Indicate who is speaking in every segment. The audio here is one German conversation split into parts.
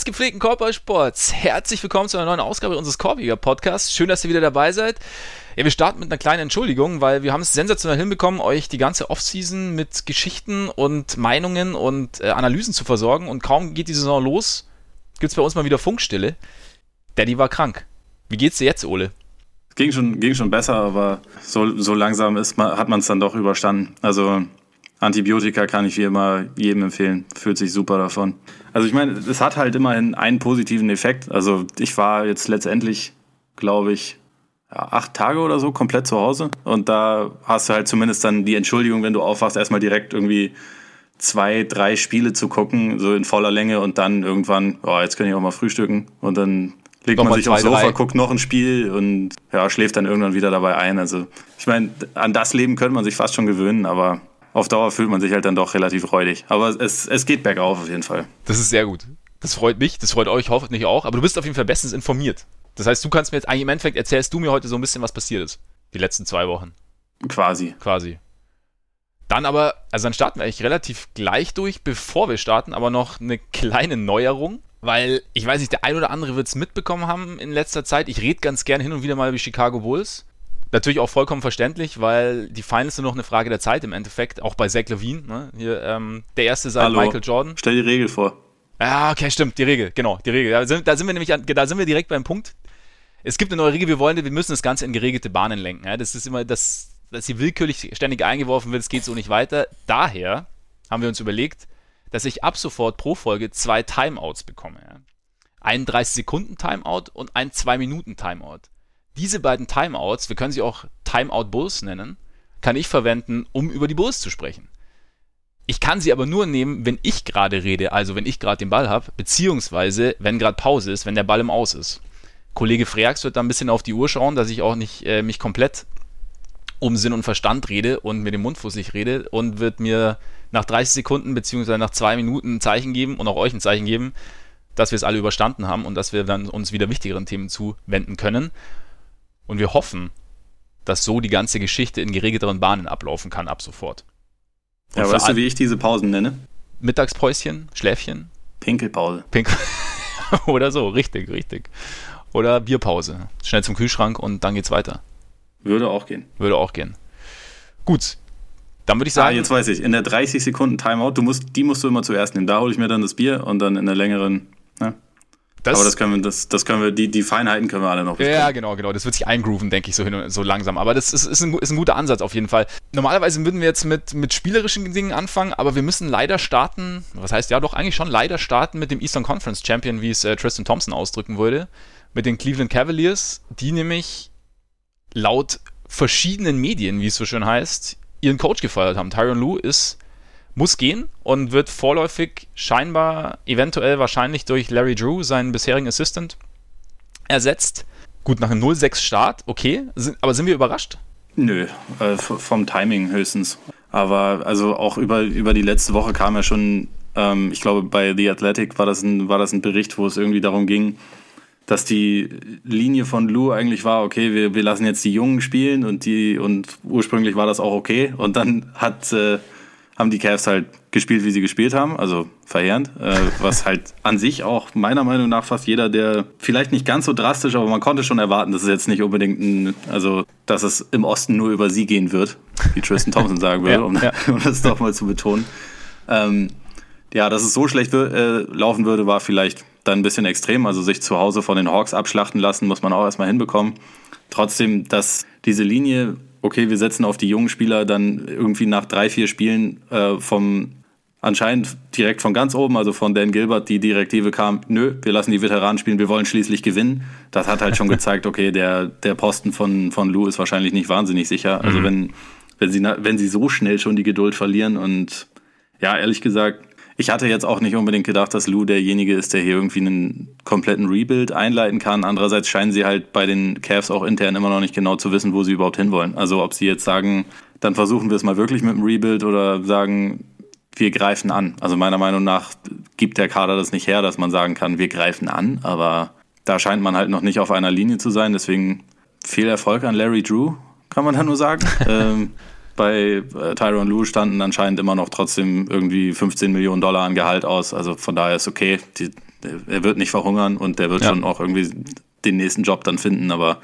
Speaker 1: Des gepflegten Korbballsports, herzlich willkommen zu einer neuen Ausgabe unseres Korbjäger Podcasts. Schön, dass ihr wieder dabei seid. Ja, wir starten mit einer kleinen Entschuldigung, weil wir haben es sensationell hinbekommen, euch die ganze Offseason mit Geschichten und Meinungen und äh, Analysen zu versorgen. Und kaum geht die Saison los, gibt es bei uns mal wieder Funkstille. Daddy war krank. Wie geht's dir jetzt, Ole?
Speaker 2: Ging schon, ging schon besser, aber so, so langsam ist, hat man es dann doch überstanden. Also Antibiotika kann ich wie immer jedem empfehlen. Fühlt sich super davon. Also ich meine, es hat halt immerhin einen positiven Effekt. Also ich war jetzt letztendlich, glaube ich, acht Tage oder so komplett zu Hause. Und da hast du halt zumindest dann die Entschuldigung, wenn du aufwachst, erstmal direkt irgendwie zwei, drei Spiele zu gucken, so in voller Länge und dann irgendwann, oh, jetzt kann ich auch mal frühstücken. Und dann legt noch man sich aufs Sofa, drei. guckt noch ein Spiel und ja, schläft dann irgendwann wieder dabei ein. Also ich meine, an das Leben könnte man sich fast schon gewöhnen, aber auf Dauer fühlt man sich halt dann doch relativ räudig. Aber es, es geht bergauf auf jeden Fall.
Speaker 1: Das ist sehr gut. Das freut mich, das freut euch hoffentlich auch. Aber du bist auf jeden Fall bestens informiert. Das heißt, du kannst mir jetzt eigentlich im Endeffekt erzählst du mir heute so ein bisschen, was passiert ist. Die letzten zwei Wochen.
Speaker 2: Quasi.
Speaker 1: Quasi. Dann aber, also dann starten wir eigentlich relativ gleich durch, bevor wir starten, aber noch eine kleine Neuerung. Weil ich weiß nicht, der ein oder andere wird es mitbekommen haben in letzter Zeit. Ich rede ganz gern hin und wieder mal über Chicago Bulls. Natürlich auch vollkommen verständlich, weil die Finals sind noch eine Frage der Zeit im Endeffekt, auch bei Zach Levine. Ne? Hier, ähm, der erste seit Hallo. Michael Jordan.
Speaker 2: Stell die Regel vor.
Speaker 1: Ja, okay, stimmt, die Regel, genau, die Regel. Da sind, da sind wir nämlich, an, da sind wir direkt beim Punkt. Es gibt eine neue Regel, wir wollen, wir müssen das Ganze in geregelte Bahnen lenken. Ja? Das ist immer, das, dass sie willkürlich ständig eingeworfen wird, es geht so nicht weiter. Daher haben wir uns überlegt, dass ich ab sofort pro Folge zwei Timeouts bekomme. Ja? Einen 30 Sekunden Timeout und einen 2 Minuten Timeout diese beiden Timeouts, wir können sie auch Timeout Bulls nennen, kann ich verwenden, um über die Bulls zu sprechen. Ich kann sie aber nur nehmen, wenn ich gerade rede, also wenn ich gerade den Ball habe, beziehungsweise wenn gerade Pause ist, wenn der Ball im Aus ist. Kollege Freax wird da ein bisschen auf die Uhr schauen, dass ich auch nicht äh, mich komplett um Sinn und Verstand rede und mit dem Mund fussig rede und wird mir nach 30 Sekunden beziehungsweise nach zwei Minuten ein Zeichen geben und auch euch ein Zeichen geben, dass wir es alle überstanden haben und dass wir dann uns wieder wichtigeren Themen zuwenden können. Und wir hoffen, dass so die ganze Geschichte in geregelteren Bahnen ablaufen kann ab sofort.
Speaker 2: Und ja, weißt du, wie ich diese Pausen nenne?
Speaker 1: Mittagspäuschen, Schläfchen?
Speaker 2: Pinkelpause.
Speaker 1: Pinkel Oder so, richtig, richtig. Oder Bierpause. Schnell zum Kühlschrank und dann geht's weiter.
Speaker 2: Würde auch gehen.
Speaker 1: Würde auch gehen. Gut. Dann würde ich sagen.
Speaker 2: Ah, jetzt weiß ich. In der 30 Sekunden Timeout, du musst, die musst du immer zuerst nehmen. Da hole ich mir dann das Bier und dann in der längeren. Ne? Das, aber das können wir, das, das können wir, die, die Feinheiten können wir alle noch.
Speaker 1: Ja, genau, genau. Das wird sich eingrooven, denke ich, so, hin, so langsam. Aber das ist, ist, ein, ist ein guter Ansatz auf jeden Fall. Normalerweise würden wir jetzt mit, mit spielerischen Dingen anfangen, aber wir müssen leider starten, was heißt ja doch eigentlich schon leider starten mit dem Eastern Conference Champion, wie es äh, Tristan Thompson ausdrücken würde, mit den Cleveland Cavaliers, die nämlich laut verschiedenen Medien, wie es so schön heißt, ihren Coach gefeuert haben. Tyron Lue ist muss gehen und wird vorläufig scheinbar, eventuell wahrscheinlich durch Larry Drew, seinen bisherigen Assistant, ersetzt. Gut, nach einem 0-6 Start, okay. Aber sind wir überrascht?
Speaker 2: Nö, äh, vom Timing höchstens. Aber also auch über, über die letzte Woche kam ja schon, ähm, ich glaube, bei The Athletic war das, ein, war das ein Bericht, wo es irgendwie darum ging, dass die Linie von Lou eigentlich war, okay, wir, wir lassen jetzt die Jungen spielen und die und ursprünglich war das auch okay. Und dann hat äh, haben die Cavs halt gespielt, wie sie gespielt haben, also verheerend, äh, was halt an sich auch meiner Meinung nach fast jeder, der vielleicht nicht ganz so drastisch, aber man konnte schon erwarten, dass es jetzt nicht unbedingt ein, also dass es im Osten nur über sie gehen wird, wie Tristan Thompson sagen würde, ja, um, ja. um, das doch mal zu betonen. Ähm, ja, dass es so schlecht äh, laufen würde, war vielleicht dann ein bisschen extrem. Also sich zu Hause von den Hawks abschlachten lassen, muss man auch erstmal hinbekommen. Trotzdem, dass diese Linie okay, wir setzen auf die jungen Spieler dann irgendwie nach drei, vier Spielen äh, vom anscheinend direkt von ganz oben, also von Dan Gilbert, die Direktive kam, nö, wir lassen die Veteranen spielen, wir wollen schließlich gewinnen. Das hat halt schon gezeigt, okay, der, der Posten von, von Lou ist wahrscheinlich nicht wahnsinnig sicher. Also mhm. wenn, wenn, sie, wenn sie so schnell schon die Geduld verlieren und ja, ehrlich gesagt, ich hatte jetzt auch nicht unbedingt gedacht, dass Lou derjenige ist, der hier irgendwie einen kompletten Rebuild einleiten kann. Andererseits scheinen sie halt bei den Cavs auch intern immer noch nicht genau zu wissen, wo sie überhaupt hinwollen. Also ob sie jetzt sagen, dann versuchen wir es mal wirklich mit dem Rebuild oder sagen, wir greifen an. Also meiner Meinung nach gibt der Kader das nicht her, dass man sagen kann, wir greifen an, aber da scheint man halt noch nicht auf einer Linie zu sein. Deswegen viel Erfolg an Larry Drew, kann man da nur sagen. ähm, bei äh, Tyron Lue standen anscheinend immer noch trotzdem irgendwie 15 Millionen Dollar an Gehalt aus. Also von daher ist okay. Die, er wird nicht verhungern und der wird ja. schon auch irgendwie den nächsten Job dann finden, aber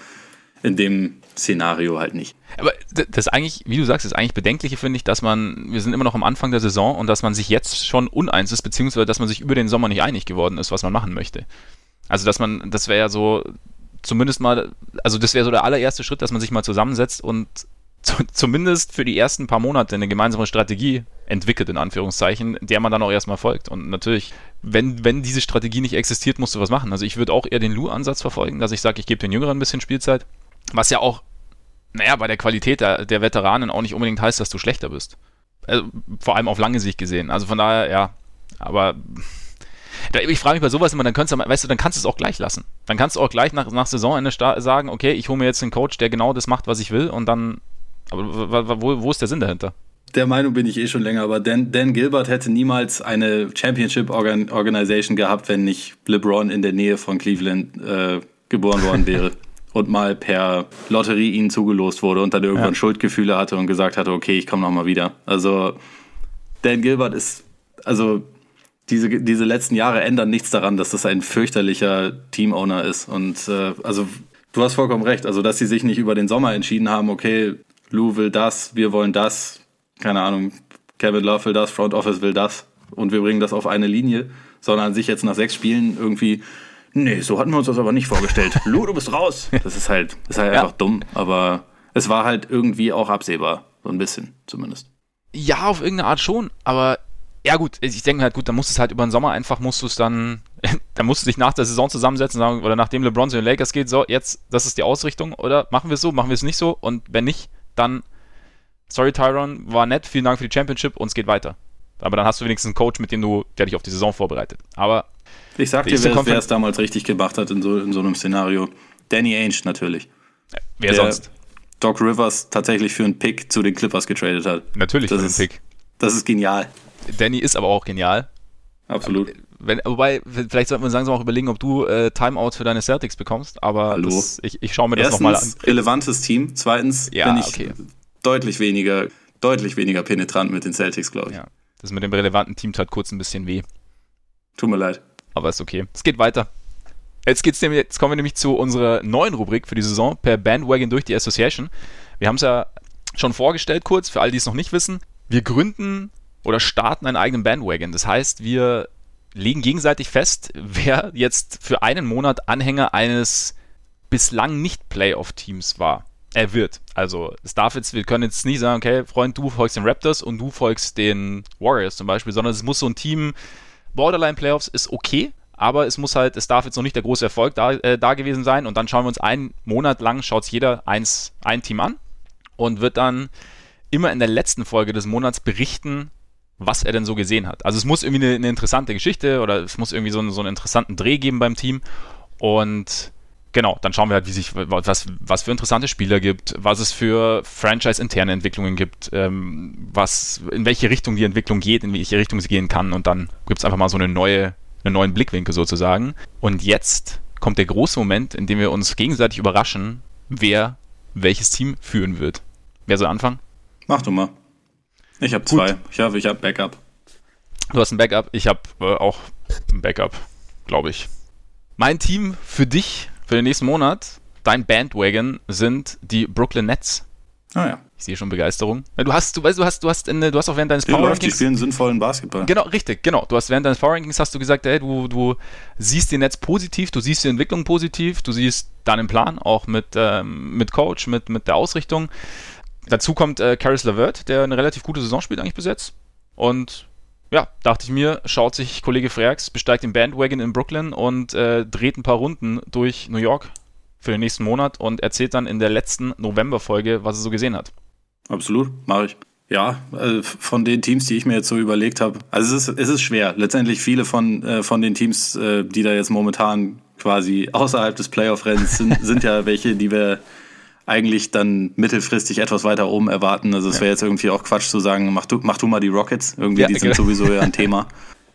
Speaker 2: in dem Szenario halt nicht.
Speaker 1: Aber das eigentlich, wie du sagst, das eigentlich Bedenkliche finde ich, dass man, wir sind immer noch am Anfang der Saison und dass man sich jetzt schon uneins ist, beziehungsweise dass man sich über den Sommer nicht einig geworden ist, was man machen möchte. Also, dass man, das wäre ja so, zumindest mal, also das wäre so der allererste Schritt, dass man sich mal zusammensetzt und zumindest für die ersten paar Monate eine gemeinsame Strategie entwickelt, in Anführungszeichen, der man dann auch erstmal folgt. Und natürlich, wenn, wenn diese Strategie nicht existiert, musst du was machen. Also ich würde auch eher den Lou-Ansatz verfolgen, dass ich sage, ich gebe den Jüngeren ein bisschen Spielzeit, was ja auch, naja, bei der Qualität der, der Veteranen auch nicht unbedingt heißt, dass du schlechter bist. Also, vor allem auf lange Sicht gesehen. Also von daher, ja, aber ich frage mich bei sowas immer, dann kannst du, weißt du, dann kannst du es auch gleich lassen. Dann kannst du auch gleich nach, nach Saisonende sagen, okay, ich hole mir jetzt einen Coach, der genau das macht, was ich will und dann aber wo, wo ist der Sinn dahinter?
Speaker 2: Der Meinung bin ich eh schon länger, aber Dan, Dan Gilbert hätte niemals eine Championship Organ Organization gehabt, wenn nicht LeBron in der Nähe von Cleveland äh, geboren worden wäre und mal per Lotterie ihnen zugelost wurde und dann irgendwann ja. Schuldgefühle hatte und gesagt hatte, okay, ich komme nochmal wieder. Also Dan Gilbert ist, also diese, diese letzten Jahre ändern nichts daran, dass das ein fürchterlicher Teamowner ist. Und äh, also du hast vollkommen recht, also dass sie sich nicht über den Sommer entschieden haben, okay, Lou will das, wir wollen das, keine Ahnung, Kevin Love will das, Front Office will das und wir bringen das auf eine Linie, sondern sich jetzt nach sechs Spielen irgendwie, nee, so hatten wir uns das aber nicht vorgestellt. Lou, du bist raus. Das ist halt, das ist halt ja. einfach dumm, aber es war halt irgendwie auch absehbar, so ein bisschen zumindest.
Speaker 1: Ja, auf irgendeine Art schon, aber ja gut, ich denke halt gut, dann musst du es halt über den Sommer einfach, musst du es dann, dann musst du dich nach der Saison zusammensetzen sagen, oder nachdem LeBron zu den Lakers geht, so, jetzt, das ist die Ausrichtung, oder machen wir es so, machen wir es nicht so, und wenn nicht, dann, sorry Tyron, war nett, vielen Dank für die Championship und es geht weiter. Aber dann hast du wenigstens einen Coach, mit dem du, der dich auf die Saison vorbereitet. Aber
Speaker 2: ich sag dir, wer, wer es damals richtig gemacht hat in so, in so einem Szenario. Danny Ainge natürlich.
Speaker 1: Wer der sonst?
Speaker 2: Doc Rivers tatsächlich für einen Pick zu den Clippers getradet hat.
Speaker 1: Natürlich
Speaker 2: das
Speaker 1: für
Speaker 2: einen
Speaker 1: Pick.
Speaker 2: Das ist genial.
Speaker 1: Danny ist aber auch genial.
Speaker 2: Absolut.
Speaker 1: Wenn, wobei, vielleicht sollten wir langsam auch überlegen, ob du äh, Timeouts für deine Celtics bekommst, aber das, ich, ich schaue mir das nochmal an.
Speaker 2: relevantes Team. Zweitens
Speaker 1: ja, bin ich okay
Speaker 2: deutlich weniger, deutlich weniger penetrant mit den Celtics, glaube ich. Ja,
Speaker 1: das mit dem relevanten Team tat kurz ein bisschen weh.
Speaker 2: Tut mir leid.
Speaker 1: Aber ist okay. Es geht weiter. Jetzt, geht's nämlich, jetzt kommen wir nämlich zu unserer neuen Rubrik für die Saison per Bandwagon durch die Association. Wir haben es ja schon vorgestellt kurz, für alle, die es noch nicht wissen. Wir gründen oder starten einen eigenen Bandwagon. Das heißt, wir legen gegenseitig fest, wer jetzt für einen Monat Anhänger eines bislang nicht Playoff-Teams war er wird. Also es darf jetzt, wir können jetzt nicht sagen, okay, Freund, du folgst den Raptors und du folgst den Warriors zum Beispiel, sondern es muss so ein Team, Borderline Playoffs ist okay, aber es muss halt, es darf jetzt noch nicht der große Erfolg da, äh, da gewesen sein und dann schauen wir uns einen Monat lang, schaut jeder eins, ein Team an und wird dann immer in der letzten Folge des Monats berichten, was er denn so gesehen hat. Also es muss irgendwie eine, eine interessante Geschichte oder es muss irgendwie so, einen, so einen interessanten Dreh geben beim Team und genau, dann schauen wir halt, wie sich, was, was für interessante Spieler gibt, was es für Franchise-interne Entwicklungen gibt, ähm, was, in welche Richtung die Entwicklung geht, in welche Richtung sie gehen kann und dann gibt es einfach mal so eine neue, einen neuen Blickwinkel sozusagen. Und jetzt kommt der große Moment, in dem wir uns gegenseitig überraschen, wer welches Team führen wird. Wer soll anfangen?
Speaker 2: Mach du mal. Ich habe zwei. Ich habe ich hab Backup.
Speaker 1: Du hast ein Backup. Ich habe äh, auch ein Backup, glaube ich. Mein Team für dich für den nächsten Monat, dein Bandwagon sind die Brooklyn Nets.
Speaker 2: Ah ja.
Speaker 1: Ich sehe schon Begeisterung. Du hast, du weißt, du hast, du hast, in, du hast auch während deines
Speaker 2: Power Rankings. Die spielen sinnvollen Basketball.
Speaker 1: Genau, richtig, genau. Du hast während deines Power Rankings hast du gesagt, hey, du, du siehst die Nets positiv, du siehst die Entwicklung positiv, du siehst deinen Plan auch mit, ähm, mit Coach, mit, mit der Ausrichtung. Dazu kommt äh, Caris LeVert, der eine relativ gute Saison spielt eigentlich bis jetzt. Und ja, dachte ich mir, schaut sich Kollege Freaks, besteigt den Bandwagon in Brooklyn und äh, dreht ein paar Runden durch New York für den nächsten Monat und erzählt dann in der letzten November-Folge, was er so gesehen hat.
Speaker 2: Absolut, mache ich. Ja, also von den Teams, die ich mir jetzt so überlegt habe, also es ist, es ist schwer. Letztendlich viele von, äh, von den Teams, äh, die da jetzt momentan quasi außerhalb des Playoff-Rennens sind, sind ja welche, die wir eigentlich dann mittelfristig etwas weiter oben erwarten. Also es wäre jetzt irgendwie auch Quatsch zu sagen, mach du, mach du mal die Rockets. Irgendwie, ja, die sind genau. sowieso ja ein Thema.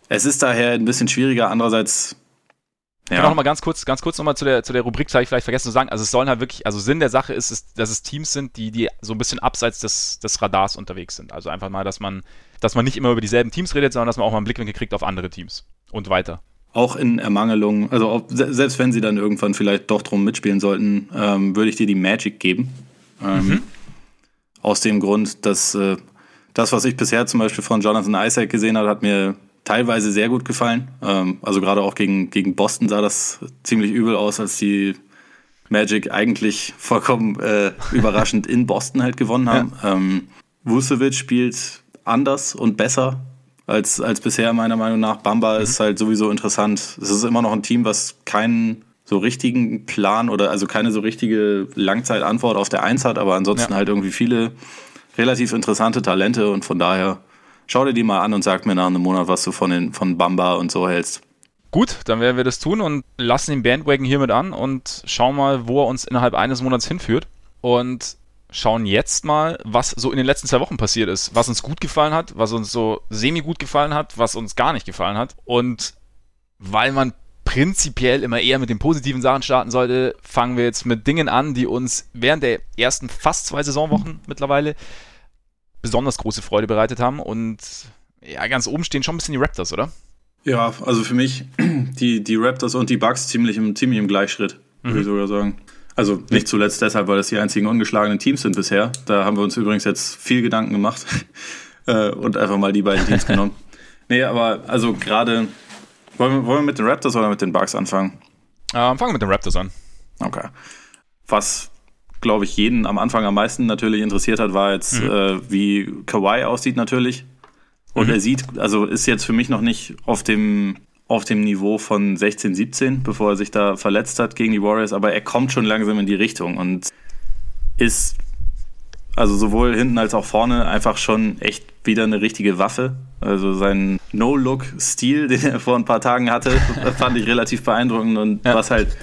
Speaker 2: Es ist daher ein bisschen schwieriger. Andererseits
Speaker 1: ja. Ich kann auch noch mal ganz kurz, ganz kurz nochmal zu der, zu der Rubrik, habe ich vielleicht vergessen zu sagen. Also es sollen halt wirklich, also Sinn der Sache ist, ist, dass es Teams sind, die, die so ein bisschen abseits des, des Radars unterwegs sind. Also einfach mal, dass man, dass man nicht immer über dieselben Teams redet, sondern dass man auch mal einen Blickwinkel kriegt auf andere Teams und weiter.
Speaker 2: Auch in Ermangelung, also auch, selbst wenn sie dann irgendwann vielleicht doch drum mitspielen sollten, ähm, würde ich dir die Magic geben. Ähm, mhm. Aus dem Grund, dass äh, das, was ich bisher zum Beispiel von Jonathan Isaac gesehen habe, hat mir teilweise sehr gut gefallen. Ähm, also gerade auch gegen, gegen Boston sah das ziemlich übel aus, als die Magic eigentlich vollkommen äh, überraschend in Boston halt gewonnen haben. Ja. Ähm, Vucevic spielt anders und besser als, als bisher, meiner Meinung nach. Bamba mhm. ist halt sowieso interessant. Es ist immer noch ein Team, was keinen so richtigen Plan oder also keine so richtige Langzeitantwort auf der Eins hat, aber ansonsten ja. halt irgendwie viele relativ interessante Talente und von daher schau dir die mal an und sag mir nach einem Monat, was du von, den, von Bamba und so hältst.
Speaker 1: Gut, dann werden wir das tun und lassen den Bandwagon hiermit an und schauen mal, wo er uns innerhalb eines Monats hinführt. Und schauen jetzt mal, was so in den letzten zwei Wochen passiert ist, was uns gut gefallen hat, was uns so semi gut gefallen hat, was uns gar nicht gefallen hat. Und weil man prinzipiell immer eher mit den positiven Sachen starten sollte, fangen wir jetzt mit Dingen an, die uns während der ersten fast zwei Saisonwochen mittlerweile besonders große Freude bereitet haben. Und ja, ganz oben stehen schon ein bisschen die Raptors, oder?
Speaker 2: Ja, also für mich die, die Raptors und die Bucks ziemlich im, ziemlich im Gleichschritt, würde mhm. ich sogar sagen. Also nicht zuletzt deshalb, weil das die einzigen ungeschlagenen Teams sind bisher. Da haben wir uns übrigens jetzt viel Gedanken gemacht äh, und einfach mal die beiden Teams genommen. Nee, aber also gerade, wollen wir, wollen wir mit den Raptors oder mit den Bucks anfangen?
Speaker 1: Ähm, fangen wir mit den Raptors an.
Speaker 2: Okay. Was, glaube ich, jeden am Anfang am meisten natürlich interessiert hat, war jetzt, mhm. äh, wie Kawhi aussieht natürlich. Und mhm. er sieht, also ist jetzt für mich noch nicht auf dem auf dem Niveau von 16, 17, bevor er sich da verletzt hat gegen die Warriors, aber er kommt schon langsam in die Richtung und ist also sowohl hinten als auch vorne einfach schon echt wieder eine richtige Waffe. Also sein No-Look-Stil, den er vor ein paar Tagen hatte, fand ich relativ beeindruckend und ja. was halt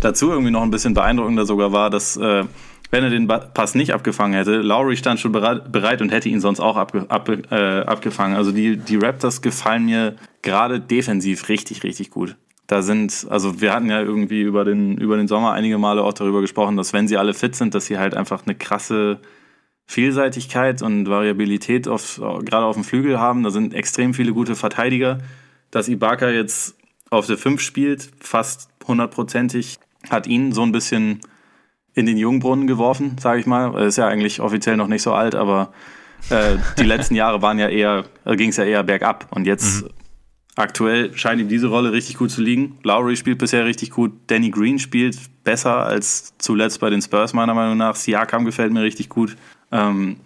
Speaker 2: dazu irgendwie noch ein bisschen beeindruckender sogar war, dass äh, wenn er den Pass nicht abgefangen hätte. Lowry stand schon bereit und hätte ihn sonst auch abge, ab, äh, abgefangen. Also die, die Raptors gefallen mir gerade defensiv richtig, richtig gut. Da sind, also wir hatten ja irgendwie über den, über den Sommer einige Male auch darüber gesprochen, dass wenn sie alle fit sind, dass sie halt einfach eine krasse Vielseitigkeit und Variabilität auf, gerade auf dem Flügel haben. Da sind extrem viele gute Verteidiger. Dass Ibaka jetzt auf der 5 spielt, fast hundertprozentig, hat ihn so ein bisschen in den Jungbrunnen geworfen, sage ich mal. Er ist ja eigentlich offiziell noch nicht so alt, aber äh, die letzten Jahre waren ja eher, ging es ja eher bergab. Und jetzt mhm. Aktuell scheint ihm diese Rolle richtig gut zu liegen. Lowry spielt bisher richtig gut. Danny Green spielt besser als zuletzt bei den Spurs, meiner Meinung nach. Siakam gefällt mir richtig gut. Ähm,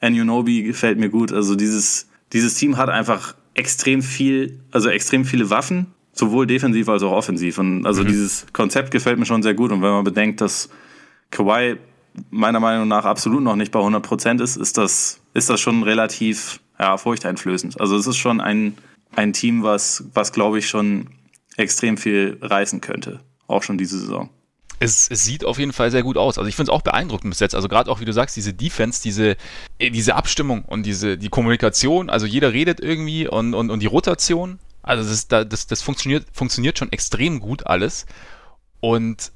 Speaker 2: Anunobi gefällt mir gut. Also dieses, dieses Team hat einfach extrem viel, also extrem viele Waffen, sowohl defensiv als auch offensiv. Und also mhm. dieses Konzept gefällt mir schon sehr gut. Und wenn man bedenkt, dass Kawhi meiner Meinung nach absolut noch nicht bei 100 Prozent ist, ist das, ist das schon relativ ja, furchteinflößend. Also es ist schon ein, ein Team, was, was glaube ich schon extrem viel reißen könnte. Auch schon diese Saison.
Speaker 1: Es, es, sieht auf jeden Fall sehr gut aus. Also ich finde es auch beeindruckend bis jetzt. Also gerade auch, wie du sagst, diese Defense, diese, diese Abstimmung und diese, die Kommunikation. Also jeder redet irgendwie und, und, und die Rotation. Also das, ist, das, das funktioniert, funktioniert schon extrem gut alles. Und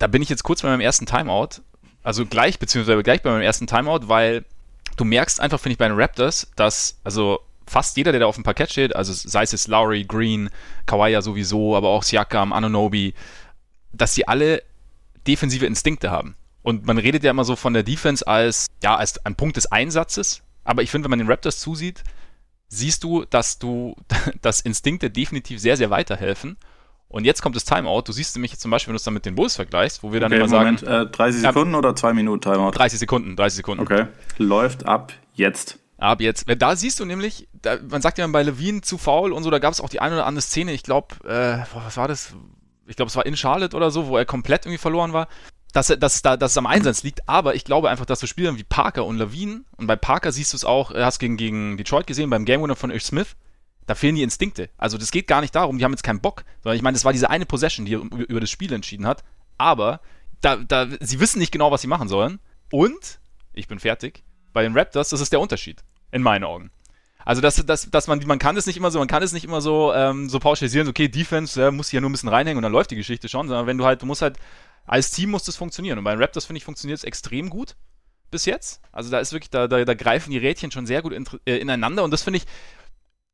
Speaker 1: da bin ich jetzt kurz bei meinem ersten Timeout. Also gleich, beziehungsweise gleich bei meinem ersten Timeout, weil du merkst einfach, finde ich, bei den Raptors, dass, also fast jeder, der da auf dem Parkett steht, also sei es jetzt Lowry, Green, Kawhi sowieso, aber auch Siakam, Anunobi, dass sie alle defensive Instinkte haben. Und man redet ja immer so von der Defense als, ja, als ein Punkt des Einsatzes. Aber ich finde, wenn man den Raptors zusieht, siehst du, dass du, dass Instinkte definitiv sehr, sehr weiterhelfen. Und jetzt kommt das Timeout. Du siehst nämlich zum Beispiel, wenn du es dann mit den Bulls vergleichst, wo wir dann okay, immer Moment,
Speaker 2: sagen. Äh, 30 Sekunden äh, oder 2 Minuten Timeout?
Speaker 1: 30 Sekunden, 30 Sekunden.
Speaker 2: Okay. Läuft ab jetzt.
Speaker 1: Ab jetzt. Da siehst du nämlich, da, man sagt ja bei Levine zu faul und so, da gab es auch die eine oder andere Szene, ich glaube, äh, was war das? Ich glaube, es war in Charlotte oder so, wo er komplett irgendwie verloren war. Dass, dass, dass, dass es am Einsatz liegt, aber ich glaube einfach, dass du Spielern wie Parker und Levine, und bei Parker siehst du es auch, hast gegen, gegen Detroit gesehen, beim Game Winner von Ish Smith, da fehlen die Instinkte. Also das geht gar nicht darum, die haben jetzt keinen Bock, sondern ich meine, das war diese eine Possession, die über das Spiel entschieden hat. Aber da, da, sie wissen nicht genau, was sie machen sollen. Und, ich bin fertig, bei den Raptors, das ist der Unterschied. In meinen Augen. Also, dass, dass, dass man, man kann es nicht immer so, man kann es nicht immer so, ähm, so pauschalisieren, okay, Defense, ja, muss hier nur ein bisschen reinhängen und dann läuft die Geschichte schon, sondern wenn du halt, du musst halt, als Team muss das funktionieren. Und bei den Raptors, finde ich, funktioniert es extrem gut bis jetzt. Also da ist wirklich, da, da, da greifen die Rädchen schon sehr gut in, äh, ineinander und das finde ich,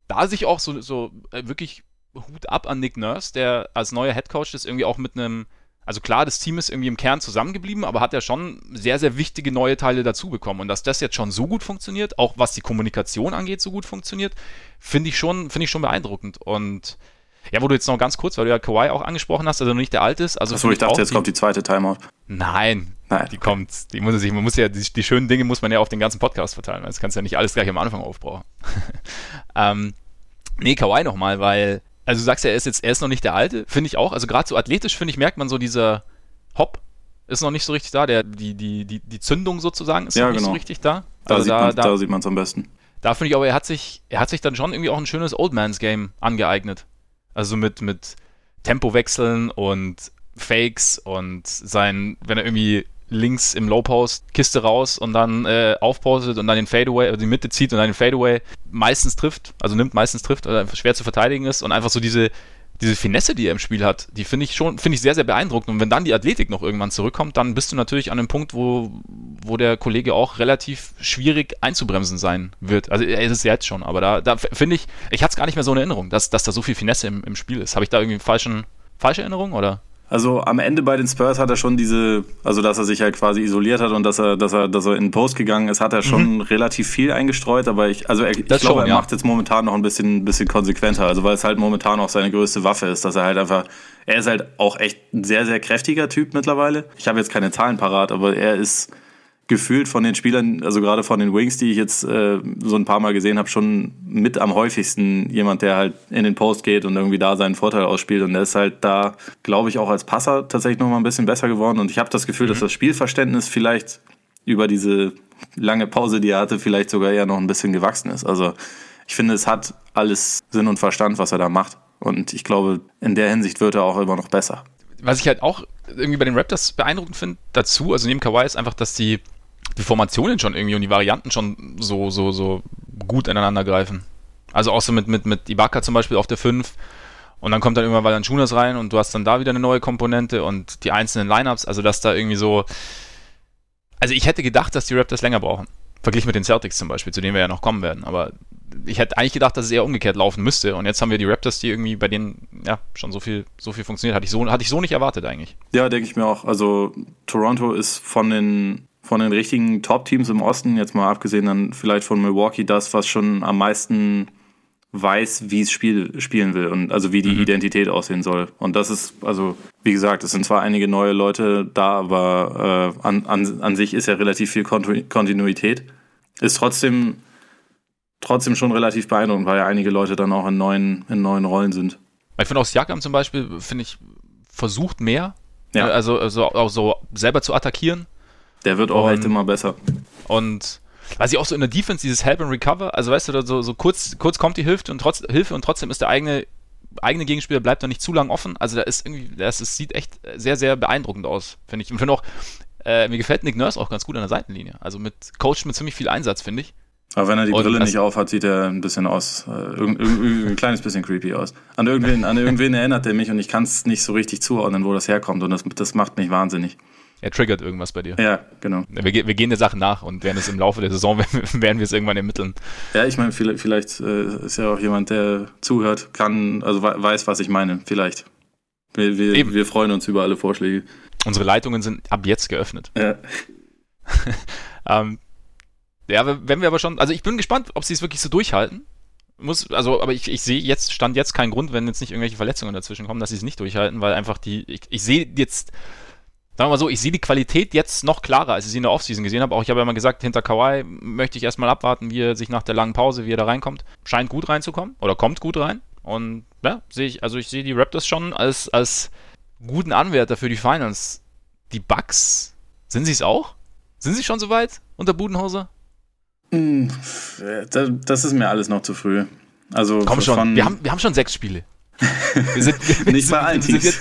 Speaker 1: da sich auch so, so äh, wirklich Hut ab an Nick Nurse, der als neuer Head Coach das irgendwie auch mit einem also klar, das Team ist irgendwie im Kern zusammengeblieben, aber hat ja schon sehr, sehr wichtige neue Teile dazu bekommen. Und dass das jetzt schon so gut funktioniert, auch was die Kommunikation angeht, so gut funktioniert, finde ich schon, finde ich schon beeindruckend. Und ja, wo du jetzt noch ganz kurz, weil du ja Kawhi auch angesprochen hast, also noch nicht der alte ist. Also
Speaker 2: Achso, ich dachte, jetzt kommt die zweite Timeout.
Speaker 1: Nein, Nein, die kommt. Die muss sich, man muss ja, die, die, schönen Dinge muss man ja auf den ganzen Podcast verteilen, weil das kannst du ja nicht alles gleich am Anfang aufbrauchen. ähm, nee, Kawhi nochmal, weil also du sagst ja, er ist jetzt, er ist noch nicht der Alte, finde ich auch. Also gerade so athletisch, finde ich, merkt man so dieser Hop ist noch nicht so richtig da. Der, die, die, die, die Zündung sozusagen ist
Speaker 2: ja,
Speaker 1: noch nicht
Speaker 2: genau.
Speaker 1: so richtig da.
Speaker 2: Da also sieht man es am besten.
Speaker 1: Da finde ich aber, er hat sich, er hat sich dann schon irgendwie auch ein schönes Old Man's Game angeeignet. Also mit, mit Tempowechseln und Fakes und sein, wenn er irgendwie links im Low Post Kiste raus und dann äh, aufpostet und dann den Fadeaway, also die Mitte zieht und dann den Fadeaway meistens trifft, also nimmt, meistens trifft, oder schwer zu verteidigen ist und einfach so diese, diese Finesse, die er im Spiel hat, die finde ich schon, finde ich sehr, sehr beeindruckend. Und wenn dann die Athletik noch irgendwann zurückkommt, dann bist du natürlich an einem Punkt, wo, wo der Kollege auch relativ schwierig einzubremsen sein wird. Also er ist es jetzt schon, aber da, da finde ich, ich hatte es gar nicht mehr so in Erinnerung, dass, dass da so viel Finesse im, im Spiel ist. Habe ich da irgendwie falschen, falsche Erinnerung oder?
Speaker 2: Also am Ende bei den Spurs hat er schon diese, also dass er sich halt quasi isoliert hat und dass er, dass er, dass er in den Post gegangen ist, hat er schon mhm. relativ viel eingestreut, aber ich, also er, ich glaube, schon, er ja. macht jetzt momentan noch ein bisschen, bisschen konsequenter, also weil es halt momentan auch seine größte Waffe ist, dass er halt einfach, er ist halt auch echt ein sehr, sehr kräftiger Typ mittlerweile. Ich habe jetzt keine Zahlen parat, aber er ist, gefühlt von den Spielern, also gerade von den Wings, die ich jetzt äh, so ein paar Mal gesehen habe, schon mit am häufigsten jemand, der halt in den Post geht und irgendwie da seinen Vorteil ausspielt. Und der ist halt da, glaube ich, auch als Passer tatsächlich nochmal ein bisschen besser geworden. Und ich habe das Gefühl, mhm. dass das Spielverständnis vielleicht über diese lange Pause, die er hatte, vielleicht sogar eher noch ein bisschen gewachsen ist. Also ich finde, es hat alles Sinn und Verstand, was er da macht. Und ich glaube, in der Hinsicht wird er auch immer noch besser.
Speaker 1: Was ich halt auch irgendwie bei den Raptors beeindruckend finde dazu, also neben Kawhi ist einfach, dass die die Formationen schon irgendwie und die Varianten schon so, so, so gut ineinander greifen. Also auch so mit, mit, mit Ibaka zum Beispiel auf der 5 und dann kommt dann irgendwann Valanciunas rein und du hast dann da wieder eine neue Komponente und die einzelnen Lineups, also dass da irgendwie so. Also ich hätte gedacht, dass die Raptors länger brauchen. Verglichen mit den Celtics zum Beispiel, zu denen wir ja noch kommen werden. Aber ich hätte eigentlich gedacht, dass es eher umgekehrt laufen müsste. Und jetzt haben wir die Raptors, die irgendwie bei denen ja schon so viel, so viel funktioniert. Hatte ich so, hatte ich so nicht erwartet eigentlich.
Speaker 2: Ja, denke ich mir auch. Also Toronto ist von den von den richtigen Top-Teams im Osten, jetzt mal abgesehen dann vielleicht von Milwaukee, das, was schon am meisten weiß, wie es Spiel, spielen will und also wie die mhm. Identität aussehen soll. Und das ist, also wie gesagt, es sind zwar einige neue Leute da, aber äh, an, an, an sich ist ja relativ viel Kontinuität. Ist trotzdem, trotzdem schon relativ beeindruckend, weil ja einige Leute dann auch in neuen, in neuen Rollen sind.
Speaker 1: Ich finde auch Siakam zum Beispiel, finde ich, versucht mehr. Ja. Also, also auch so selber zu attackieren
Speaker 2: der wird auch und, halt immer besser.
Speaker 1: Und was ich auch so in der Defense, dieses Help and Recover, also weißt du, so, so kurz, kurz kommt die Hilfe und, trotz, Hilfe und trotzdem ist der eigene, eigene Gegenspieler bleibt noch nicht zu lang offen. Also da ist irgendwie, das, das sieht echt sehr, sehr beeindruckend aus, finde ich. Und finde auch, äh, mir gefällt Nick Nurse auch ganz gut an der Seitenlinie. Also mit Coach mit ziemlich viel Einsatz, finde ich.
Speaker 2: Aber wenn er die und Brille nicht auf hat, sieht er ein bisschen aus, äh, ein kleines bisschen creepy aus. An irgendwen, an irgendwen erinnert er mich und ich kann es nicht so richtig zuordnen, wo das herkommt und das, das macht mich wahnsinnig.
Speaker 1: Er triggert irgendwas bei dir.
Speaker 2: Ja, genau.
Speaker 1: Wir, wir gehen der Sache nach und werden es im Laufe der Saison, werden wir es irgendwann ermitteln.
Speaker 2: Ja, ich meine, vielleicht, vielleicht äh, ist ja auch jemand, der zuhört, kann, also weiß, was ich meine. Vielleicht. Wir, wir, wir freuen uns über alle Vorschläge.
Speaker 1: Unsere Leitungen sind ab jetzt geöffnet.
Speaker 2: Ja.
Speaker 1: ähm, ja, wenn wir aber schon, also ich bin gespannt, ob sie es wirklich so durchhalten. Muss, also, aber ich, ich sehe jetzt, stand jetzt keinen Grund, wenn jetzt nicht irgendwelche Verletzungen dazwischen kommen, dass sie es nicht durchhalten, weil einfach die, ich, ich sehe jetzt sagen wir mal so, ich sehe die Qualität jetzt noch klarer, als ich sie in der Offseason gesehen habe. Auch ich habe ja mal gesagt, hinter Kawhi möchte ich erstmal abwarten, wie er sich nach der langen Pause, wie er da reinkommt. Scheint gut reinzukommen oder kommt gut rein. Und ja, sehe ich, also ich sehe die Raptors schon als, als guten Anwärter für die Finals. Die Bucks, sind sie es auch? Sind sie schon so weit unter Budenhauser?
Speaker 2: Hm, das ist mir alles noch zu früh. Also
Speaker 1: Komm schon, wir haben, wir haben schon sechs Spiele.
Speaker 2: Wir sind, Nicht bei allen Teams.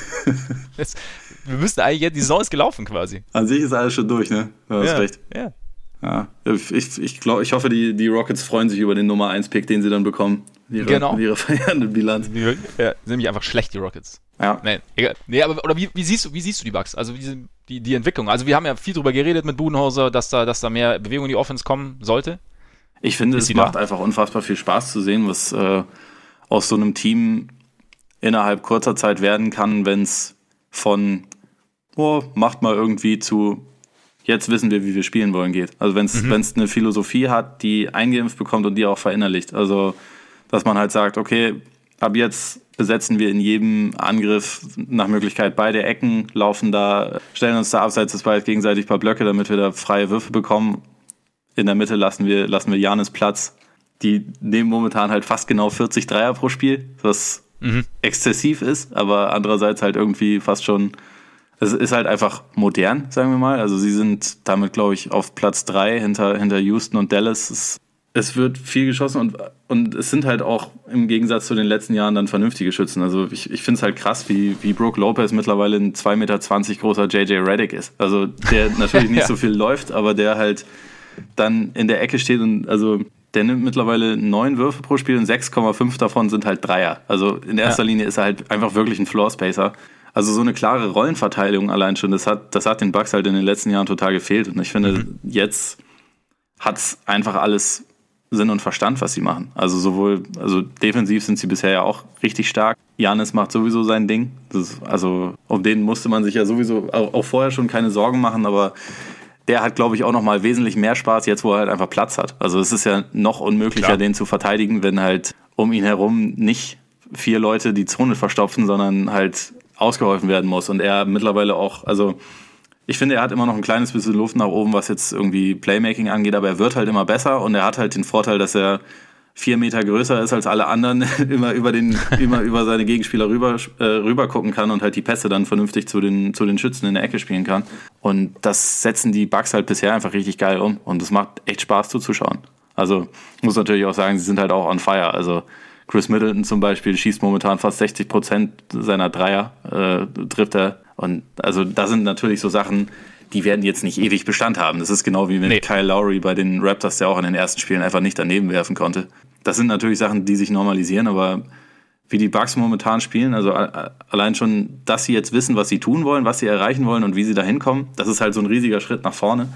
Speaker 1: Jetzt, wir müssten eigentlich, jetzt, die Saison ist gelaufen quasi.
Speaker 2: An sich ist alles schon durch, ne? Du hast
Speaker 1: ja,
Speaker 2: recht.
Speaker 1: Ja.
Speaker 2: Ja, ich, ich, glaub, ich hoffe, die, die Rockets freuen sich über den Nummer 1-Pick, den sie dann bekommen.
Speaker 1: Ihre, genau.
Speaker 2: Ihre feierende Bilanz.
Speaker 1: Ja, sind nämlich einfach schlecht, die Rockets.
Speaker 2: Ja.
Speaker 1: Nee, egal. Nee, aber oder wie, wie, siehst du, wie siehst du die Bugs? Also die, die, die Entwicklung. Also wir haben ja viel drüber geredet mit Budenhauser, dass da, dass da mehr Bewegung in die Offense kommen sollte.
Speaker 2: Ich finde, ist es macht da? einfach unfassbar viel Spaß zu sehen, was äh, aus so einem Team innerhalb kurzer Zeit werden kann, wenn es von oh, macht mal irgendwie zu jetzt wissen wir, wie wir spielen wollen geht. Also wenn es mhm. eine Philosophie hat, die eingeimpft bekommt und die auch verinnerlicht. Also dass man halt sagt, okay, ab jetzt besetzen wir in jedem Angriff nach Möglichkeit beide Ecken, laufen da, stellen uns da abseits des Balls gegenseitig ein paar Blöcke, damit wir da freie Würfe bekommen. In der Mitte lassen wir, lassen wir Janis Platz. Die nehmen momentan halt fast genau 40 Dreier pro Spiel, was mhm. exzessiv ist, aber andererseits halt irgendwie fast schon es ist halt einfach modern, sagen wir mal. Also sie sind damit, glaube ich, auf Platz drei hinter, hinter Houston und Dallas. Es, es, wird viel geschossen und, und es sind halt auch im Gegensatz zu den letzten Jahren dann vernünftige Schützen. Also ich, ich finde es halt krass, wie, wie Brooke Lopez mittlerweile ein 2,20 Meter großer JJ Reddick ist. Also der natürlich nicht ja. so viel läuft, aber der halt dann in der Ecke steht und also der nimmt mittlerweile neun Würfe pro Spiel und 6,5 davon sind halt Dreier. Also in erster ja. Linie ist er halt einfach wirklich ein Floor Spacer. Also so eine klare Rollenverteilung allein schon, das hat, das hat den Bugs halt in den letzten Jahren total gefehlt. Und ich finde, mhm. jetzt hat's einfach alles Sinn und Verstand, was sie machen. Also sowohl, also defensiv sind sie bisher ja auch richtig stark. Janis macht sowieso sein Ding. Ist, also um den musste man sich ja sowieso auch, auch vorher schon keine Sorgen machen, aber der hat, glaube ich, auch noch mal wesentlich mehr Spaß, jetzt wo er halt einfach Platz hat. Also es ist ja noch unmöglicher, Klar. den zu verteidigen, wenn halt um ihn herum nicht vier Leute die Zone verstopfen, sondern halt ausgeholfen werden muss. Und er mittlerweile auch, also ich finde, er hat immer noch ein kleines bisschen Luft nach oben, was jetzt irgendwie Playmaking angeht, aber er wird halt immer besser und er hat halt den Vorteil, dass er vier Meter größer ist als alle anderen, immer über den, immer über seine Gegenspieler rüber, äh, rüber gucken kann und halt die Pässe dann vernünftig zu den, zu den Schützen in der Ecke spielen kann. Und das setzen die Bugs halt bisher einfach richtig geil um und es macht echt Spaß zuzuschauen. Also muss natürlich auch sagen, sie sind halt auch on fire. Also Chris Middleton zum Beispiel schießt momentan fast 60 Prozent seiner Dreier, äh, trifft er. Und also da sind natürlich so Sachen, die werden jetzt nicht ewig Bestand haben. Das ist genau wie mit nee. Kyle Lowry bei den Raptors, der auch in den ersten Spielen einfach nicht daneben werfen konnte. Das sind natürlich Sachen, die sich normalisieren, aber wie die Bucks momentan spielen, also allein schon, dass sie jetzt wissen, was sie tun wollen, was sie erreichen wollen und wie sie da hinkommen, das ist halt so ein riesiger Schritt nach vorne.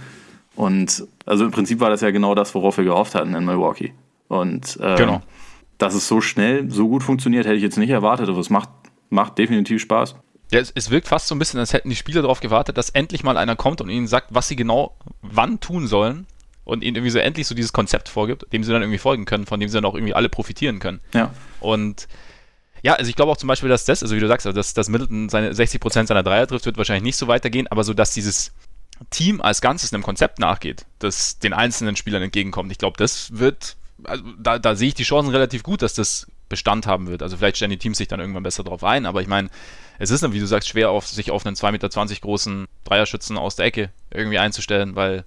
Speaker 2: Und also im Prinzip war das ja genau das, worauf wir gehofft hatten in Milwaukee. Und äh, genau dass es so schnell, so gut funktioniert, hätte ich jetzt nicht erwartet, aber es macht, macht definitiv Spaß.
Speaker 1: Ja, es, es, wirkt fast so ein bisschen, als hätten die Spieler darauf gewartet, dass endlich mal einer kommt und ihnen sagt, was sie genau wann tun sollen und ihnen irgendwie so endlich so dieses Konzept vorgibt, dem sie dann irgendwie folgen können, von dem sie dann auch irgendwie alle profitieren können.
Speaker 2: Ja.
Speaker 1: Und ja, also ich glaube auch zum Beispiel, dass das, also wie du sagst, also dass, dass Middleton seine 60% seiner Dreier trifft, wird wahrscheinlich nicht so weitergehen, aber so, dass dieses Team als Ganzes einem Konzept nachgeht, das den einzelnen Spielern entgegenkommt. Ich glaube, das wird also da, da sehe ich die Chancen relativ gut, dass das Bestand haben wird. Also vielleicht stellen die Teams sich dann irgendwann besser drauf ein, aber ich meine, es ist dann, wie du sagst, schwer, auf, sich auf einen 2,20 Meter großen Dreierschützen aus der Ecke irgendwie einzustellen, weil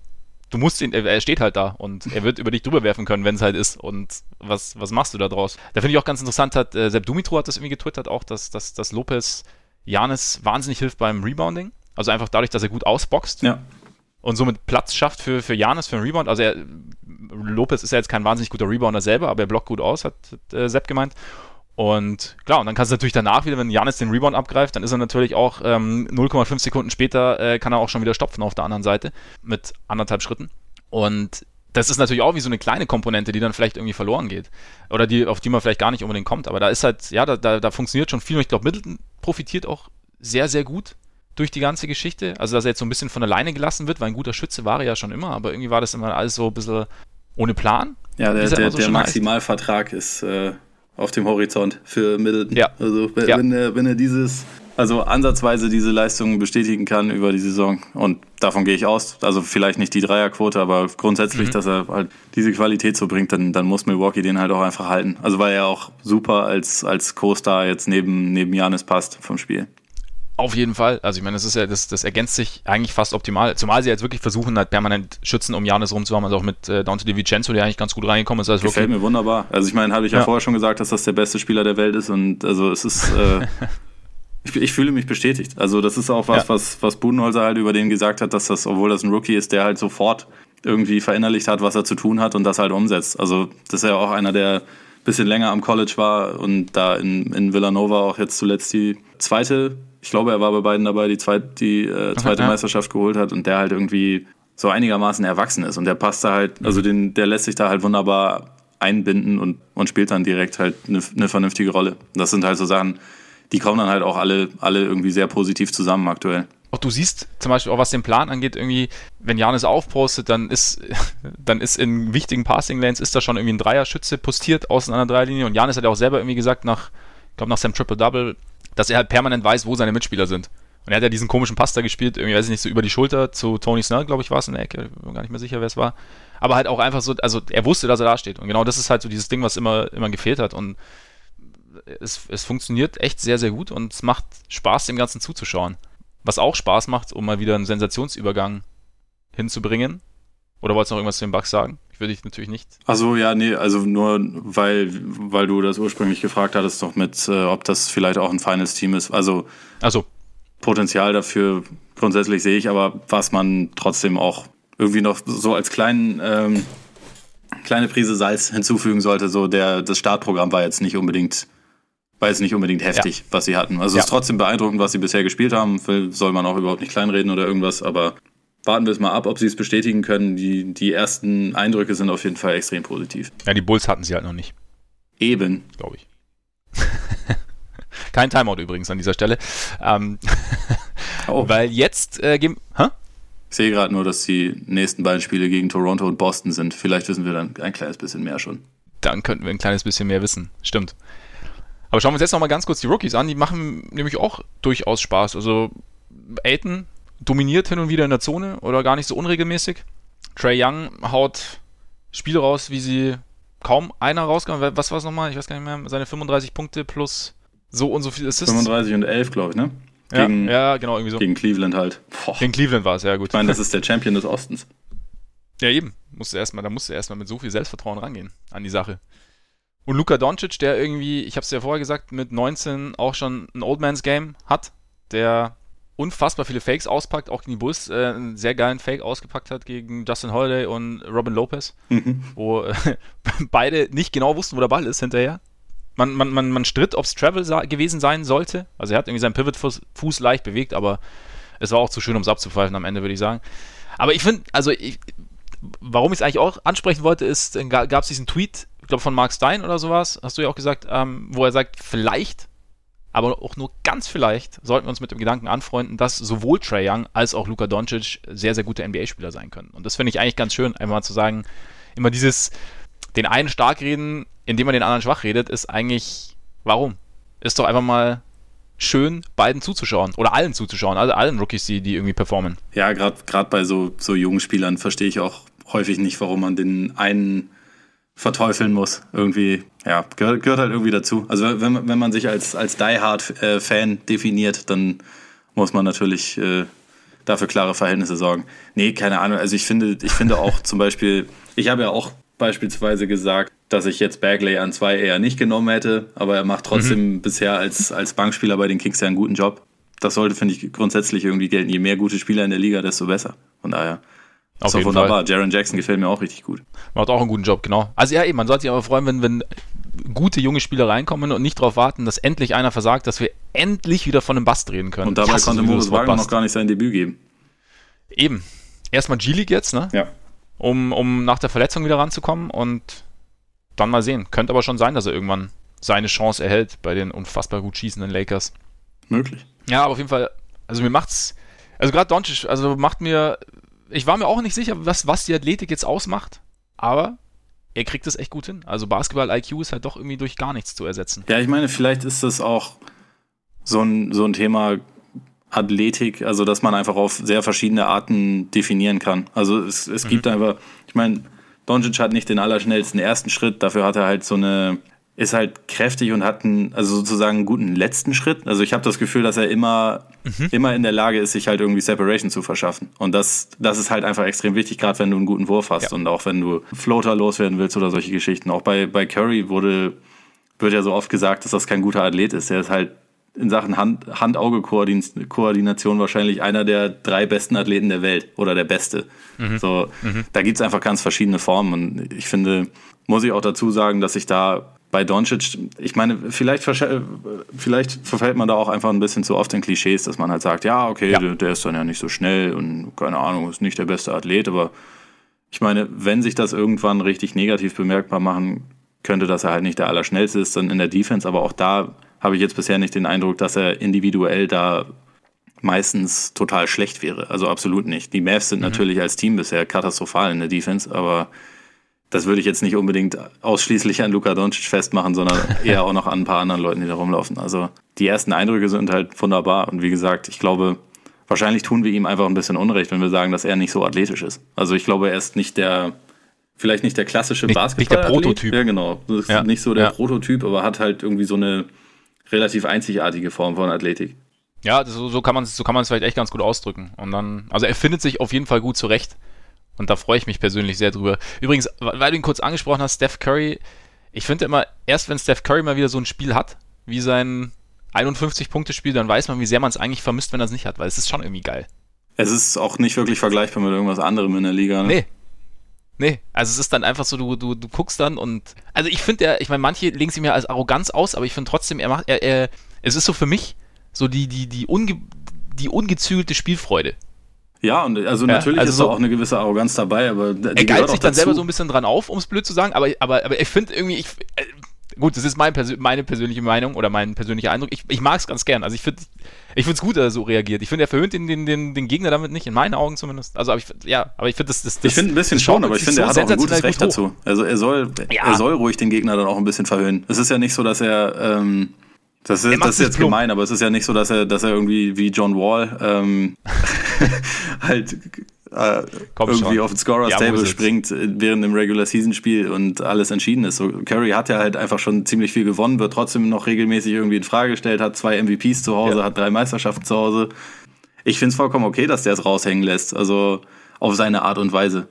Speaker 1: du musst ihn, er steht halt da und er wird über dich drüber werfen können, wenn es halt ist. Und was, was machst du da draus? Da finde ich auch ganz interessant, hat äh, Sepp Dumitro hat das irgendwie getwittert auch, dass, dass, dass Lopez Janis wahnsinnig hilft beim Rebounding. Also einfach dadurch, dass er gut ausboxt.
Speaker 2: Ja
Speaker 1: und somit Platz schafft für, für Janis, für einen Rebound. Also er, Lopez ist ja jetzt kein wahnsinnig guter Rebounder selber, aber er blockt gut aus, hat, hat äh, Sepp gemeint. Und klar, und dann kannst du natürlich danach wieder, wenn Janis den Rebound abgreift, dann ist er natürlich auch ähm, 0,5 Sekunden später, äh, kann er auch schon wieder stopfen auf der anderen Seite mit anderthalb Schritten. Und das ist natürlich auch wie so eine kleine Komponente, die dann vielleicht irgendwie verloren geht. Oder die, auf die man vielleicht gar nicht unbedingt kommt. Aber da ist halt, ja, da, da, da funktioniert schon viel. Und ich glaube, Middleton profitiert auch sehr, sehr gut durch die ganze Geschichte. Also, dass er jetzt so ein bisschen von alleine gelassen wird, weil ein guter Schütze war er ja schon immer, aber irgendwie war das immer alles so ein bisschen ohne Plan.
Speaker 2: Ja, der, der, so der Maximalvertrag ist äh, auf dem Horizont für Middleton.
Speaker 1: Ja.
Speaker 2: Also, wenn, ja. wenn, er, wenn er dieses, also ansatzweise diese Leistungen bestätigen kann über die Saison und davon gehe ich aus, also vielleicht nicht die Dreierquote, aber grundsätzlich, mhm. dass er halt diese Qualität so bringt, dann, dann muss Milwaukee den halt auch einfach halten. Also weil er auch super als, als Co-Star jetzt neben, neben Janis passt vom Spiel.
Speaker 1: Auf jeden Fall. Also ich meine, das ist ja, das, das ergänzt sich eigentlich fast optimal. Zumal sie jetzt wirklich versuchen, halt permanent Schützen um Janis rumzuhaben. Also auch mit äh, Dante Di Vincenzo, der eigentlich ganz gut reingekommen ist. Also
Speaker 2: Gefällt mir wunderbar. Also ich meine, habe ich ja, ja, vorher schon gesagt, dass das der beste Spieler der Welt ist. Und also es ist, äh, ich, ich, fühle mich bestätigt. Also das ist auch was, ja. was, was Budenholzer halt über den gesagt hat, dass das, obwohl das ein Rookie ist, der halt sofort irgendwie verinnerlicht hat, was er zu tun hat und das halt umsetzt. Also das ist ja auch einer, der bisschen länger am College war und da in, in Villanova auch jetzt zuletzt die zweite ich glaube, er war bei beiden dabei, die, zweit, die äh, zweite okay, Meisterschaft geholt hat und der halt irgendwie so einigermaßen erwachsen ist. Und der passt da halt, also den, der lässt sich da halt wunderbar einbinden und, und spielt dann direkt halt eine, eine vernünftige Rolle. Das sind halt so Sachen, die kommen dann halt auch alle, alle irgendwie sehr positiv zusammen aktuell.
Speaker 1: Auch du siehst zum Beispiel auch, was den Plan angeht, irgendwie, wenn Janis aufpostet, dann ist, dann ist in wichtigen Passing Lanes ist da schon irgendwie ein Dreierschütze postiert außen an der Dreierlinie und Janis hat ja auch selber irgendwie gesagt, nach, ich glaube nach seinem Triple-Double, dass er halt permanent weiß, wo seine Mitspieler sind. Und er hat ja diesen komischen Pasta gespielt, irgendwie, weiß ich nicht, so über die Schulter zu Tony Snell, glaube ich, war es in der Ecke, bin gar nicht mehr sicher, wer es war. Aber halt auch einfach so, also er wusste, dass er da steht. Und genau das ist halt so dieses Ding, was immer, immer gefehlt hat. Und es, es funktioniert echt sehr, sehr gut und es macht Spaß, dem Ganzen zuzuschauen. Was auch Spaß macht, um mal wieder einen Sensationsübergang hinzubringen. Oder wolltest du noch irgendwas zu den Bugs sagen? Ich würde dich natürlich nicht.
Speaker 2: Also ja, nee, also nur weil, weil du das ursprünglich gefragt hattest, doch mit, äh, ob das vielleicht auch ein Finals-Team ist. Also,
Speaker 1: also
Speaker 2: Potenzial dafür grundsätzlich sehe ich, aber was man trotzdem auch irgendwie noch so als kleinen, ähm, kleine Prise Salz hinzufügen sollte, so der, das Startprogramm war jetzt nicht unbedingt war jetzt nicht unbedingt heftig, ja. was sie hatten. Also ja. es ist trotzdem beeindruckend, was sie bisher gespielt haben. Soll man auch überhaupt nicht kleinreden oder irgendwas, aber warten wir es mal ab, ob sie es bestätigen können. Die, die ersten Eindrücke sind auf jeden Fall extrem positiv.
Speaker 1: Ja, die Bulls hatten sie halt noch nicht.
Speaker 2: Eben.
Speaker 1: Glaube ich. Kein Timeout übrigens an dieser Stelle. Ähm, oh. Weil jetzt äh, geben. Hä?
Speaker 2: Ich sehe gerade nur, dass die nächsten beiden Spiele gegen Toronto und Boston sind. Vielleicht wissen wir dann ein kleines bisschen mehr schon.
Speaker 1: Dann könnten wir ein kleines bisschen mehr wissen. Stimmt. Aber schauen wir uns jetzt nochmal ganz kurz die Rookies an. Die machen nämlich auch durchaus Spaß. Also Aiton dominiert hin und wieder in der Zone oder gar nicht so unregelmäßig. Trey Young haut Spiele raus, wie sie kaum einer rauskommt. Was war es nochmal? Ich weiß gar nicht mehr. Seine 35 Punkte plus so und so viel
Speaker 2: Assists. 35 und 11, glaube ich, ne?
Speaker 1: Gegen, ja, ja, genau, irgendwie so.
Speaker 2: Gegen Cleveland halt.
Speaker 1: Boah. Gegen Cleveland war es, ja gut.
Speaker 2: Ich meine, das ist der Champion des Ostens.
Speaker 1: Ja, eben. Musste erstmal, da musste er erstmal mit so viel Selbstvertrauen rangehen an die Sache. Und Luka Doncic, der irgendwie, ich habe es ja vorher gesagt, mit 19 auch schon ein Old Man's Game hat, der unfassbar viele Fakes auspackt, auch gegen die Bulls äh, einen sehr geilen Fake ausgepackt hat gegen Justin Holiday und Robin Lopez, mhm. wo äh, beide nicht genau wussten, wo der Ball ist hinterher. Man, man, man, man stritt, ob es Travel gewesen sein sollte. Also er hat irgendwie seinen Pivot-Fuß leicht bewegt, aber es war auch zu schön, um es abzupfeifen am Ende, würde ich sagen. Aber ich finde, also ich, warum ich es eigentlich auch ansprechen wollte, ist, gab es diesen Tweet glaube von Mark Stein oder sowas, hast du ja auch gesagt, ähm, wo er sagt, vielleicht, aber auch nur ganz vielleicht, sollten wir uns mit dem Gedanken anfreunden, dass sowohl Trey Young als auch Luka Doncic sehr, sehr gute NBA-Spieler sein können. Und das finde ich eigentlich ganz schön, einfach mal zu sagen, immer dieses, den einen stark reden, indem man den anderen schwach redet, ist eigentlich, warum? Ist doch einfach mal schön, beiden zuzuschauen oder allen zuzuschauen, also allen Rookies, die, die irgendwie performen.
Speaker 2: Ja, gerade bei so, so jungen Spielern verstehe ich auch häufig nicht, warum man den einen verteufeln muss. Irgendwie, ja, gehört, gehört halt irgendwie dazu. Also wenn, wenn man sich als, als Die Hard-Fan äh, definiert, dann muss man natürlich äh, dafür klare Verhältnisse sorgen. Nee, keine Ahnung. Also ich finde, ich finde auch zum Beispiel, ich habe ja auch beispielsweise gesagt, dass ich jetzt Bagley an zwei eher nicht genommen hätte, aber er macht trotzdem mhm. bisher als, als Bankspieler bei den Kings ja einen guten Job. Das sollte, finde ich, grundsätzlich irgendwie gelten. Je mehr gute Spieler in der Liga, desto besser. Von daher. Auf ist wunderbar. Jaron Jackson gefällt mir auch richtig gut.
Speaker 1: Macht auch einen guten Job, genau. Also ja, eben, man sollte sich aber freuen, wenn, wenn gute junge Spieler reinkommen und nicht darauf warten, dass endlich einer versagt, dass wir endlich wieder von einem Bast reden können.
Speaker 2: Und dabei konnte Moritz Wagner noch gar nicht sein Debüt geben.
Speaker 1: Eben. Erstmal G-League jetzt, ne?
Speaker 2: Ja.
Speaker 1: Um, um nach der Verletzung wieder ranzukommen und dann mal sehen. Könnte aber schon sein, dass er irgendwann seine Chance erhält bei den unfassbar gut schießenden Lakers.
Speaker 2: Möglich.
Speaker 1: Ja, aber auf jeden Fall, also mir macht's, also gerade Doncic, also macht mir ich war mir auch nicht sicher, was, was die Athletik jetzt ausmacht, aber er kriegt es echt gut hin. Also Basketball-IQ ist halt doch irgendwie durch gar nichts zu ersetzen.
Speaker 2: Ja, ich meine, vielleicht ist das auch so ein, so ein Thema Athletik, also dass man einfach auf sehr verschiedene Arten definieren kann. Also es, es mhm. gibt einfach, ich meine, Doncic hat nicht den allerschnellsten ersten Schritt, dafür hat er halt so eine ist halt kräftig und hat einen, also sozusagen einen guten letzten Schritt. Also ich habe das Gefühl, dass er immer, mhm. immer in der Lage ist, sich halt irgendwie Separation zu verschaffen. Und das, das ist halt einfach extrem wichtig, gerade wenn du einen guten Wurf hast ja. und auch wenn du Floater loswerden willst oder solche Geschichten. Auch bei, bei Curry wurde, wird ja so oft gesagt, dass das kein guter Athlet ist. Er ist halt in Sachen Hand-Auge-Koordination wahrscheinlich einer der drei besten Athleten der Welt oder der beste. Mhm. So, mhm. Da gibt's einfach ganz verschiedene Formen. Und ich finde, muss ich auch dazu sagen, dass ich da bei Doncic, ich meine, vielleicht, vielleicht verfällt man da auch einfach ein bisschen zu oft in Klischees, dass man halt sagt, ja, okay, ja. Der, der, ist dann ja nicht so schnell und keine Ahnung, ist nicht der beste Athlet, aber ich meine, wenn sich das irgendwann richtig negativ bemerkbar machen könnte, dass er halt nicht der Allerschnellste ist, dann in der Defense, aber auch da habe ich jetzt bisher nicht den Eindruck, dass er individuell da meistens total schlecht wäre. Also absolut nicht. Die Mavs sind mhm. natürlich als Team bisher katastrophal in der Defense, aber das würde ich jetzt nicht unbedingt ausschließlich an Luka Doncic festmachen, sondern eher auch noch an ein paar anderen Leuten, die da rumlaufen. Also die ersten Eindrücke sind halt wunderbar. Und wie gesagt, ich glaube, wahrscheinlich tun wir ihm einfach ein bisschen Unrecht, wenn wir sagen, dass er nicht so athletisch ist. Also ich glaube, er ist nicht der, vielleicht nicht der klassische nicht, Basketball.
Speaker 1: Nicht der Prototyp.
Speaker 2: Ja, genau. Das ist ja. nicht so der ja. Prototyp, aber hat halt irgendwie so eine relativ einzigartige Form von Athletik.
Speaker 1: Ja, so, so kann man es so vielleicht echt ganz gut ausdrücken. Und dann, also er findet sich auf jeden Fall gut zurecht. Und da freue ich mich persönlich sehr drüber. Übrigens, weil du ihn kurz angesprochen hast, Steph Curry, ich finde immer, erst wenn Steph Curry mal wieder so ein Spiel hat, wie sein 51-Punkte-Spiel, dann weiß man, wie sehr man es eigentlich vermisst, wenn er es nicht hat, weil es ist schon irgendwie geil.
Speaker 2: Es ist auch nicht wirklich vergleichbar mit irgendwas anderem in der Liga.
Speaker 1: Ne? Nee. Nee, also es ist dann einfach so, du, du, du guckst dann und. Also ich finde, der, ich meine, manche legen sie mir als Arroganz aus, aber ich finde trotzdem, er macht, er, er, es ist so für mich so die, die, die, unge, die ungezügelte Spielfreude.
Speaker 2: Ja, und also ja, natürlich also ist so, auch eine gewisse Arroganz dabei, aber
Speaker 1: er geilt sich dann selber so ein bisschen dran auf, um es blöd zu sagen, aber, aber, aber ich finde irgendwie, ich, äh, gut, das ist mein Persö meine persönliche Meinung oder mein persönlicher Eindruck. Ich, ich mag es ganz gern. Also ich finde ich finde es gut, dass er so reagiert. Ich finde, er verhöhnt den, den, den, den Gegner damit nicht, in meinen Augen zumindest. Also, aber ich, ja, aber ich finde das, das, das,
Speaker 2: Ich finde ein bisschen schon, aber ich finde, so er hat auch ein gutes Recht dazu. Also er soll, ja. er soll ruhig den Gegner dann auch ein bisschen verhöhnen. Es ist ja nicht so, dass er, ähm, das ist, das ist jetzt plump. gemein, aber es ist ja nicht so, dass er, dass er irgendwie wie John Wall ähm, halt äh, irgendwie schon. auf den Scorer's ja, Table springt äh, während dem Regular Season Spiel und alles entschieden ist. So, Curry hat ja halt einfach schon ziemlich viel gewonnen, wird trotzdem noch regelmäßig irgendwie in Frage gestellt, hat zwei MVPs zu Hause, ja. hat drei Meisterschaften zu Hause. Ich finde es vollkommen okay, dass der es raushängen lässt, also auf seine Art und Weise.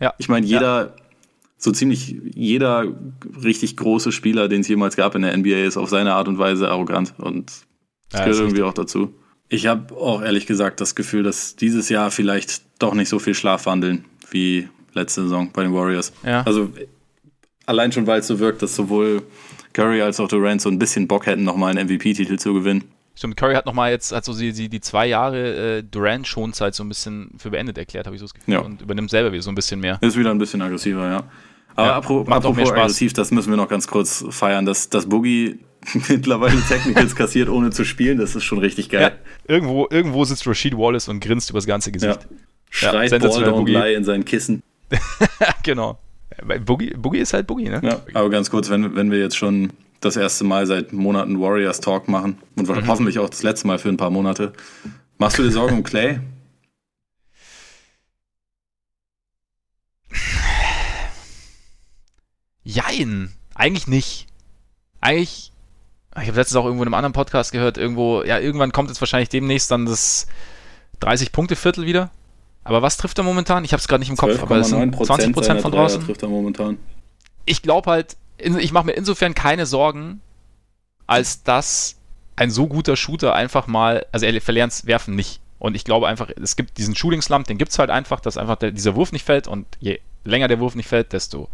Speaker 2: Ja. Ich meine, jeder, ja. So ziemlich jeder richtig große Spieler, den es jemals gab in der NBA, ist auf seine Art und Weise arrogant und das gehört irgendwie richtig. auch dazu. Ich habe auch ehrlich gesagt das Gefühl, dass dieses Jahr vielleicht doch nicht so viel Schlafwandeln wie letzte Saison bei den Warriors. Ja. Also allein schon, weil es so wirkt, dass sowohl Curry als auch Durant so ein bisschen Bock hätten, nochmal einen MVP-Titel zu gewinnen.
Speaker 1: Stimmt, Curry hat nochmal jetzt, also sie, sie die zwei Jahre äh, Durant-Schonzeit so ein bisschen für beendet erklärt, habe ich so das Gefühl. Ja. Und übernimmt selber wieder so ein bisschen mehr.
Speaker 2: Ist wieder ein bisschen aggressiver, ja. Aber ja, apropos, apropos aggressiv, das müssen wir noch ganz kurz feiern, dass, dass Boogie mittlerweile Technicals kassiert, ohne zu spielen. Das ist schon richtig geil.
Speaker 1: Ja, irgendwo, irgendwo sitzt Rashid Wallace und grinst übers ganze Gesicht. Ja.
Speaker 2: Schreit ja, Ball don't lie in sein Kissen.
Speaker 1: genau. Boogie, Boogie ist halt Boogie, ne?
Speaker 2: Ja, aber ganz kurz, wenn, wenn wir jetzt schon das erste Mal seit Monaten Warriors Talk machen und mhm. hoffentlich auch das letzte Mal für ein paar Monate, machst du dir Sorgen um Clay?
Speaker 1: Jein, eigentlich nicht. Eigentlich ich habe letztens auch irgendwo in einem anderen Podcast gehört, irgendwo, ja, irgendwann kommt jetzt wahrscheinlich demnächst dann das 30-Punkte-Viertel wieder. Aber was trifft er momentan? Ich habe es gerade nicht im Kopf, aber es sind 20 Prozent von draußen.
Speaker 2: trifft er momentan.
Speaker 1: Ich glaube halt, ich mache mir insofern keine Sorgen, als dass ein so guter Shooter einfach mal, also er verlernt Werfen nicht. Und ich glaube einfach, es gibt diesen Shooting Slump, den gibt es halt einfach, dass einfach der, dieser Wurf nicht fällt und je länger der Wurf nicht fällt, desto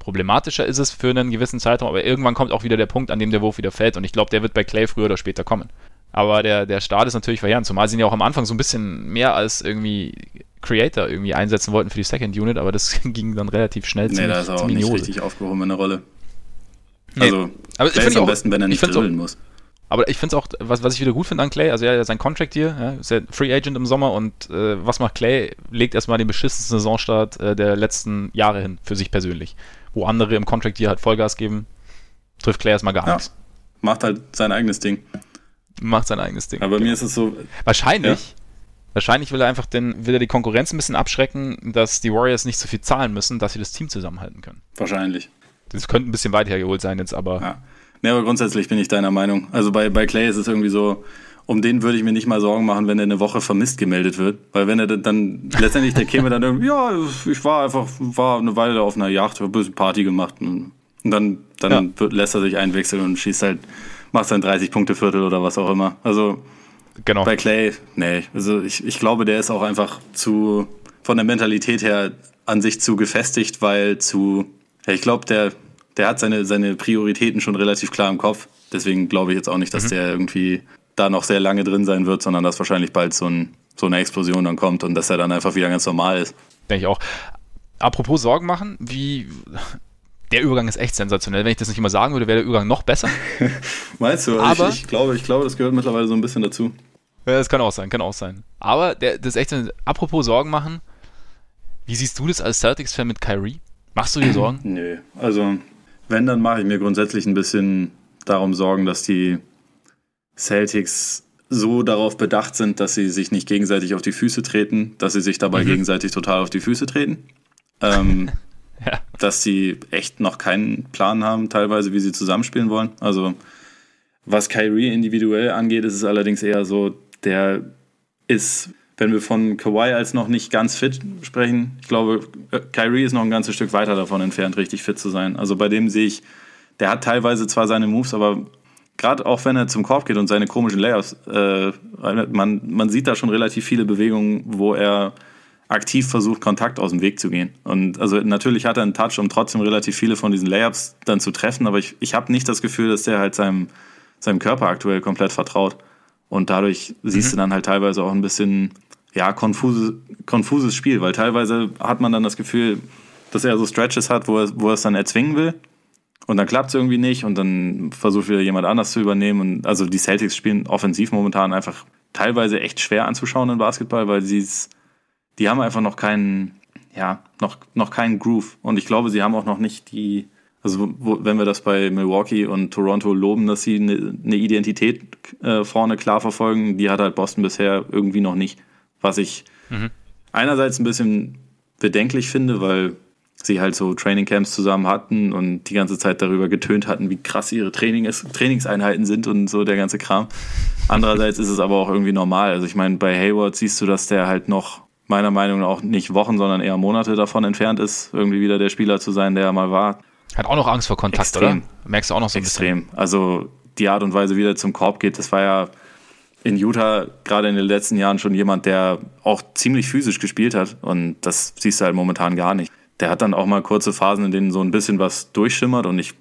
Speaker 1: problematischer ist es für einen gewissen Zeitraum, aber irgendwann kommt auch wieder der Punkt, an dem der Wurf wieder fällt und ich glaube, der wird bei Clay früher oder später kommen. Aber der, der Start ist natürlich verheerend, zumal sie ihn ja auch am Anfang so ein bisschen mehr als irgendwie Creator irgendwie einsetzen wollten für die Second Unit, aber das ging dann relativ schnell
Speaker 2: nee, ziemlich, da ist er auch nicht richtig aufgehoben in der Rolle. Also, nee. aber
Speaker 1: Clay ist
Speaker 2: am besten, wenn er nicht drillen muss.
Speaker 1: Aber ich finde es auch, was, was ich wieder gut finde an Clay, also ja, sein Contract hier, ja, ist ja Free Agent im Sommer und äh, was macht Clay? Legt erstmal den beschissensten Saisonstart äh, der letzten Jahre hin, für sich persönlich wo andere im Contract hier halt Vollgas geben, trifft Clay erstmal gar ja. nichts.
Speaker 2: Macht halt sein eigenes Ding.
Speaker 1: Macht sein eigenes Ding.
Speaker 2: Aber genau. mir ist es so.
Speaker 1: Wahrscheinlich. Ja. Wahrscheinlich will er einfach den, will er die Konkurrenz ein bisschen abschrecken, dass die Warriors nicht so viel zahlen müssen, dass sie das Team zusammenhalten können.
Speaker 2: Wahrscheinlich.
Speaker 1: Das könnte ein bisschen weiter hergeholt sein jetzt, aber.
Speaker 2: Ja. Nee, aber grundsätzlich bin ich deiner Meinung. Also bei, bei Clay ist es irgendwie so, um den würde ich mir nicht mal Sorgen machen, wenn er eine Woche vermisst gemeldet wird. Weil wenn er dann, letztendlich, der käme dann irgendwie, ja, ich war einfach, war eine Weile auf einer Yacht, habe ein bisschen Party gemacht und, dann, dann ja. lässt er sich einwechseln und schießt halt, macht sein 30-Punkte-Viertel oder was auch immer. Also genau. bei Clay, nee, also ich, ich glaube, der ist auch einfach zu, von der Mentalität her an sich zu gefestigt, weil zu, ja, ich glaube, der, der hat seine, seine Prioritäten schon relativ klar im Kopf. Deswegen glaube ich jetzt auch nicht, dass mhm. der irgendwie da noch sehr lange drin sein wird, sondern dass wahrscheinlich bald so, ein, so eine Explosion dann kommt und dass er dann einfach wieder ganz normal ist.
Speaker 1: Denke ich auch. Apropos Sorgen machen, wie der Übergang ist echt sensationell. Wenn ich das nicht immer sagen würde, wäre der Übergang noch besser.
Speaker 2: Meinst du?
Speaker 1: Aber
Speaker 2: ich, ich, glaube, ich glaube, das gehört mittlerweile so ein bisschen dazu.
Speaker 1: Ja, das kann auch sein, kann auch sein. Aber der, das ist echt, apropos Sorgen machen, wie siehst du das als Celtics-Fan mit Kyrie? Machst du dir Sorgen?
Speaker 2: Nö, also wenn, dann mache ich mir grundsätzlich ein bisschen darum Sorgen, dass die Celtics so darauf bedacht sind, dass sie sich nicht gegenseitig auf die Füße treten, dass sie sich dabei mhm. gegenseitig total auf die Füße treten. Ähm, ja. Dass sie echt noch keinen Plan haben, teilweise, wie sie zusammenspielen wollen. Also, was Kyrie individuell angeht, ist es allerdings eher so, der ist, wenn wir von Kawhi als noch nicht ganz fit sprechen, ich glaube, Kyrie ist noch ein ganzes Stück weiter davon entfernt, richtig fit zu sein. Also bei dem sehe ich, der hat teilweise zwar seine Moves, aber gerade auch wenn er zum Korb geht und seine komischen Layups, äh, man, man sieht da schon relativ viele Bewegungen, wo er aktiv versucht, Kontakt aus dem Weg zu gehen. Und also natürlich hat er einen Touch, um trotzdem relativ viele von diesen Layups dann zu treffen, aber ich, ich habe nicht das Gefühl, dass der halt seinem, seinem Körper aktuell komplett vertraut. Und dadurch mhm. siehst du dann halt teilweise auch ein bisschen, ja, konfuse, konfuses Spiel, weil teilweise hat man dann das Gefühl, dass er so Stretches hat, wo er, wo er es dann erzwingen will und dann klappt es irgendwie nicht und dann versucht wieder jemand anders zu übernehmen. Und also die Celtics spielen offensiv momentan einfach teilweise echt schwer anzuschauen in Basketball, weil sie es, die haben einfach noch keinen, ja, noch, noch keinen Groove. Und ich glaube, sie haben auch noch nicht die, also wo, wenn wir das bei Milwaukee und Toronto loben, dass sie eine, eine Identität äh, vorne klar verfolgen, die hat halt Boston bisher irgendwie noch nicht. Was ich mhm. einerseits ein bisschen bedenklich finde, weil sie halt so Trainingcamps zusammen hatten und die ganze Zeit darüber getönt hatten, wie krass ihre Trainings, Trainingseinheiten sind und so der ganze Kram. Andererseits ist es aber auch irgendwie normal. Also ich meine, bei Hayward siehst du, dass der halt noch meiner Meinung nach auch nicht Wochen, sondern eher Monate davon entfernt ist, irgendwie wieder der Spieler zu sein, der er mal war.
Speaker 1: Hat auch noch Angst vor Kontakt, Extrem. oder? Merkst du auch noch so ein
Speaker 2: Extrem. bisschen? Also die Art und Weise, wie er zum Korb geht, das war ja in Utah gerade in den letzten Jahren schon jemand, der auch ziemlich physisch gespielt hat und das siehst du halt momentan gar nicht der hat dann auch mal kurze Phasen, in denen so ein bisschen was durchschimmert und ich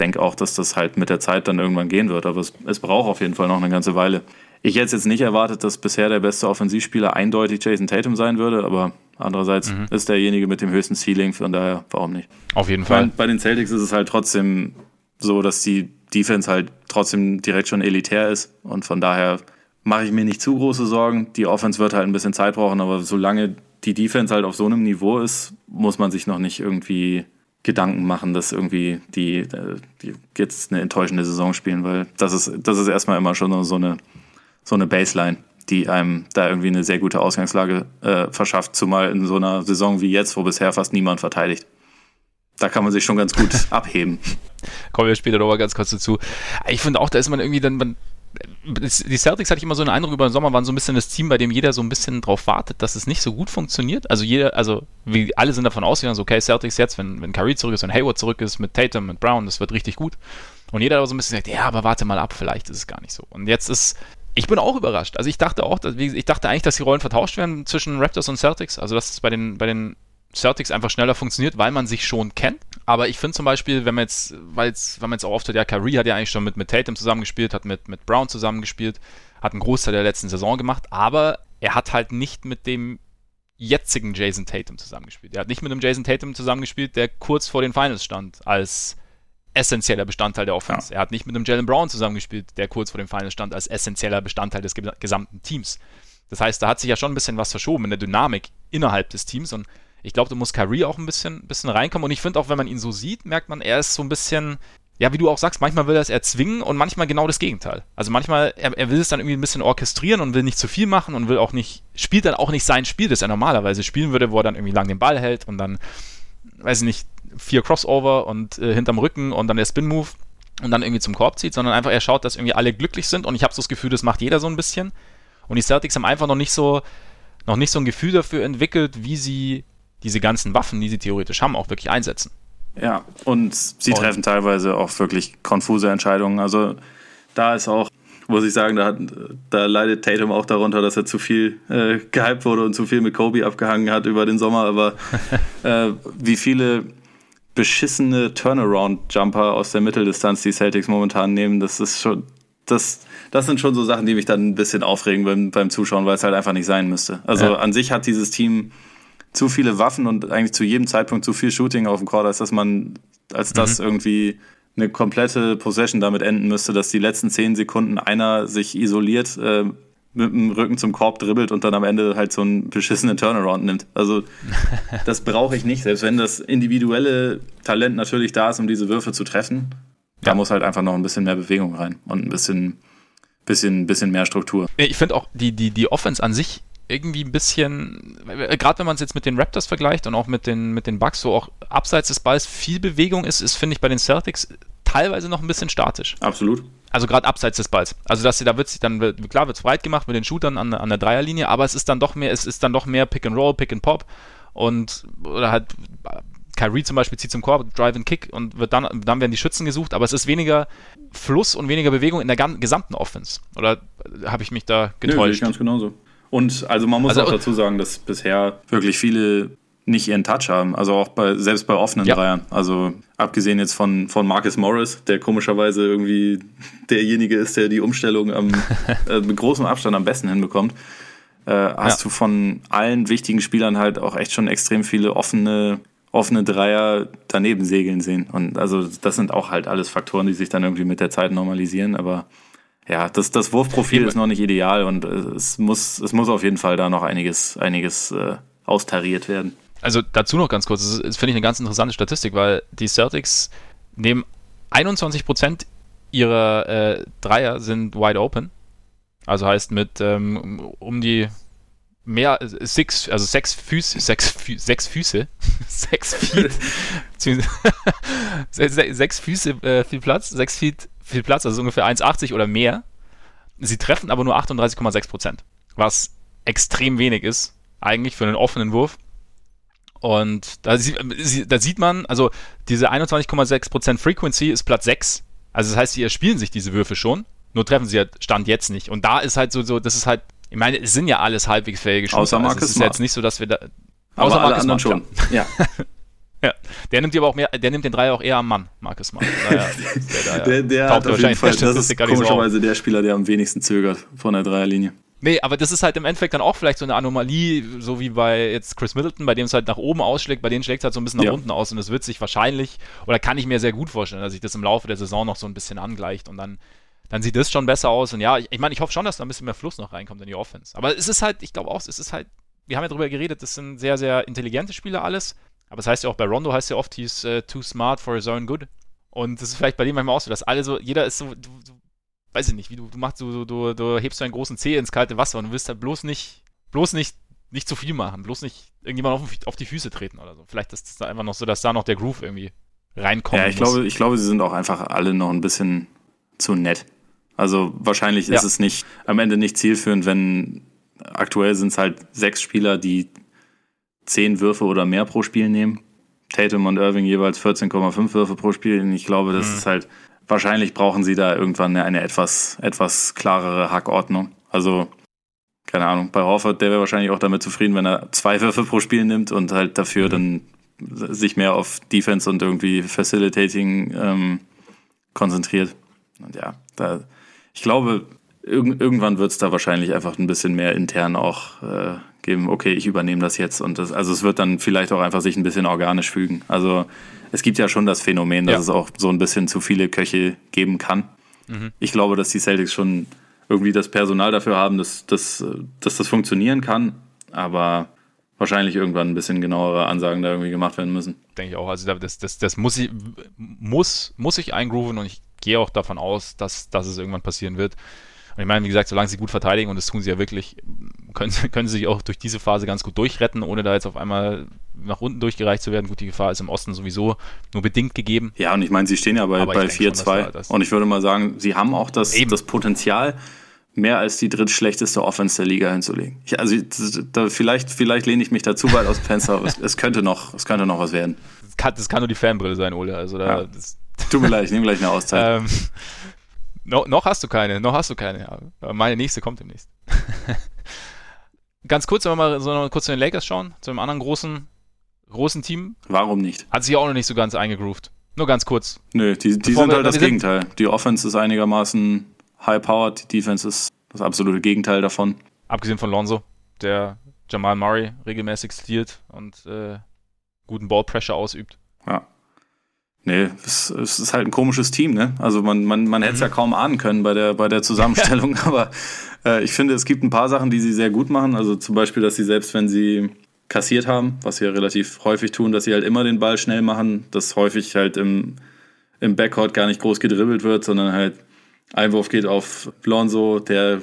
Speaker 2: denke auch, dass das halt mit der Zeit dann irgendwann gehen wird. Aber es, es braucht auf jeden Fall noch eine ganze Weile. Ich hätte jetzt nicht erwartet, dass bisher der beste Offensivspieler eindeutig Jason Tatum sein würde, aber andererseits mhm. ist derjenige mit dem höchsten Ceiling, von daher warum nicht?
Speaker 1: Auf jeden Fall.
Speaker 2: Bei den Celtics ist es halt trotzdem so, dass die Defense halt trotzdem direkt schon elitär ist und von daher mache ich mir nicht zu große Sorgen. Die Offense wird halt ein bisschen Zeit brauchen, aber solange die Defense halt auf so einem Niveau ist, muss man sich noch nicht irgendwie Gedanken machen, dass irgendwie die, die jetzt eine enttäuschende Saison spielen, weil das ist, das ist erstmal immer schon so eine, so eine Baseline, die einem da irgendwie eine sehr gute Ausgangslage äh, verschafft, zumal in so einer Saison wie jetzt, wo bisher fast niemand verteidigt. Da kann man sich schon ganz gut abheben.
Speaker 1: Kommen wir später nochmal ganz kurz dazu. Ich finde auch, da ist man irgendwie dann, man, die Celtics hatte ich immer so einen Eindruck über den Sommer, waren so ein bisschen das Team, bei dem jeder so ein bisschen drauf wartet, dass es nicht so gut funktioniert. Also jeder, also wie alle sind davon ausgegangen, so okay, Celtics jetzt, wenn, wenn Curry zurück ist, wenn Hayward zurück ist, mit Tatum, mit Brown, das wird richtig gut. Und jeder hat so ein bisschen gesagt, ja, aber warte mal ab, vielleicht ist es gar nicht so. Und jetzt ist, ich bin auch überrascht. Also ich dachte auch, dass, ich dachte eigentlich, dass die Rollen vertauscht werden zwischen Raptors und Celtics. Also dass es bei den, bei den Celtics einfach schneller funktioniert, weil man sich schon kennt. Aber ich finde zum Beispiel, wenn man jetzt, weil jetzt, wenn man jetzt auch oft hört, ja, Kyrie hat ja eigentlich schon mit, mit Tatum zusammengespielt, hat mit, mit Brown zusammengespielt, hat einen Großteil der letzten Saison gemacht, aber er hat halt nicht mit dem jetzigen Jason Tatum zusammengespielt. Er hat nicht mit dem Jason Tatum zusammengespielt, der kurz vor den Finals stand, als essentieller Bestandteil der Offense. Ja. Er hat nicht mit dem Jalen Brown zusammengespielt, der kurz vor den Finals stand, als essentieller Bestandteil des gesamten Teams. Das heißt, da hat sich ja schon ein bisschen was verschoben in der Dynamik innerhalb des Teams und ich glaube, da muss Kyrie auch ein bisschen, bisschen reinkommen. Und ich finde auch, wenn man ihn so sieht, merkt man, er ist so ein bisschen, ja, wie du auch sagst, manchmal will er es erzwingen und manchmal genau das Gegenteil. Also manchmal, er, er, will es dann irgendwie ein bisschen orchestrieren und will nicht zu viel machen und will auch nicht, spielt dann auch nicht sein Spiel, das er normalerweise spielen würde, wo er dann irgendwie lang den Ball hält und dann, weiß ich nicht, vier Crossover und äh, hinterm Rücken und dann der Spin-Move und dann irgendwie zum Korb zieht, sondern einfach er schaut, dass irgendwie alle glücklich sind und ich habe so das Gefühl, das macht jeder so ein bisschen. Und die Celtics haben einfach noch nicht so, noch nicht so ein Gefühl dafür entwickelt, wie sie diese ganzen Waffen, die sie theoretisch haben, auch wirklich einsetzen.
Speaker 2: Ja, und sie und treffen teilweise auch wirklich konfuse Entscheidungen. Also da ist auch, muss ich sagen, da, hat, da leidet Tatum auch darunter, dass er zu viel äh, gehypt wurde und zu viel mit Kobe abgehangen hat über den Sommer. Aber äh, wie viele beschissene Turnaround-Jumper aus der Mitteldistanz die Celtics momentan nehmen, das ist schon, das, das sind schon so Sachen, die mich dann ein bisschen aufregen beim, beim Zuschauen, weil es halt einfach nicht sein müsste. Also ja. an sich hat dieses Team zu viele Waffen und eigentlich zu jedem Zeitpunkt zu viel Shooting auf dem Court, als dass man, als das mhm. irgendwie eine komplette Possession damit enden müsste, dass die letzten zehn Sekunden einer sich isoliert, äh, mit dem Rücken zum Korb dribbelt und dann am Ende halt so einen beschissenen Turnaround nimmt. Also das brauche ich nicht, selbst wenn das individuelle Talent natürlich da ist, um diese Würfe zu treffen. Da muss halt einfach noch ein bisschen mehr Bewegung rein und ein bisschen, bisschen, bisschen mehr Struktur.
Speaker 1: Ich finde auch die, die, die Offense an sich irgendwie ein bisschen, gerade wenn man es jetzt mit den Raptors vergleicht und auch mit den, mit den Bucks, so auch abseits des Balls viel Bewegung ist, ist, finde ich, bei den Celtics teilweise noch ein bisschen statisch.
Speaker 2: Absolut.
Speaker 1: Also gerade abseits des Balls. Also dass sie da wird sich dann klar wird es breit gemacht mit den Shootern an, an der Dreierlinie, aber es ist dann doch mehr, es ist dann doch mehr Pick and Roll, Pick and Pop und oder halt Kyrie zum Beispiel zieht zum Korb, Drive and Kick und wird dann, dann werden die Schützen gesucht, aber es ist weniger Fluss und weniger Bewegung in der gesamten Offense. Oder habe ich mich da getäuscht?
Speaker 2: Nö, ganz genauso. Und also man muss also, auch dazu sagen, dass bisher wirklich viele nicht ihren Touch haben. Also auch bei, selbst bei offenen ja. Dreiern. Also abgesehen jetzt von, von Marcus Morris, der komischerweise irgendwie derjenige ist, der die Umstellung am, äh, mit großem Abstand am besten hinbekommt, äh, hast ja. du von allen wichtigen Spielern halt auch echt schon extrem viele offene, offene Dreier daneben segeln sehen. Und also das sind auch halt alles Faktoren, die sich dann irgendwie mit der Zeit normalisieren. Aber ja, das, das Wurfprofil ist noch nicht ideal und es muss, es muss auf jeden Fall da noch einiges, einiges äh, austariert werden
Speaker 1: also dazu noch ganz kurz, das, das finde ich eine ganz interessante Statistik, weil die Celtics nehmen 21% ihrer äh, Dreier sind wide open. Also heißt mit ähm, um die mehr äh, six, also sechs Füße, sechs, Fü sechs Füße, sechs Feet, sechs Füße äh, viel Platz, sechs Feet viel Platz, also ungefähr 1,80 oder mehr. Sie treffen aber nur 38,6% was extrem wenig ist, eigentlich für einen offenen Wurf. Und da, da sieht man, also diese 21,6% Frequency ist Platz 6. Also das heißt, sie erspielen sich diese Würfe schon, nur treffen sie halt Stand jetzt nicht. Und da ist halt so, so das ist halt, ich meine, es sind ja alles halbwegs fähige
Speaker 2: Spieler. Außer Marcus
Speaker 1: also Es ist jetzt nicht so, dass wir da.
Speaker 2: Aber außer alle Marcus anderen schon.
Speaker 1: Ja. ja. Der nimmt aber auch mehr, der nimmt den Dreier auch eher am Mann, Marcus Smart. Naja,
Speaker 2: der, der, der hat auf jeden Fall, das ist komischerweise der Spieler, der am wenigsten zögert von der Dreierlinie.
Speaker 1: Nee, aber das ist halt im Endeffekt dann auch vielleicht so eine Anomalie, so wie bei jetzt Chris Middleton, bei dem es halt nach oben ausschlägt, bei denen schlägt es halt so ein bisschen nach ja. unten aus und es wird sich wahrscheinlich, oder kann ich mir sehr gut vorstellen, dass sich das im Laufe der Saison noch so ein bisschen angleicht und dann, dann sieht das schon besser aus und ja, ich, ich meine, ich hoffe schon, dass da ein bisschen mehr Fluss noch reinkommt in die Offense. Aber es ist halt, ich glaube auch, es ist halt, wir haben ja drüber geredet, das sind sehr, sehr intelligente Spieler alles, aber es das heißt ja auch bei Rondo heißt ja oft, he's uh, too smart for his own good. Und das ist vielleicht bei dem manchmal auch so, dass alle so, jeder ist so, du, du weiß ich nicht, wie du, du machst, du, du, du hebst so einen großen Zeh ins kalte Wasser und du willst halt bloß nicht, bloß nicht, nicht zu viel machen, bloß nicht irgendjemand auf, auf die Füße treten oder so. Vielleicht ist es da einfach noch so, dass da noch der Groove irgendwie reinkommt.
Speaker 2: Ja, ich muss. glaube, ich glaube, sie sind auch einfach alle noch ein bisschen zu nett. Also wahrscheinlich ja. ist es nicht am Ende nicht zielführend, wenn aktuell sind es halt sechs Spieler, die zehn Würfe oder mehr pro Spiel nehmen. Tatum und Irving jeweils 14,5 Würfe pro Spiel. ich glaube, das mhm. ist halt wahrscheinlich brauchen sie da irgendwann eine, eine etwas, etwas klarere Hackordnung. Also, keine Ahnung, bei Horford, der wäre wahrscheinlich auch damit zufrieden, wenn er zwei Würfe pro Spiel nimmt und halt dafür dann sich mehr auf Defense und irgendwie Facilitating ähm, konzentriert. Und ja, da, ich glaube, irg irgendwann wird es da wahrscheinlich einfach ein bisschen mehr intern auch äh, geben, okay, ich übernehme das jetzt. Und das, also es wird dann vielleicht auch einfach sich ein bisschen organisch fügen. Also es gibt ja schon das Phänomen, dass ja. es auch so ein bisschen zu viele Köche geben kann. Mhm. Ich glaube, dass die Celtics schon irgendwie das Personal dafür haben, dass, dass, dass das funktionieren kann, aber wahrscheinlich irgendwann ein bisschen genauere Ansagen da irgendwie gemacht werden müssen.
Speaker 1: Denke ich auch. Also das, das, das muss, ich, muss, muss ich eingrooven und ich gehe auch davon aus, dass, dass es irgendwann passieren wird. Und ich meine, wie gesagt, solange sie gut verteidigen, und das tun sie ja wirklich, können, können sie sich auch durch diese Phase ganz gut durchretten, ohne da jetzt auf einmal nach unten durchgereicht zu werden. Gut, die Gefahr ist im Osten sowieso nur bedingt gegeben.
Speaker 2: Ja, und ich meine, sie stehen ja bei, bei 4-2. Und ich würde mal sagen, sie haben auch das, das Potenzial, mehr als die drittschlechteste Offense der Liga hinzulegen. Ich, also da, vielleicht, vielleicht lehne ich mich dazu weit aus Fenster, es, es, könnte noch, es könnte noch was werden.
Speaker 1: Das kann, das kann nur die Fanbrille sein, Ole. Also da, ja.
Speaker 2: Tut mir leid, ich nehme gleich eine Auszeit. ähm,
Speaker 1: no, noch hast du keine, noch hast du keine. Meine nächste kommt demnächst. Ganz kurz, wenn wir mal so kurz zu den Lakers schauen, zu einem anderen großen, großen Team.
Speaker 2: Warum nicht?
Speaker 1: Hat sich auch noch nicht so ganz eingegroovt. Nur ganz kurz.
Speaker 2: Nö, die, die sind wir, halt das Gegenteil. Die Offense ist einigermaßen high-powered, die Defense ist das absolute Gegenteil davon.
Speaker 1: Abgesehen von Lonzo, der Jamal Murray regelmäßig stealt und äh, guten Ballpressure ausübt.
Speaker 2: Ja. Nee, es, es, ist halt ein komisches Team, ne? Also man, man, man hätte es mhm. ja kaum ahnen können bei der, bei der Zusammenstellung, aber ich finde, es gibt ein paar Sachen, die sie sehr gut machen. Also zum Beispiel, dass sie selbst, wenn sie kassiert haben, was sie ja relativ häufig tun, dass sie halt immer den Ball schnell machen, dass häufig halt im, im Backcourt gar nicht groß gedribbelt wird, sondern halt Einwurf geht auf Lonzo, der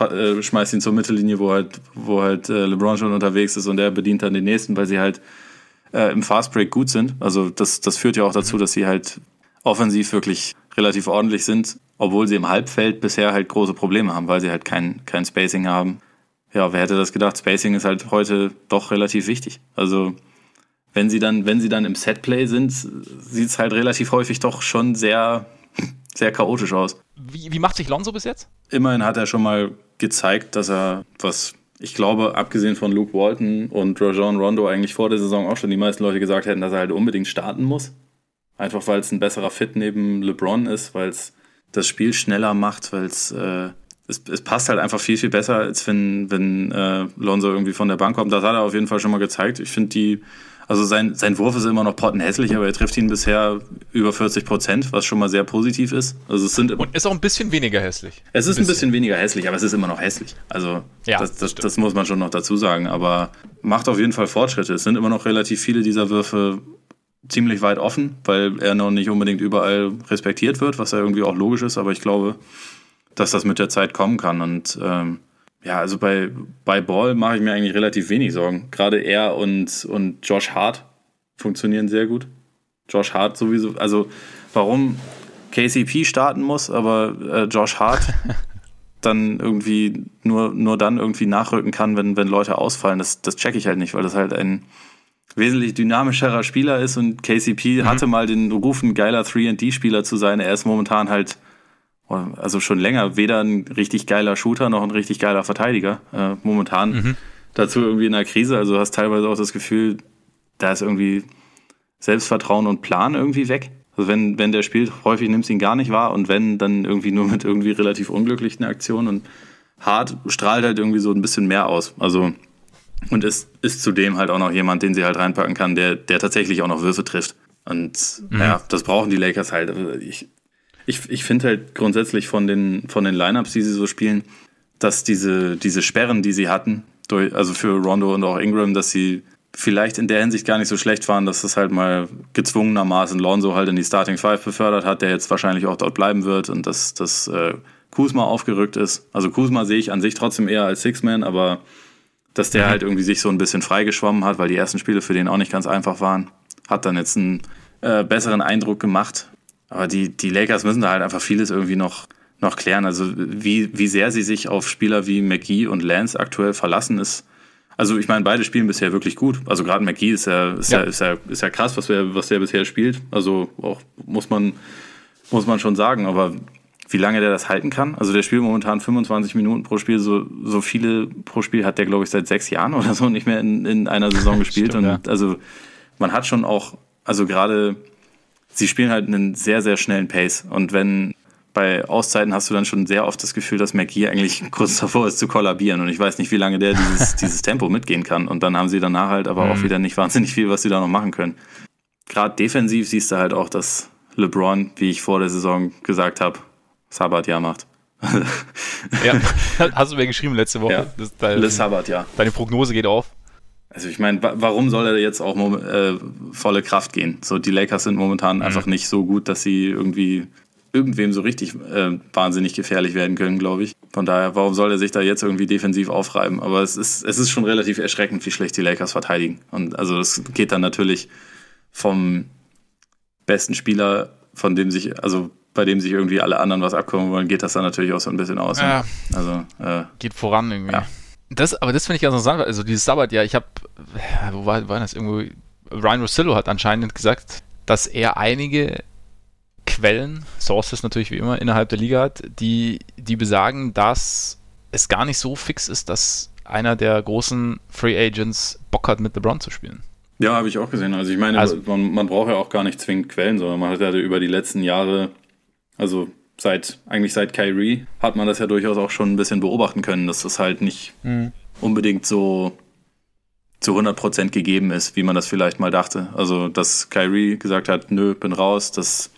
Speaker 2: äh, schmeißt ihn zur Mittellinie, wo halt, wo halt äh, LeBron schon unterwegs ist und der bedient dann den nächsten, weil sie halt äh, im Fastbreak gut sind. Also das, das führt ja auch dazu, dass sie halt offensiv wirklich relativ ordentlich sind, obwohl sie im Halbfeld bisher halt große Probleme haben, weil sie halt kein, kein Spacing haben. Ja, wer hätte das gedacht? Spacing ist halt heute doch relativ wichtig. Also wenn sie dann, wenn sie dann im Setplay sind, sieht es halt relativ häufig doch schon sehr, sehr chaotisch aus.
Speaker 1: Wie, wie macht sich Lonzo bis jetzt?
Speaker 2: Immerhin hat er schon mal gezeigt, dass er was ich glaube, abgesehen von Luke Walton und Rajon Rondo eigentlich vor der Saison auch schon die meisten Leute gesagt hätten, dass er halt unbedingt starten muss. Einfach weil es ein besserer Fit neben LeBron ist, weil es das Spiel schneller macht, weil es, äh, es, es passt halt einfach viel, viel besser, als wenn, wenn äh, Lonzo irgendwie von der Bank kommt. Das hat er auf jeden Fall schon mal gezeigt. Ich finde die also sein, sein Wurf ist immer noch pottenhässlich, aber er trifft ihn bisher über 40 Prozent, was schon mal sehr positiv ist. Also es sind
Speaker 1: Und ist auch ein bisschen weniger hässlich.
Speaker 2: Es ist ein bisschen. ein bisschen weniger hässlich, aber es ist immer noch hässlich. Also ja, das, das, das, muss man schon noch dazu sagen. Aber macht auf jeden Fall Fortschritte. Es sind immer noch relativ viele dieser Würfe ziemlich weit offen, weil er noch nicht unbedingt überall respektiert wird, was ja irgendwie auch logisch ist. Aber ich glaube, dass das mit der Zeit kommen kann. Und ähm, ja, also bei, bei Ball mache ich mir eigentlich relativ wenig Sorgen. Gerade er und, und Josh Hart funktionieren sehr gut. Josh Hart sowieso, also warum KCP starten muss, aber äh, Josh Hart dann irgendwie nur, nur dann irgendwie nachrücken kann, wenn, wenn Leute ausfallen, das, das checke ich halt nicht, weil das halt ein wesentlich dynamischerer Spieler ist und KCP mhm. hatte mal den Ruf, ein geiler 3D-Spieler zu sein. Er ist momentan halt also schon länger, weder ein richtig geiler Shooter noch ein richtig geiler Verteidiger. Äh, momentan mhm. dazu irgendwie in der Krise. Also hast teilweise auch das Gefühl, da ist irgendwie Selbstvertrauen und Plan irgendwie weg. Also wenn, wenn der spielt, häufig nimmst ihn gar nicht wahr und wenn, dann irgendwie nur mit irgendwie relativ unglücklichen Aktionen und Hart strahlt halt irgendwie so ein bisschen mehr aus. Also und ist, ist zudem halt auch noch jemand, den sie halt reinpacken kann, der, der tatsächlich auch noch Würfe trifft. Und mhm. ja, das brauchen die Lakers halt. Ich, ich, ich finde halt grundsätzlich von den, von den Lineups, die sie so spielen, dass diese, diese Sperren, die sie hatten, durch, also für Rondo und auch Ingram, dass sie vielleicht in der Hinsicht gar nicht so schlecht waren, dass das halt mal gezwungenermaßen Lonzo halt in die Starting Five befördert hat, der jetzt wahrscheinlich auch dort bleiben wird und dass, dass äh, Kuzma aufgerückt ist. Also Kuzma sehe ich an sich trotzdem eher als Six-Man, aber dass der mhm. halt irgendwie sich so ein bisschen freigeschwommen hat, weil die ersten Spiele für den auch nicht ganz einfach waren, hat dann jetzt einen äh, besseren Eindruck gemacht. Aber die, die Lakers müssen da halt einfach vieles irgendwie noch, noch klären. Also wie, wie sehr sie sich auf Spieler wie McGee und Lance aktuell verlassen ist. Also ich meine, beide spielen bisher wirklich gut. Also gerade McGee ist ja, ist ja. ja, ist ja, ist ja krass, was der, was der bisher spielt. Also auch muss man, muss man schon sagen. Aber wie lange der das halten kann. Also der spielt momentan 25 Minuten pro Spiel, so, so viele pro Spiel hat der, glaube ich, seit sechs Jahren oder so nicht mehr in, in einer Saison gespielt. Stimmt, und ja. also man hat schon auch, also gerade sie spielen halt einen sehr, sehr schnellen Pace. Und wenn bei Auszeiten hast du dann schon sehr oft das Gefühl, dass McGee eigentlich kurz davor ist zu kollabieren. Und ich weiß nicht, wie lange der dieses, dieses Tempo mitgehen kann. Und dann haben sie danach halt aber mhm. auch wieder nicht wahnsinnig viel, was sie da noch machen können. Gerade defensiv siehst du halt auch, dass LeBron, wie ich vor der Saison gesagt habe, Sabbatjahr macht.
Speaker 1: ja, hast du mir geschrieben letzte Woche. Ja.
Speaker 2: Das, dein, Sabbat, ja.
Speaker 1: Deine Prognose geht auf.
Speaker 2: Also ich meine, warum soll er jetzt auch äh, volle Kraft gehen? So die Lakers sind momentan mhm. einfach nicht so gut, dass sie irgendwie irgendwem so richtig äh, wahnsinnig gefährlich werden können, glaube ich. Von daher, warum soll er sich da jetzt irgendwie defensiv aufreiben? Aber es ist, es ist schon relativ erschreckend, wie schlecht die Lakers verteidigen. Und also es geht dann natürlich vom besten Spieler, von dem sich, also bei dem sich irgendwie alle anderen was abkommen wollen, geht das dann natürlich auch so ein bisschen aus.
Speaker 1: Ne? Ja. Also äh, geht voran irgendwie. Ja. Das, aber das finde ich ganz interessant, also dieses Sabbat, ja, ich habe, wo war, war das irgendwo, Ryan Rossillo hat anscheinend gesagt, dass er einige Quellen, Sources natürlich wie immer, innerhalb der Liga hat, die, die besagen, dass es gar nicht so fix ist, dass einer der großen Free Agents Bock hat, mit LeBron zu spielen.
Speaker 2: Ja, habe ich auch gesehen. Also ich meine, also, man, man braucht ja auch gar nicht zwingend Quellen, sondern man hat ja über die letzten Jahre, also seit, eigentlich seit Kyrie, hat man das ja durchaus auch schon ein bisschen beobachten können, dass das halt nicht mhm. unbedingt so zu 100% gegeben ist, wie man das vielleicht mal dachte. Also, dass Kyrie gesagt hat, nö, bin raus, dass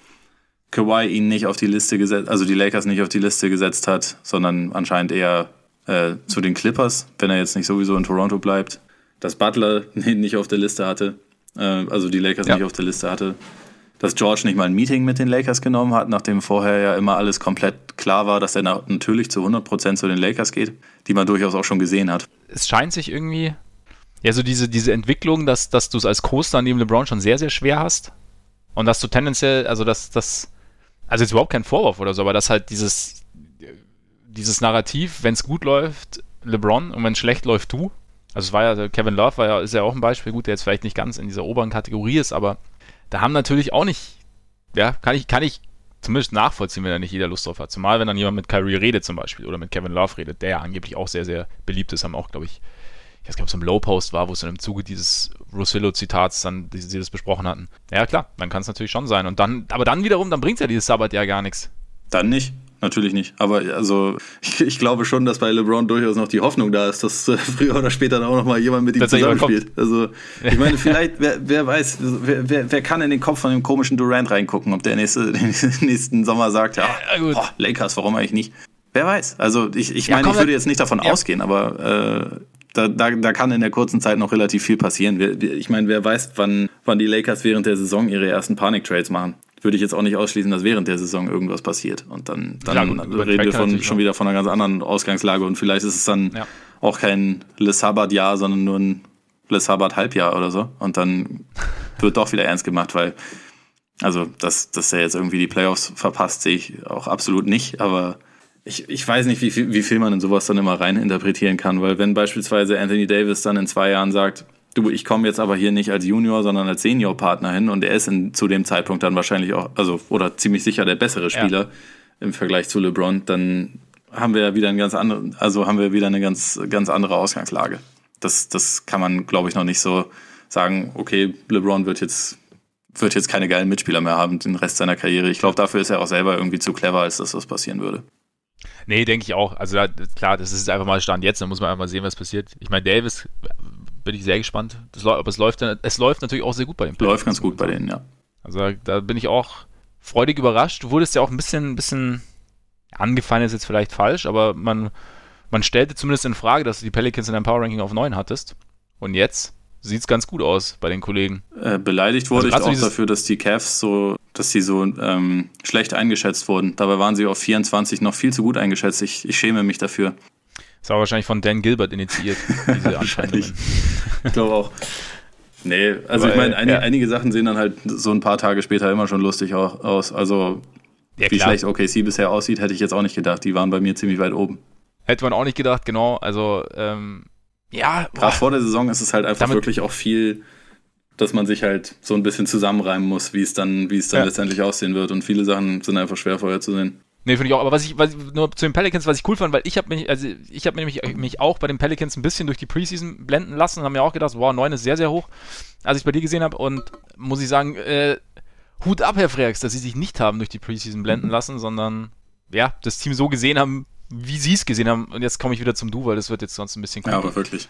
Speaker 2: Kawhi ihn nicht auf die Liste gesetzt, also die Lakers nicht auf die Liste gesetzt hat, sondern anscheinend eher äh, zu den Clippers, wenn er jetzt nicht sowieso in Toronto bleibt. Dass Butler ihn nicht auf der Liste hatte, äh, also die Lakers ja. nicht auf der Liste hatte. Dass George nicht mal ein Meeting mit den Lakers genommen hat, nachdem vorher ja immer alles komplett klar war, dass er natürlich zu 100% zu den Lakers geht, die man durchaus auch schon gesehen hat.
Speaker 1: Es scheint sich irgendwie, ja, so diese, diese Entwicklung, dass, dass du es als Co-Star neben LeBron schon sehr, sehr schwer hast. Und dass du tendenziell, also dass das, also jetzt überhaupt kein Vorwurf oder so, aber dass halt dieses, dieses Narrativ, wenn es gut läuft, LeBron und wenn es schlecht läuft, du. Also es war ja, Kevin Love war ja, ist ja auch ein Beispiel, gut, der jetzt vielleicht nicht ganz in dieser oberen Kategorie ist, aber da haben natürlich auch nicht, ja, kann ich, kann ich zumindest nachvollziehen, wenn da nicht jeder Lust drauf hat. Zumal, wenn dann jemand mit Kyrie redet zum Beispiel oder mit Kevin Love redet, der ja angeblich auch sehr, sehr beliebt ist, haben auch, glaube ich, ich weiß gar nicht, ob es im Low-Post war, wo es dann im Zuge dieses Rosillo-Zitats dann, die sie das besprochen hatten. Ja, klar, dann kann es natürlich schon sein. Und dann, aber dann wiederum, dann bringt ja dieses Sabbat ja gar nichts.
Speaker 2: Dann nicht. Natürlich nicht. Aber also ich, ich, glaube schon, dass bei LeBron durchaus noch die Hoffnung da ist, dass äh, früher oder später dann auch noch mal jemand mit ihm zusammenspielt. Also ich meine, vielleicht, wer, wer weiß, wer, wer, wer, kann in den Kopf von dem komischen Durant reingucken, ob der nächste, nächsten Sommer sagt, ja, oh, Lakers, warum eigentlich nicht? Wer weiß. Also ich, ich ja, meine, ich würde jetzt nicht davon ja. ausgehen, aber äh, da, da, da kann in der kurzen Zeit noch relativ viel passieren. Ich meine, wer weiß, wann, wann die Lakers während der Saison ihre ersten Panik-Trades machen. Würde ich jetzt auch nicht ausschließen, dass während der Saison irgendwas passiert. Und dann, dann ja, reden wir von, schon wieder von einer ganz anderen Ausgangslage. Und vielleicht ist es dann ja. auch kein Le Sabbat-Jahr, sondern nur ein Le Sabbat-Halbjahr oder so. Und dann wird doch wieder ernst gemacht, weil, also, dass, dass er jetzt irgendwie die Playoffs verpasst, sehe ich auch absolut nicht. Aber ich, ich weiß nicht, wie viel, wie viel man in sowas dann immer rein interpretieren kann, weil wenn beispielsweise Anthony Davis dann in zwei Jahren sagt, du, ich komme jetzt aber hier nicht als Junior, sondern als Senior-Partner hin und er ist in, zu dem Zeitpunkt dann wahrscheinlich auch, also oder ziemlich sicher der bessere Spieler ja. im Vergleich zu LeBron, dann haben wir ja wieder ein ganz andere, also haben wir wieder eine ganz, ganz andere Ausgangslage. Das, das kann man, glaube ich, noch nicht so sagen, okay, LeBron wird jetzt wird jetzt keine geilen Mitspieler mehr haben den Rest seiner Karriere. Ich glaube, dafür ist er auch selber irgendwie zu clever, als dass das passieren würde.
Speaker 1: Nee, denke ich auch. Also klar, das ist einfach mal Stand jetzt, da muss man einfach mal sehen, was passiert. Ich meine, Davis bin ich sehr gespannt. Das, aber es läuft, es läuft natürlich auch sehr gut bei
Speaker 2: den Läuft ganz gut bei denen, ja.
Speaker 1: Also da bin ich auch freudig überrascht. Du wurdest ja auch ein bisschen, bisschen angefallen, ist jetzt vielleicht falsch, aber man, man stellte zumindest in Frage, dass du die Pelicans in deinem Power Ranking auf 9 hattest. Und jetzt sieht es ganz gut aus bei den Kollegen.
Speaker 2: Äh, beleidigt wurde also ich auch dafür, dass die Cavs so, dass sie so ähm, schlecht eingeschätzt wurden. Dabei waren sie auf 24 noch viel zu gut eingeschätzt. Ich, ich schäme mich dafür.
Speaker 1: Das war wahrscheinlich von Dan Gilbert initiiert, diese
Speaker 2: Wahrscheinlich. ich glaube auch. Nee, also Aber, ich meine, einige, ja. einige Sachen sehen dann halt so ein paar Tage später immer schon lustig aus. Also ja, wie schlecht OKC bisher aussieht, hätte ich jetzt auch nicht gedacht. Die waren bei mir ziemlich weit oben.
Speaker 1: Hätte man auch nicht gedacht, genau. Also ähm, ja.
Speaker 2: Gerade vor der Saison ist es halt einfach wirklich auch viel, dass man sich halt so ein bisschen zusammenreimen muss, wie es dann, wie es dann ja. letztendlich aussehen wird. Und viele Sachen sind einfach schwer vorherzusehen.
Speaker 1: Nee, finde ich auch. Aber was ich, was ich, nur zu den Pelicans, was ich cool fand, weil ich habe mich, also ich habe mich, mich auch bei den Pelicans ein bisschen durch die Preseason blenden lassen und habe mir auch gedacht, wow, 9 ist sehr, sehr hoch, als ich bei dir gesehen habe. Und muss ich sagen, äh, Hut ab, Herr Freaks, dass sie sich nicht haben durch die Preseason blenden lassen, sondern ja, das Team so gesehen haben, wie sie es gesehen haben. Und jetzt komme ich wieder zum Du, weil das wird jetzt sonst ein bisschen
Speaker 2: cool. Ja, aber wirklich.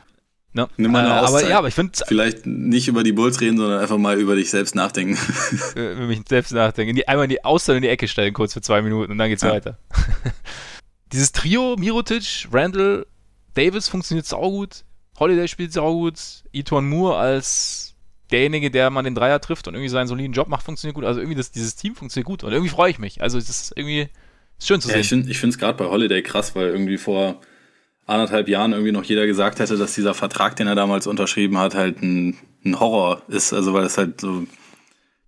Speaker 1: Ne? Nimm mal eine äh, aber ja, aber ich finde
Speaker 2: vielleicht nicht über die Bulls reden, sondern einfach mal über dich selbst nachdenken.
Speaker 1: über mich selbst nachdenken. Die, einmal in die Auszeit in die Ecke stellen, kurz für zwei Minuten und dann geht's ja. weiter. Dieses Trio, Mirotic, Randall, Davis funktioniert saugut, Holiday spielt saugut, Eton Moore als derjenige, der man den Dreier trifft und irgendwie seinen soliden Job macht, funktioniert gut. Also irgendwie das, dieses Team funktioniert gut und irgendwie freue ich mich. Also es ist irgendwie ist schön zu
Speaker 2: ja,
Speaker 1: sehen.
Speaker 2: Ich finde es gerade bei Holiday krass, weil irgendwie vor anderthalb Jahren irgendwie noch jeder gesagt hätte, dass dieser Vertrag, den er damals unterschrieben hat, halt ein, ein Horror ist. Also weil es halt so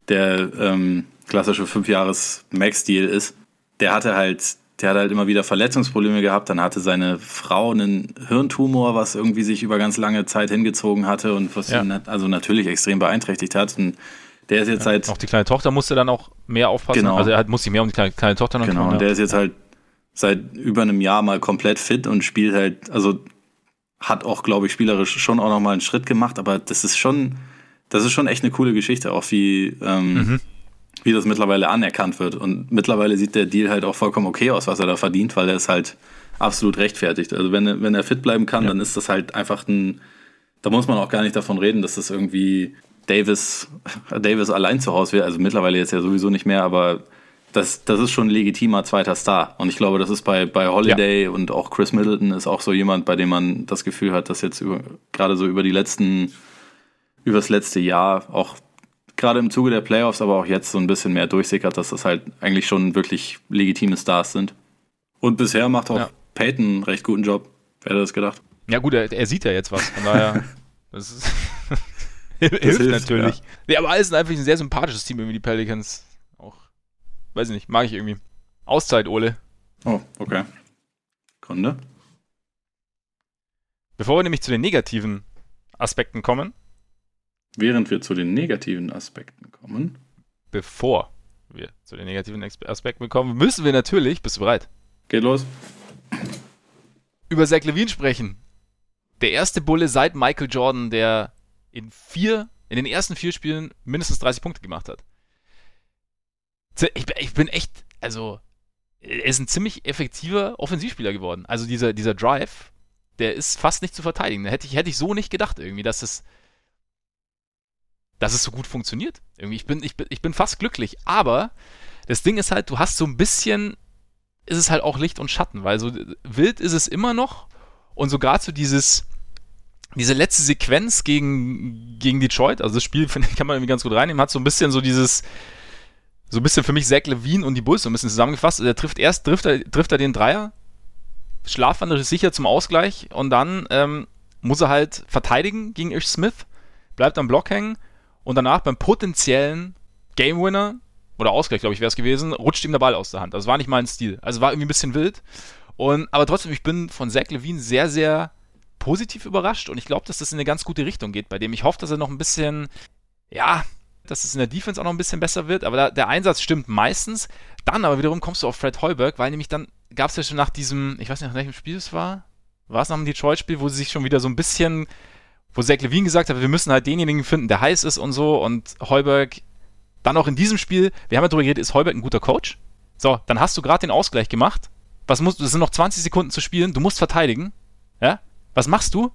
Speaker 2: der ähm, klassische Fünf-Jahres-Max-Deal ist. Der hatte halt, der hat halt immer wieder Verletzungsprobleme gehabt. Dann hatte seine Frau einen Hirntumor, was irgendwie sich über ganz lange Zeit hingezogen hatte und was ja. ihn also natürlich extrem beeinträchtigt hat. Und der ist jetzt ja, halt.
Speaker 1: Auch die kleine Tochter musste dann auch mehr aufpassen.
Speaker 2: Genau.
Speaker 1: Also er hat, muss sich mehr um die kleine, kleine Tochter
Speaker 2: noch Genau, kümmern, und der ist jetzt halt seit über einem Jahr mal komplett fit und spielt halt, also hat auch, glaube ich, spielerisch schon auch nochmal einen Schritt gemacht, aber das ist schon, das ist schon echt eine coole Geschichte, auch wie, ähm, mhm. wie das mittlerweile anerkannt wird. Und mittlerweile sieht der Deal halt auch vollkommen okay aus, was er da verdient, weil er es halt absolut rechtfertigt. Also wenn, wenn er fit bleiben kann, ja. dann ist das halt einfach ein, da muss man auch gar nicht davon reden, dass das irgendwie Davis, Davis allein zu Hause wäre. Also mittlerweile jetzt ja sowieso nicht mehr, aber das, das ist schon ein legitimer zweiter Star. Und ich glaube, das ist bei, bei Holiday ja. und auch Chris Middleton ist auch so jemand, bei dem man das Gefühl hat, dass jetzt über, gerade so über die letzten, über das letzte Jahr auch gerade im Zuge der Playoffs, aber auch jetzt so ein bisschen mehr durchsickert, dass das halt eigentlich schon wirklich legitime Stars sind. Und bisher macht auch ja. Peyton einen recht guten Job. Wer hätte das gedacht?
Speaker 1: Ja, gut, er, er sieht ja jetzt was. Von daher, das, ist hilft, hilft, natürlich. Ja. Nee, aber alles sind einfach ein sehr sympathisches Team, irgendwie die Pelicans. Weiß ich nicht, mag ich irgendwie. Auszeit, Ole.
Speaker 2: Oh, okay. Kunde.
Speaker 1: Bevor wir nämlich zu den negativen Aspekten kommen.
Speaker 2: Während wir zu den negativen Aspekten kommen.
Speaker 1: Bevor wir zu den negativen Aspekten kommen, müssen wir natürlich, bist du bereit?
Speaker 2: Geht los.
Speaker 1: Über Zach Levine sprechen der erste Bulle seit Michael Jordan, der in vier, in den ersten vier Spielen mindestens 30 Punkte gemacht hat. Ich, bin echt, also, er ist ein ziemlich effektiver Offensivspieler geworden. Also dieser, dieser Drive, der ist fast nicht zu verteidigen. Da hätte ich, hätte ich so nicht gedacht irgendwie, dass es, dass es so gut funktioniert. Irgendwie, ich bin, ich bin, ich bin fast glücklich. Aber das Ding ist halt, du hast so ein bisschen, ist es halt auch Licht und Schatten, weil so wild ist es immer noch und so gerade so dieses, diese letzte Sequenz gegen, gegen Detroit, also das Spiel finde ich, kann man irgendwie ganz gut reinnehmen, hat so ein bisschen so dieses, so ein bisschen für mich Zach Levine und die Bulls so ein bisschen zusammengefasst. Er trifft erst, trifft er, trifft er den Dreier, Schlafwandel ist sicher zum Ausgleich und dann ähm, muss er halt verteidigen gegen Ish Smith, bleibt am Block hängen und danach beim potenziellen Game Winner oder Ausgleich, glaube ich, wäre es gewesen, rutscht ihm der Ball aus der Hand. Das war nicht mein Stil. Also war irgendwie ein bisschen wild. Und, aber trotzdem, ich bin von Zach Levine sehr, sehr positiv überrascht und ich glaube, dass das in eine ganz gute Richtung geht bei dem. Ich hoffe, dass er noch ein bisschen, ja, dass es in der Defense auch noch ein bisschen besser wird, aber da, der Einsatz stimmt meistens. Dann aber wiederum kommst du auf Fred Heuberg, weil nämlich dann gab es ja schon nach diesem, ich weiß nicht, nach welchem Spiel es war, war es nach dem Detroit-Spiel, wo sie sich schon wieder so ein bisschen, wo Zach Levine gesagt hat, wir müssen halt denjenigen finden, der heiß ist und so und Heuberg dann auch in diesem Spiel, wir haben ja darüber geredet, ist Heuberg ein guter Coach? So, dann hast du gerade den Ausgleich gemacht was musst du? Es sind noch 20 Sekunden zu spielen. Du musst verteidigen. Ja? Was machst du?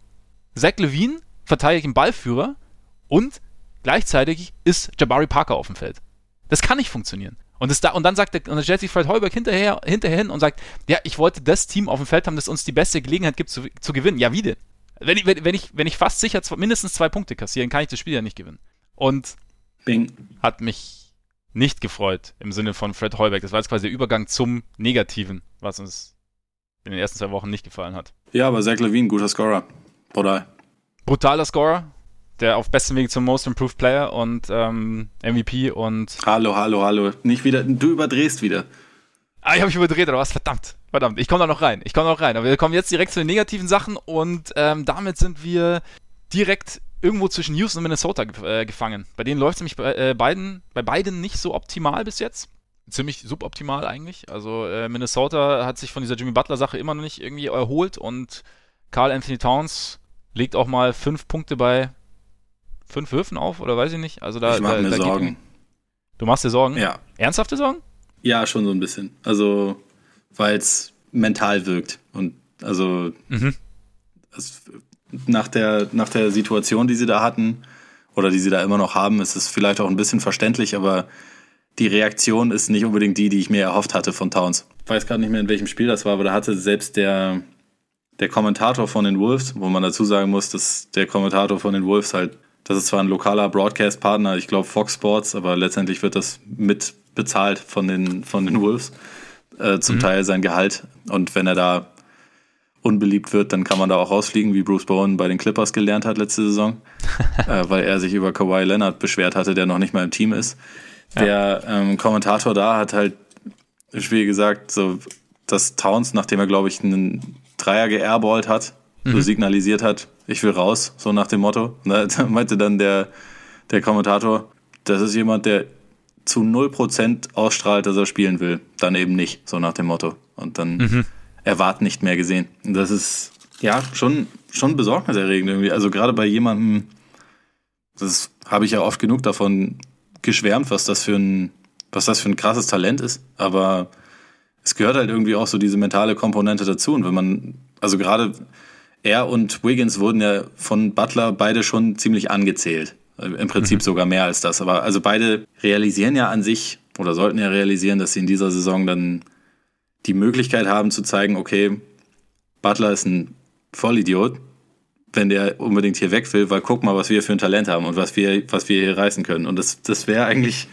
Speaker 1: Zach Levine verteidigt den Ballführer und gleichzeitig ist Jabari Parker auf dem Feld. Das kann nicht funktionieren. Und, da, und dann sagt der, und dann stellt sich Fred Heuberg hinterher, hinterher hin und sagt, ja, ich wollte das Team auf dem Feld haben, das uns die beste Gelegenheit gibt zu, zu gewinnen. Ja, wie denn? Wenn ich, wenn, ich, wenn ich fast sicher zwei, mindestens zwei Punkte kassieren, kann ich das Spiel ja nicht gewinnen. Und Bing. hat mich nicht gefreut im Sinne von Fred Heuberg. Das war jetzt quasi der Übergang zum Negativen, was uns in den ersten zwei Wochen nicht gefallen hat.
Speaker 2: Ja, aber Zach Levine, guter Scorer. Brutal.
Speaker 1: Brutaler Scorer, der auf bestem Weg zum Most Improved Player und ähm, MVP und.
Speaker 2: Hallo, hallo, hallo. Nicht wieder, du überdrehst wieder.
Speaker 1: Ah, ich habe mich überdreht oder was? Verdammt. Verdammt. Ich komme da noch rein. Ich komme da noch rein. Aber wir kommen jetzt direkt zu den negativen Sachen und ähm, damit sind wir direkt irgendwo zwischen Houston und Minnesota äh, gefangen. Bei denen läuft es nämlich bei, äh, beiden, bei beiden nicht so optimal bis jetzt. Ziemlich suboptimal eigentlich. Also äh, Minnesota hat sich von dieser Jimmy Butler-Sache immer noch nicht irgendwie erholt und Carl Anthony Towns legt auch mal fünf Punkte bei fünf Würfen auf oder weiß ich nicht. Also da,
Speaker 2: ich mache
Speaker 1: mir
Speaker 2: da Sorgen.
Speaker 1: du machst dir Sorgen?
Speaker 2: Ja.
Speaker 1: Ernsthafte Sorgen?
Speaker 2: Ja, schon so ein bisschen. Also, weil es mental wirkt. Und also mhm. es nach der, nach der Situation, die sie da hatten oder die sie da immer noch haben, ist es vielleicht auch ein bisschen verständlich, aber die Reaktion ist nicht unbedingt die, die ich mir erhofft hatte von Towns. Ich weiß gerade nicht mehr, in welchem Spiel das war, aber da hatte selbst der, der Kommentator von den Wolves, wo man dazu sagen muss, dass der Kommentator von den Wolves halt, das ist zwar ein lokaler Broadcast-Partner, ich glaube Fox Sports, aber letztendlich wird das mit bezahlt von den, von den Wolves, äh, zum mhm. Teil sein Gehalt. Und wenn er da unbeliebt wird, dann kann man da auch rausfliegen, wie Bruce Bowen bei den Clippers gelernt hat letzte Saison, äh, weil er sich über Kawhi Leonard beschwert hatte, der noch nicht mal im Team ist. Ja. Der ähm, Kommentator da hat halt Spiel gesagt, so, dass Towns, nachdem er, glaube ich, einen Dreier geairballt hat, mhm. so signalisiert hat, ich will raus, so nach dem Motto. Und da meinte dann der, der Kommentator, das ist jemand, der zu 0% ausstrahlt, dass er spielen will. Dann eben nicht, so nach dem Motto. Und dann mhm erwarten nicht mehr gesehen. Das ist ja schon, schon besorgniserregend irgendwie. Also gerade bei jemandem, das habe ich ja oft genug davon geschwärmt, was das für ein, was das für ein krasses Talent ist. Aber es gehört halt irgendwie auch so diese mentale Komponente dazu. Und wenn man, also gerade er und Wiggins wurden ja von Butler beide schon ziemlich angezählt. Im Prinzip mhm. sogar mehr als das. Aber also beide realisieren ja an sich oder sollten ja realisieren, dass sie in dieser Saison dann die Möglichkeit haben zu zeigen, okay, Butler ist ein Vollidiot, wenn der unbedingt hier weg will, weil guck mal, was wir für ein Talent haben und was wir, was wir hier reißen können. Und das, das wäre eigentlich,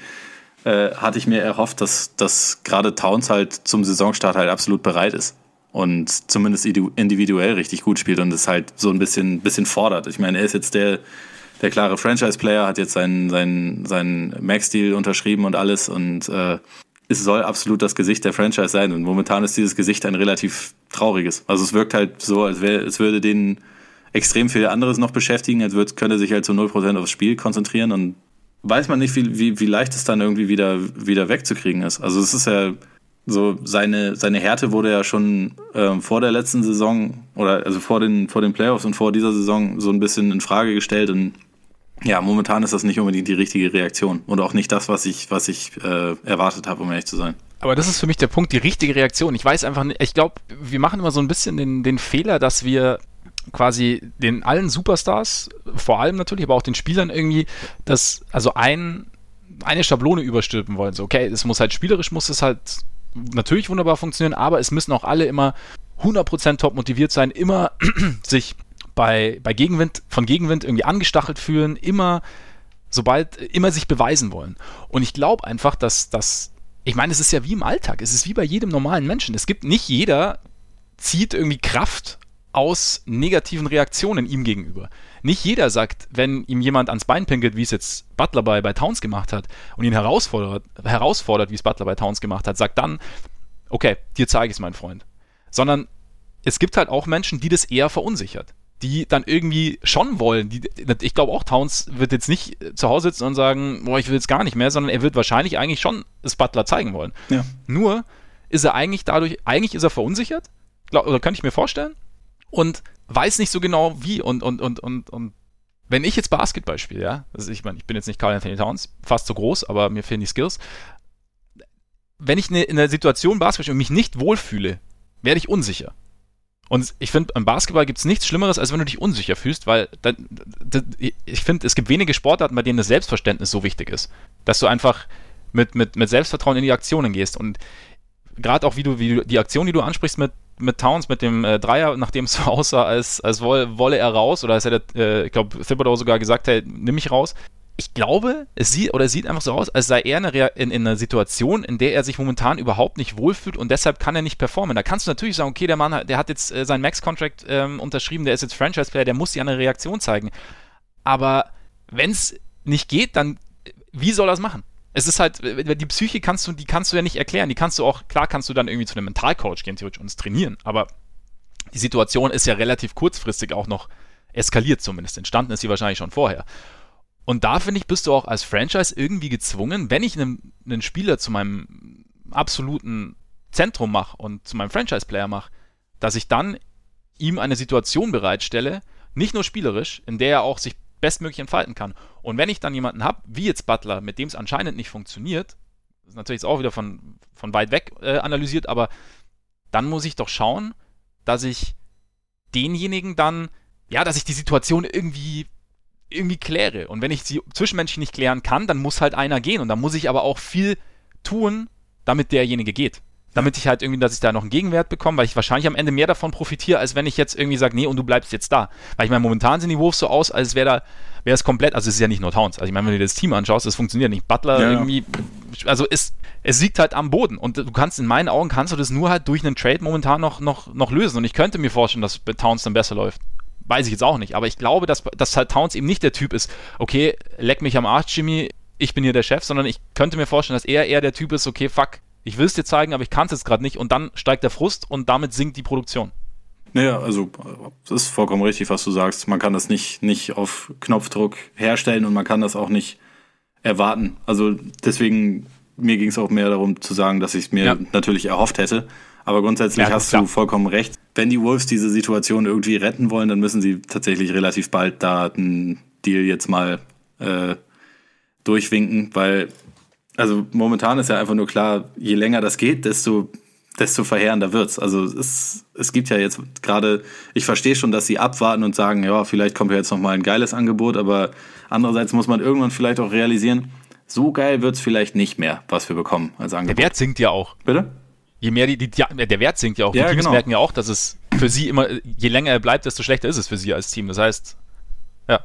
Speaker 2: äh, hatte ich mir erhofft, dass, dass gerade Towns halt zum Saisonstart halt absolut bereit ist und zumindest individuell richtig gut spielt und es halt so ein bisschen, bisschen fordert. Ich meine, er ist jetzt der, der klare Franchise-Player, hat jetzt seinen, seinen, seinen Max-Deal unterschrieben und alles und äh, es soll absolut das Gesicht der Franchise sein. Und momentan ist dieses Gesicht ein relativ trauriges. Also es wirkt halt so, als, wär, als würde den extrem viel anderes noch beschäftigen, als würde, könnte sich halt zu 0% aufs Spiel konzentrieren und weiß man nicht, wie, wie, wie leicht es dann irgendwie wieder, wieder wegzukriegen ist. Also es ist ja so, seine, seine Härte wurde ja schon ähm, vor der letzten Saison oder also vor den, vor den Playoffs und vor dieser Saison so ein bisschen in Frage gestellt und ja, momentan ist das nicht unbedingt die richtige Reaktion und auch nicht das, was ich, was ich äh, erwartet habe, um ehrlich zu sein.
Speaker 1: Aber das ist für mich der Punkt, die richtige Reaktion. Ich weiß einfach nicht, ich glaube, wir machen immer so ein bisschen den, den Fehler, dass wir quasi den allen Superstars, vor allem natürlich, aber auch den Spielern irgendwie, das, also ein, eine Schablone überstülpen wollen. So, okay, es muss halt spielerisch, muss es halt natürlich wunderbar funktionieren, aber es müssen auch alle immer 100% top motiviert sein, immer sich bei, bei Gegenwind, von Gegenwind irgendwie angestachelt fühlen, immer, sobald, immer sich beweisen wollen. Und ich glaube einfach, dass das, ich meine, es ist ja wie im Alltag, es ist wie bei jedem normalen Menschen. Es gibt nicht jeder zieht irgendwie Kraft aus negativen Reaktionen ihm gegenüber. Nicht jeder sagt, wenn ihm jemand ans Bein pinkelt, wie es jetzt Butler bei, bei Towns gemacht hat, und ihn herausfordert, herausfordert, wie es Butler bei Towns gemacht hat, sagt dann, okay, dir zeige ich es, mein Freund. Sondern es gibt halt auch Menschen, die das eher verunsichert die dann irgendwie schon wollen. Die, ich glaube auch, Towns wird jetzt nicht zu Hause sitzen und sagen, boah, ich will jetzt gar nicht mehr, sondern er wird wahrscheinlich eigentlich schon das Butler zeigen wollen. Ja. Nur ist er eigentlich dadurch, eigentlich ist er verunsichert, glaub, oder könnte ich mir vorstellen, und weiß nicht so genau wie. Und, und, und, und, und wenn ich jetzt Basketball spiele, ja, also ich meine, ich bin jetzt nicht Carl Anthony Towns, fast so groß, aber mir fehlen die Skills. Wenn ich ne, in der Situation Basketball spiele und mich nicht wohlfühle, werde ich unsicher. Und ich finde, beim Basketball gibt es nichts Schlimmeres, als wenn du dich unsicher fühlst, weil dann, ich finde, es gibt wenige Sportarten, bei denen das Selbstverständnis so wichtig ist. Dass du einfach mit, mit, mit Selbstvertrauen in die Aktionen gehst. Und gerade auch, wie du, wie du die Aktion, die du ansprichst mit, mit Towns, mit dem äh, Dreier, nachdem es so aussah, als, als wolle, wolle er raus, oder als er, äh, ich glaube, Thibodeau sogar gesagt hat, nimm mich raus, ich glaube, es sieht oder es sieht einfach so aus, als sei er in, in, einer Situation, in der er sich momentan überhaupt nicht wohlfühlt und deshalb kann er nicht performen. Da kannst du natürlich sagen, okay, der Mann, der hat jetzt äh, seinen Max-Contract ähm, unterschrieben, der ist jetzt Franchise-Player, der muss ja eine Reaktion zeigen. Aber wenn es nicht geht, dann wie soll er es machen? Es ist halt, die Psyche kannst du, die kannst du ja nicht erklären. Die kannst du auch, klar kannst du dann irgendwie zu einem Mentalcoach gehen, theoretisch, und es trainieren, aber die Situation ist ja relativ kurzfristig auch noch eskaliert zumindest. Entstanden ist sie wahrscheinlich schon vorher. Und da finde ich, bist du auch als Franchise irgendwie gezwungen, wenn ich einen, einen Spieler zu meinem absoluten Zentrum mache und zu meinem Franchise-Player mache, dass ich dann ihm eine Situation bereitstelle, nicht nur spielerisch, in der er auch sich bestmöglich entfalten kann. Und wenn ich dann jemanden habe, wie jetzt Butler, mit dem es anscheinend nicht funktioniert, ist natürlich auch wieder von, von weit weg äh, analysiert, aber dann muss ich doch schauen, dass ich denjenigen dann, ja, dass ich die Situation irgendwie irgendwie kläre. Und wenn ich sie zwischenmenschlich nicht klären kann, dann muss halt einer gehen. Und dann muss ich aber auch viel tun, damit derjenige geht. Damit ich halt irgendwie, dass ich da noch einen Gegenwert bekomme, weil ich wahrscheinlich am Ende mehr davon profitiere, als wenn ich jetzt irgendwie sage, nee, und du bleibst jetzt da. Weil ich meine, momentan sehen die Wolves so aus, als wäre da, wäre es komplett, also es ist ja nicht nur Towns. Also ich meine, wenn du dir das Team anschaust, es funktioniert nicht. Butler ja. irgendwie, also es, es liegt halt am Boden. Und du kannst, in meinen Augen kannst du das nur halt durch einen Trade momentan noch, noch, noch lösen. Und ich könnte mir vorstellen, dass bei Towns dann besser läuft weiß ich jetzt auch nicht. Aber ich glaube, dass, dass halt Towns eben nicht der Typ ist, okay, leck mich am Arsch, Jimmy, ich bin hier der Chef, sondern ich könnte mir vorstellen, dass er eher der Typ ist, okay, fuck, ich will es dir zeigen, aber ich kann es jetzt gerade nicht und dann steigt der Frust und damit sinkt die Produktion.
Speaker 2: Naja, also das ist vollkommen richtig, was du sagst. Man kann das nicht, nicht auf Knopfdruck herstellen und man kann das auch nicht erwarten. Also deswegen, mir ging es auch mehr darum zu sagen, dass ich es mir ja. natürlich erhofft hätte. Aber grundsätzlich ja, hast klar. du vollkommen recht. Wenn die Wolves diese Situation irgendwie retten wollen, dann müssen sie tatsächlich relativ bald da einen Deal jetzt mal äh, durchwinken, weil also momentan ist ja einfach nur klar, je länger das geht, desto desto verheerender wird's. Also es, es gibt ja jetzt gerade, ich verstehe schon, dass sie abwarten und sagen, ja, vielleicht kommt ja jetzt noch mal ein geiles Angebot, aber andererseits muss man irgendwann vielleicht auch realisieren, so geil wird's vielleicht nicht mehr, was wir bekommen als Angebot.
Speaker 1: Der Wert sinkt ja auch.
Speaker 2: Bitte?
Speaker 1: Je mehr die, die, die der Wert sinkt ja auch. Die
Speaker 2: Ja,
Speaker 1: Teams
Speaker 2: genau.
Speaker 1: merken ja auch, dass es für sie immer, je länger er bleibt, desto schlechter ist es für sie als Team. Das heißt, ja.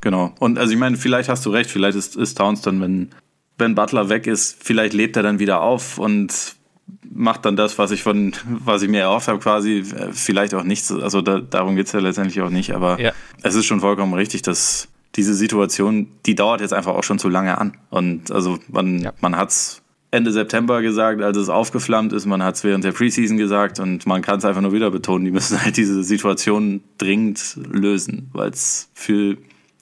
Speaker 2: Genau. Und also ich meine, vielleicht hast du recht, vielleicht ist, ist Towns dann, wenn, wenn Butler weg ist, vielleicht lebt er dann wieder auf und macht dann das, was ich von, was ich mir erhofft habe, quasi, vielleicht auch nicht. so- Also da, darum geht's ja letztendlich auch nicht, aber
Speaker 1: Ja.
Speaker 2: es ist schon vollkommen richtig, dass diese Situation, die dauert jetzt einfach auch schon zu lange an. Und also man,
Speaker 1: Ja.
Speaker 2: man hat's Ende September gesagt, als es aufgeflammt ist, man hat es während der Preseason gesagt und man kann es einfach nur wieder betonen, die müssen halt diese Situation dringend lösen, weil es für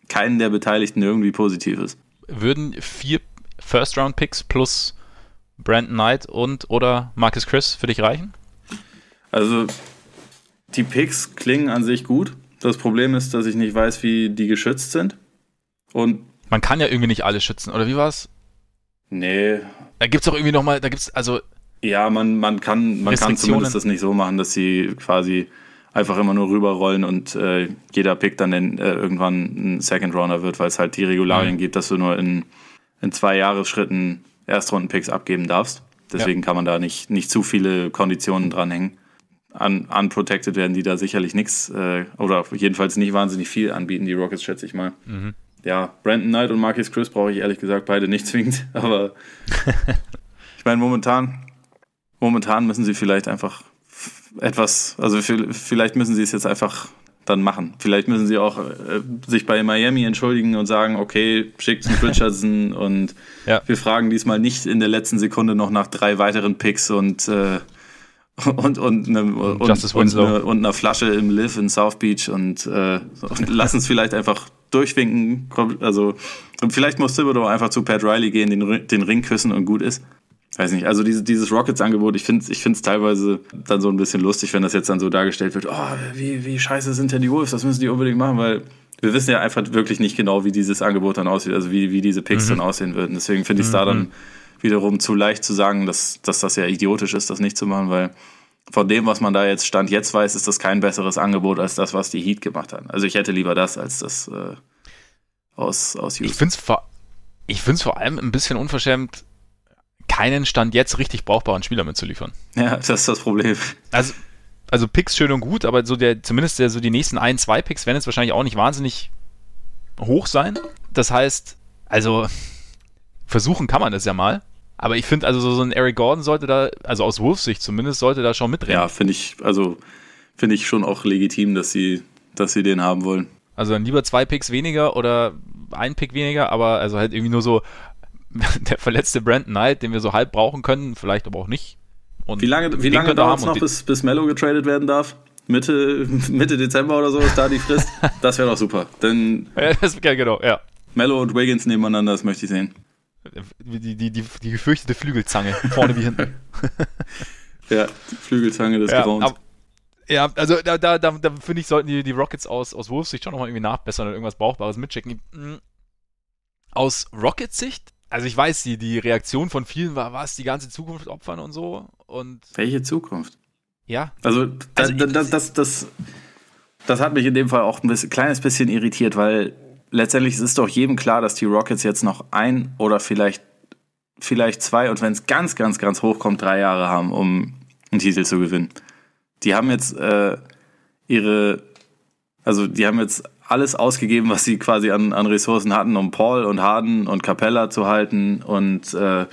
Speaker 2: keinen der Beteiligten irgendwie positiv ist.
Speaker 1: Würden vier First-Round-Picks plus Brandon Knight und oder Marcus Chris für dich reichen?
Speaker 2: Also die Picks klingen an sich gut. Das Problem ist, dass ich nicht weiß, wie die geschützt sind. Und
Speaker 1: Man kann ja irgendwie nicht alles schützen, oder wie war's?
Speaker 2: nee,
Speaker 1: Da gibt's doch irgendwie nochmal, da gibt's, also,
Speaker 2: ja, man, man kann, man kann zumindest das nicht so machen, dass sie quasi einfach immer nur rüberrollen und äh, jeder Pick dann in, äh, irgendwann ein Second Rounder wird, weil es halt die Regularien
Speaker 1: Mhm.
Speaker 2: gibt, dass du nur in, in zwei Jahresschritten Erstrunden-Picks abgeben darfst. Deswegen kann man da nicht, nicht zu viele Konditionen dranhängen. Un, unprotected werden die da sicherlich nichts äh, oder jedenfalls nicht wahnsinnig viel anbieten, die Rockets, schätze ich mal. Ja, Brandon Knight und Marcus Chris brauche ich ehrlich gesagt beide nicht zwingend, aber ich meine, momentan, momentan müssen sie vielleicht einfach etwas, also vi- vielleicht müssen sie es jetzt einfach dann machen. Vielleicht müssen sie auch äh, sich bei Miami entschuldigen und sagen, okay, schickt uns Richardson und
Speaker 1: Ja.
Speaker 2: wir fragen diesmal nicht in der letzten Sekunde noch nach drei weiteren Picks und äh, und, und, ne, und, und,
Speaker 1: Winslow.
Speaker 2: ne, und einer Flasche im Live in South Beach und äh, lass uns vielleicht einfach durchwinken. Also und vielleicht muss Thibodeau einfach zu Pat Riley gehen, den, den Ring küssen und gut ist. Weiß nicht, also diese, dieses Rockets-Angebot, ich finde es ich find's teilweise dann so ein bisschen lustig, wenn das jetzt dann so dargestellt wird, oh, wie, wie scheiße sind denn die Wolves, das müssen die unbedingt machen, weil wir wissen ja einfach wirklich nicht genau, wie dieses Angebot dann aussieht, also wie, wie diese Picks dann aussehen würden. Deswegen finde ich es da dann wiederum zu leicht zu sagen, dass, dass das ja idiotisch ist, das nicht zu machen, weil von dem, was man da jetzt Stand jetzt weiß, ist das kein besseres Angebot als das, was die Heat gemacht haben. Also ich hätte lieber das als das äh, aus, aus
Speaker 1: ich
Speaker 2: Houston.
Speaker 1: find's vor, ich find's vor allem ein bisschen unverschämt, keinen Stand jetzt richtig brauchbaren Spieler mitzuliefern.
Speaker 2: Ja, das ist das Problem.
Speaker 1: Also, also Picks schön und gut, aber so der, zumindest der, so die nächsten ein, zwei Picks werden jetzt wahrscheinlich auch nicht wahnsinnig hoch sein. Das heißt, also versuchen kann man das ja mal. Aber ich finde, also so ein Eric Gordon sollte da, also aus Wolves Sicht zumindest, sollte da schon mitreden.
Speaker 2: Ja, finde ich, also finde ich schon auch legitim, dass sie, dass sie den haben wollen.
Speaker 1: Also dann lieber zwei Picks weniger oder ein Pick weniger, aber also halt irgendwie nur so der verletzte Brandon Knight, den wir so halb brauchen können, vielleicht aber auch nicht. Und
Speaker 2: Wie lange, wie lange dauert es noch, bis, bis Mello getradet werden darf? Mitte, Mitte Dezember oder so ist da die Frist? Das wäre doch super. Denn
Speaker 1: Ja, das, ja, genau, ja.
Speaker 2: Mello und Wiggins nebeneinander, das möchte ich sehen.
Speaker 1: Die, die, die, die gefürchtete Flügelzange, vorne wie hinten.
Speaker 2: Ja, Flügelzange des
Speaker 1: ja,
Speaker 2: Grauens.
Speaker 1: ja, also da, da, da, da finde ich, sollten die, die Rockets aus, aus Wolves Sicht schon nochmal irgendwie nachbessern und irgendwas Brauchbares mitschicken. Mm, Aus Rockets Sicht, also ich weiß, die, die Reaktion von vielen war, was, die ganze Zukunft opfern und so. Und
Speaker 2: Welche Zukunft?
Speaker 1: ja,
Speaker 2: Also,
Speaker 1: Also,
Speaker 2: da, das, das, das, das hat mich in dem Fall auch ein bisschen, kleines bisschen irritiert, weil letztendlich ist es doch jedem klar, dass die Rockets jetzt noch ein oder vielleicht, vielleicht zwei und wenn es ganz, ganz, ganz hoch kommt, drei Jahre haben, um einen Titel zu gewinnen. Die haben jetzt äh, ihre, also die haben jetzt alles ausgegeben, was sie quasi an, an Ressourcen hatten, um Paul und Harden und Capella zu halten. Und äh,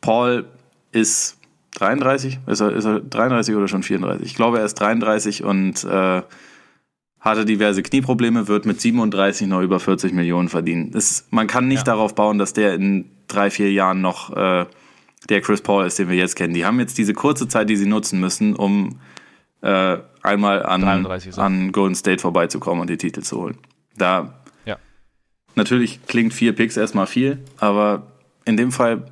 Speaker 2: Paul ist 33, ist er, ist er 33 oder schon 34? Ich glaube, er ist 33 und äh, hatte diverse Knieprobleme, wird mit 37 noch über 40 Millionen verdienen. Das, man kann nicht
Speaker 1: Ja.
Speaker 2: darauf bauen, dass der in drei, vier Jahren noch äh, der Chris Paul ist, den wir jetzt kennen. Die haben jetzt diese kurze Zeit, die sie nutzen müssen, um äh, einmal an,
Speaker 1: 33 ist er.
Speaker 2: an Golden State vorbeizukommen und die Titel zu holen. Da
Speaker 1: ja.
Speaker 2: natürlich klingt vier Picks erstmal viel, aber in dem Fall,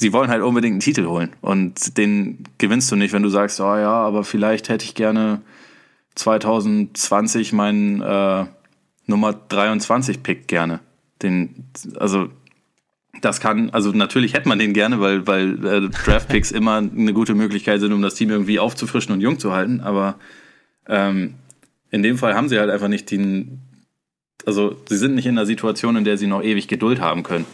Speaker 2: sie wollen halt unbedingt einen Titel holen. Und den gewinnst du nicht, wenn du sagst, oh ja, aber vielleicht hätte ich gerne 2020 meinen äh, Nummer 23 Pick gerne. Den, also das kann, also natürlich hätte man den gerne, weil, weil äh, Draftpicks immer eine gute Möglichkeit sind, um das Team irgendwie aufzufrischen und jung zu halten. Aber ähm, in dem Fall haben sie halt einfach nicht den, also sie sind nicht in einer Situation, in der sie noch ewig Geduld haben können.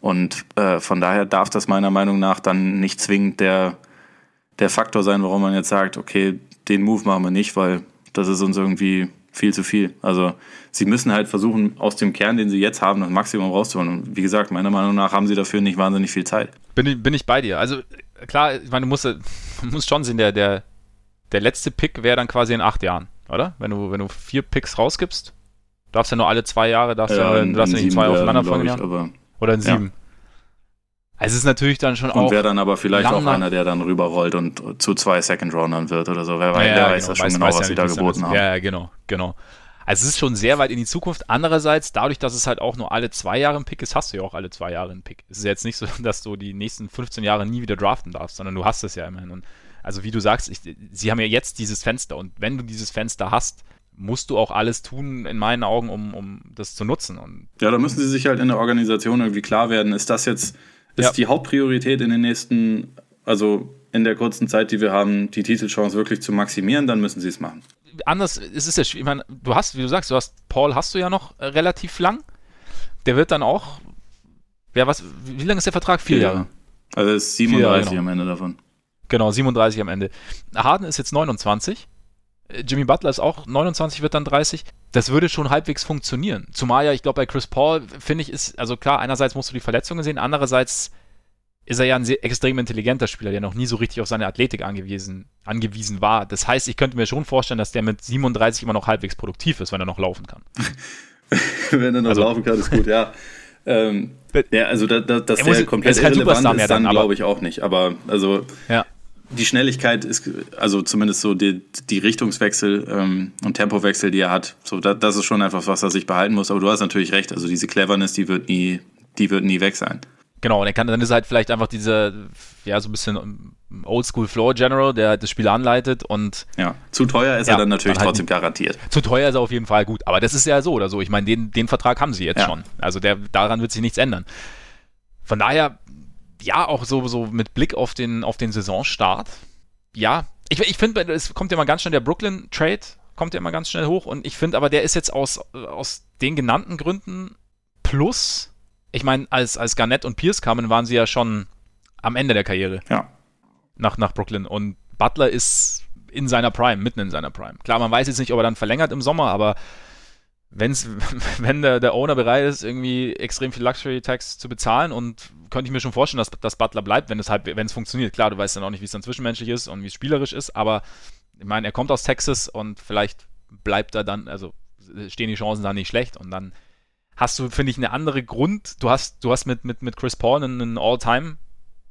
Speaker 2: Und äh, von daher darf das meiner Meinung nach dann nicht zwingend der, der Faktor sein, warum man jetzt sagt, okay, den Move machen wir nicht, weil das ist uns irgendwie viel zu viel. Also sie müssen halt versuchen, aus dem Kern, den sie jetzt haben, das Maximum rauszuholen. Und wie gesagt, meiner Meinung nach haben sie dafür nicht wahnsinnig viel Zeit.
Speaker 1: Bin ich, bin ich bei dir. Also klar, ich meine, du musst, musst schon sehen, der, der, der letzte Pick wäre dann quasi in acht Jahren, oder? Wenn du, wenn du vier Picks rausgibst, darfst du ja nur alle zwei Jahre, darfst ja, du darfst nicht zwei aufeinander folgen. Oder in sieben. Ja. Also es ist natürlich dann schon
Speaker 2: und auch. Und wäre dann aber vielleicht auch einer, der dann rüberrollt und zu zwei Second-Roundern wird oder so. Wer, ja, wer weiß genau, das schon weiß, genau, weiß was sie da geboten haben.
Speaker 1: Ja, genau, genau. Also es ist schon sehr weit in die Zukunft. Andererseits, dadurch, dass es halt auch nur alle zwei Jahre ein Pick ist, hast du ja auch alle zwei Jahre einen Pick. Es ist jetzt nicht so, dass du die nächsten 15 Jahre nie wieder draften darfst, sondern du hast es ja immerhin. Und also wie du sagst, ich, sie haben ja jetzt dieses Fenster und wenn du dieses Fenster hast, musst du auch alles tun, in meinen Augen, um, um das zu nutzen. Und
Speaker 2: ja, da müssen sie sich halt in der Organisation irgendwie klar werden. Ist das jetzt ist ja. die Hauptpriorität in den nächsten, also in der kurzen Zeit, die wir haben, die Titelchance wirklich zu maximieren, dann müssen sie es machen.
Speaker 1: Anders ist es ja, ich meine, du hast, wie du sagst, du hast Paul hast du ja noch äh, relativ lang. Der wird dann auch, ja, was, wie lange ist der Vertrag? Vier, Vier Jahre.
Speaker 2: Also ist 37 Jahre, genau. am Ende davon.
Speaker 1: Genau, 37 am Ende. Harden ist jetzt 29. Jimmy Butler ist auch 29, wird dann 30. Das würde schon halbwegs funktionieren. Zumal ja, ich glaube, bei Chris Paul, finde ich, ist, also klar, einerseits musst du die Verletzungen sehen, andererseits ist er ja ein sehr extrem intelligenter Spieler, der noch nie so richtig auf seine Athletik angewiesen, angewiesen war. Das heißt, ich könnte mir schon vorstellen, dass der mit 37 immer noch halbwegs produktiv ist, wenn er noch laufen kann.
Speaker 2: wenn er noch also, laufen kann, ist gut, ja. ähm, ja, also da, da, dass der komplett irrelevant ist, dann, dann glaube ich auch nicht. Aber also ja die Schnelligkeit ist, also zumindest so die, die Richtungswechsel ähm, und Tempowechsel, die er hat, so da, das ist schon einfach was, er sich behalten muss. Aber du hast natürlich recht, also diese Cleverness, die wird nie, die wird nie weg sein.
Speaker 1: Genau, und er kann, dann ist halt vielleicht einfach dieser, ja, so ein bisschen Oldschool Floor General, der das Spiel anleitet und.
Speaker 2: Ja, zu teuer ist ja, er dann natürlich dann halt trotzdem garantiert.
Speaker 1: Zu teuer ist er auf jeden Fall gut, aber das ist ja so oder so. Ich meine, den, den Vertrag haben sie jetzt ja. schon. Also der, daran wird sich nichts ändern. Von daher, ja, auch so, so mit Blick auf den, auf den Saisonstart. Ja, ich, ich finde, es kommt ja mal ganz schnell der Brooklyn-Trade, kommt ja immer ganz schnell hoch und ich finde aber, der ist jetzt aus, aus den genannten Gründen plus, ich meine, als, als Garnett und Pierce kamen, waren sie ja schon am Ende der Karriere.
Speaker 2: Ja.
Speaker 1: Nach, nach Brooklyn und Butler ist in seiner Prime, mitten in seiner Prime. Klar, man weiß jetzt nicht, ob er dann verlängert im Sommer, aber wenn's, wenn der, der Owner bereit ist, irgendwie extrem viel Luxury Tax zu bezahlen und könnte ich mir schon vorstellen, dass, dass Butler bleibt, wenn es halt, wenn es funktioniert. Klar, du weißt dann auch nicht, wie es dann zwischenmenschlich ist und wie es spielerisch ist, aber ich meine, er kommt aus Texas und vielleicht bleibt er dann, also stehen die Chancen da nicht schlecht und dann hast du, finde ich, eine andere Grund. Du hast, du hast mit, mit, mit Chris Paul einen All-Time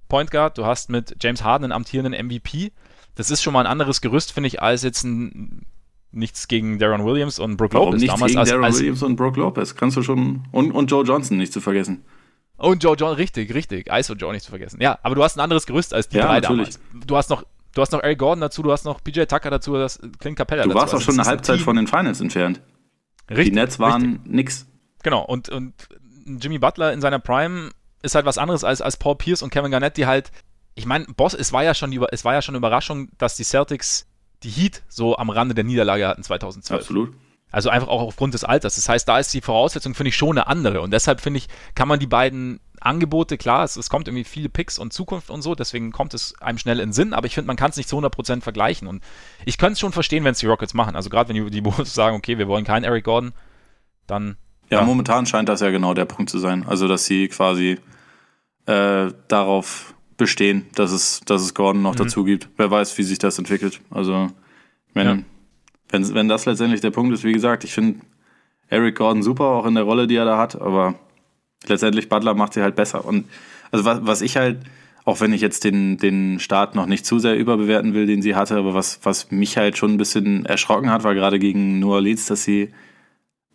Speaker 1: Point Guard, du hast mit James Harden einen amtierenden MVP. Das ist schon mal ein anderes Gerüst, finde ich, als jetzt ein nichts gegen Darren Williams und Brooke Warum Lopez.
Speaker 2: Nichts damals gegen als, Darren als, Williams und Brooke Lopez, kannst du schon. Und, und Joe Johnson nicht zu vergessen.
Speaker 1: Und Joe John, richtig, richtig. ISO Joe nicht zu vergessen. Ja, aber du hast ein anderes Gerüst als die ja, drei natürlich. damals. Du hast noch, du hast noch Eric Gordon dazu, du hast noch PJ Tucker dazu, das Clint Capella
Speaker 2: du
Speaker 1: dazu.
Speaker 2: Du warst auch also schon eine Halbzeit ein von den Finals entfernt. Richtig. Die Nets waren richtig. nix.
Speaker 1: Genau, und, und Jimmy Butler in seiner Prime ist halt was anderes als, als Paul Pierce und Kevin Garnett, die halt, ich meine, Boss, es war ja schon es war ja schon eine Überraschung, dass die Celtics die Heat so am Rande der Niederlage hatten 2012.
Speaker 2: Absolut.
Speaker 1: Also einfach auch aufgrund des Alters. Das heißt, da ist die Voraussetzung, finde ich, schon eine andere. Und deshalb finde ich, kann man die beiden Angebote, klar, es, es, kommt irgendwie viele Picks und Zukunft und so, deswegen kommt es einem schnell in den Sinn, aber ich finde, man kann es nicht zu 100% vergleichen. Und ich könnte es schon verstehen, wenn es die Rockets machen. Also gerade wenn die, die Bulls sagen, okay, wir wollen keinen Eric Gordon, dann.
Speaker 2: Ja, ja, momentan scheint das ja genau der Punkt zu sein. Also, dass sie quasi äh, darauf bestehen, dass es, dass es Gordon noch mhm. dazu gibt. Wer weiß, wie sich das entwickelt. Also, wenn, ja. wenn, wenn das letztendlich der Punkt ist, wie gesagt, ich finde Eric Gordon super, auch in der Rolle, die er da hat, aber letztendlich Butler macht sie halt besser. Und also was, was ich halt, auch wenn ich jetzt den, den Start noch nicht zu sehr überbewerten will, den sie hatte, aber was, was mich halt schon ein bisschen erschrocken hat, war gerade gegen New Orleans, dass sie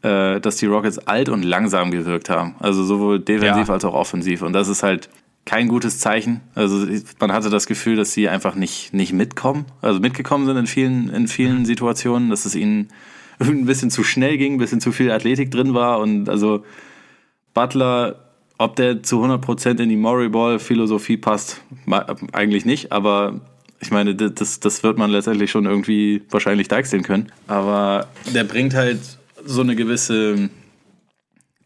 Speaker 2: äh, dass die Rockets alt und langsam gewirkt haben. Also sowohl defensiv ja. als auch offensiv. Und das ist halt kein gutes Zeichen. Also man hatte das Gefühl, dass sie einfach nicht, nicht mitkommen, also mitgekommen sind in vielen, in vielen. Situationen, dass es ihnen ein bisschen zu schnell ging, ein bisschen zu viel Athletik drin war und also Butler ob der zu 100% in die Murray Ball Philosophie passt, eigentlich nicht, aber ich meine, das, das wird man letztendlich schon irgendwie wahrscheinlich deichseln können. Aber der bringt halt so eine gewisse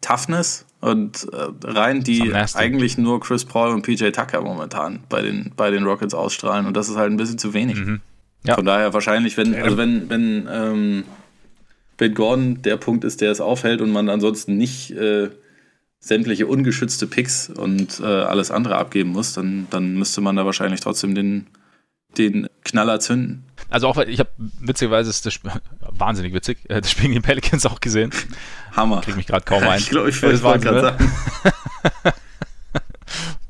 Speaker 2: Toughness und äh, rein, die eigentlich nur Chris Paul und PJ Tucker momentan bei den, bei den Rockets ausstrahlen. Und das ist halt ein bisschen zu wenig. Mhm. Ja. Von daher wahrscheinlich, wenn, also wenn, wenn, ähm, wenn Gordon der Punkt ist, der es aufhält und man ansonsten nicht äh, sämtliche ungeschützte Picks und äh, alles andere abgeben muss, dann, dann müsste man da wahrscheinlich trotzdem den, den Knaller zünden.
Speaker 1: Also auch, ich habe witzigerweise ist das wahnsinnig witzig, äh, das Spiel gegen die Pelicans auch gesehen.
Speaker 2: Hammer.
Speaker 1: Krieg mich gerade kaum ein.
Speaker 2: ich glaube, ich das gerade sagen.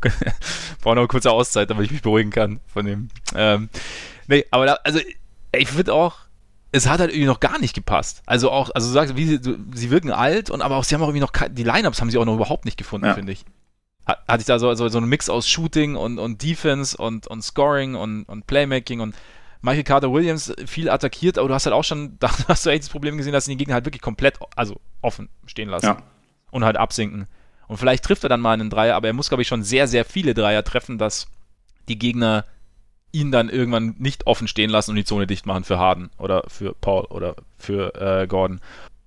Speaker 1: Brauche noch eine kurze Auszeit, damit ich mich beruhigen kann von dem. Ähm, nee, aber da, also ich finde auch, es hat halt irgendwie noch gar nicht gepasst. Also auch, also du sagst, wie sie, sie wirken alt und aber auch sie haben auch irgendwie noch die Lineups haben sie auch noch überhaupt nicht gefunden, ja. finde ich. Hatte ich da so, so, so einen Mix aus Shooting und, und Defense und, und Scoring und, und Playmaking und Michael Carter Williams viel attackiert, aber du hast halt auch schon, da hast du echt das Problem gesehen, dass sie den Gegner halt wirklich komplett, also offen stehen lassen. Ja. Und halt absinken. Und vielleicht trifft er dann mal einen Dreier, aber er muss, glaube ich, schon sehr, sehr viele Dreier treffen, dass die Gegner ihn dann irgendwann nicht offen stehen lassen und die Zone dicht machen für Harden oder für Paul oder für äh, Gordon.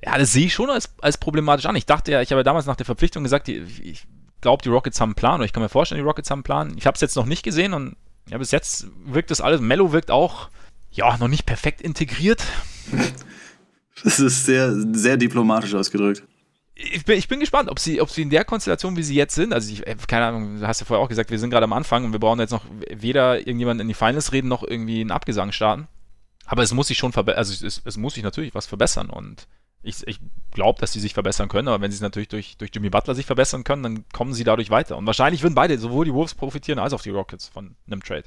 Speaker 1: Ja, das sehe ich schon als, als problematisch an. Ich dachte ja, ich habe ja damals nach der Verpflichtung gesagt, die, ich glaube, die Rockets haben einen Plan oder ich kann mir vorstellen, die Rockets haben einen Plan. Ich habe es jetzt noch nicht gesehen und ja, bis jetzt wirkt das alles. Mello wirkt auch, ja, noch nicht perfekt integriert.
Speaker 2: Das ist sehr, sehr diplomatisch ausgedrückt
Speaker 1: ich bin, ich bin gespannt, ob sie, ob sie in der Konstellation, wie sie jetzt sind, also ich, äh, keine Ahnung, du hast ja vorher auch gesagt, wir sind gerade am Anfang und wir brauchen jetzt noch weder irgendjemand in die Finals reden, noch irgendwie einen Abgesang starten. Aber es muss sich schon verbessern, also es, es, muss sich natürlich was verbessern und ich, ich glaube, dass sie sich verbessern können, aber wenn sie es natürlich durch, durch Jimmy Butler sich verbessern können, dann kommen sie dadurch weiter. Und wahrscheinlich würden beide, sowohl die Wolves profitieren als auch die Rockets von einem Trade.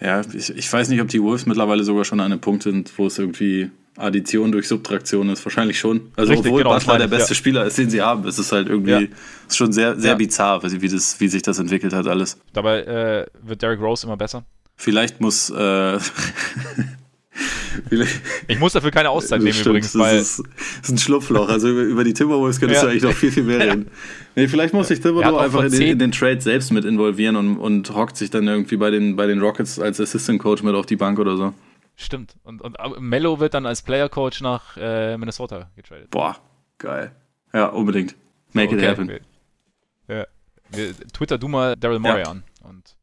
Speaker 2: Ja, ich, ich weiß nicht, ob die Wolves mittlerweile sogar schon an einem Punkt sind, wo es irgendwie Addition durch Subtraktion ist. Wahrscheinlich schon. Also Richtig, obwohl genau, Butler der beste ja. Spieler ist, den sie haben, ist es halt irgendwie ja. ist schon sehr, sehr ja. bizarr, wie, das, wie sich das entwickelt hat alles.
Speaker 1: Dabei äh, wird Derrick Rose immer besser.
Speaker 2: Vielleicht muss äh,
Speaker 1: ich muss dafür keine Auszeit nehmen Stimmt, übrigens, weil
Speaker 2: das ist, das ist ein Schlupfloch. Also über, über die Timberwolves könntest ja. du eigentlich noch viel, viel mehr reden. Nee, vielleicht muss sich Thibodeau einfach in den, in den, Trade selbst mit involvieren und, und hockt sich dann irgendwie bei den, bei den Rockets als Assistant Coach mit auf die Bank oder so.
Speaker 1: Stimmt. Und, und Mello wird dann als Player Coach nach äh, Minnesota getradet.
Speaker 2: Boah, geil. Ja, unbedingt. Make okay. it happen.
Speaker 1: Ja. Twitter du mal Daryl Morey ja. an und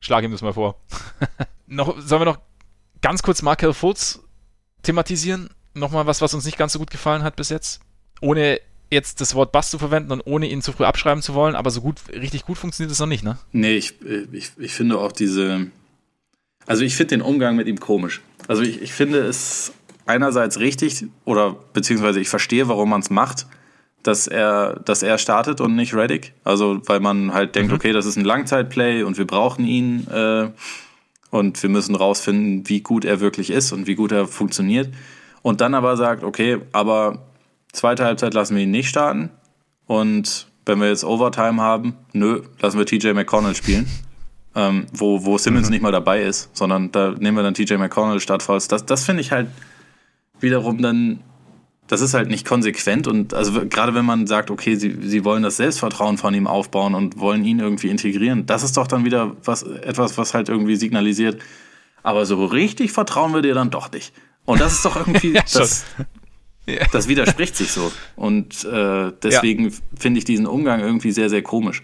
Speaker 1: schlag ihm das mal vor. noch, sollen wir noch ganz kurz Markel Fultz thematisieren? Nochmal was, was uns nicht ganz so gut gefallen hat bis jetzt. Ohne jetzt das Wort Bass zu verwenden und ohne ihn zu früh abschreiben zu wollen, aber so gut, richtig gut funktioniert es noch nicht, ne?
Speaker 2: Nee, ich, ich, ich finde auch diese, also ich finde den Umgang mit ihm komisch. Also ich, ich finde es einerseits richtig oder beziehungsweise ich verstehe, warum man es macht, dass er, dass er startet und nicht Reddick. Also weil man halt denkt, mhm. okay, das ist ein Langzeitplay und wir brauchen ihn äh, und wir müssen rausfinden, wie gut er wirklich ist und wie gut er funktioniert. Und dann aber sagt, okay, aber zweite Halbzeit lassen wir ihn nicht starten. Und wenn wir jetzt Overtime haben, nö, lassen wir TJ McConnell spielen. ähm, wo, wo Simmons mhm. nicht mal dabei ist, sondern da nehmen wir dann TJ McConnell statt Fouls. Das, das finde ich halt wiederum dann, das ist halt nicht konsequent und also gerade wenn man sagt, okay, sie, sie wollen das Selbstvertrauen von ihm aufbauen und wollen ihn irgendwie integrieren, das ist doch dann wieder was, etwas, was halt irgendwie signalisiert, aber so richtig vertrauen wir dir dann doch nicht. Und das ist doch irgendwie, ja, das, das widerspricht sich so. Und äh, deswegen ja. finde ich diesen Umgang irgendwie sehr, sehr komisch.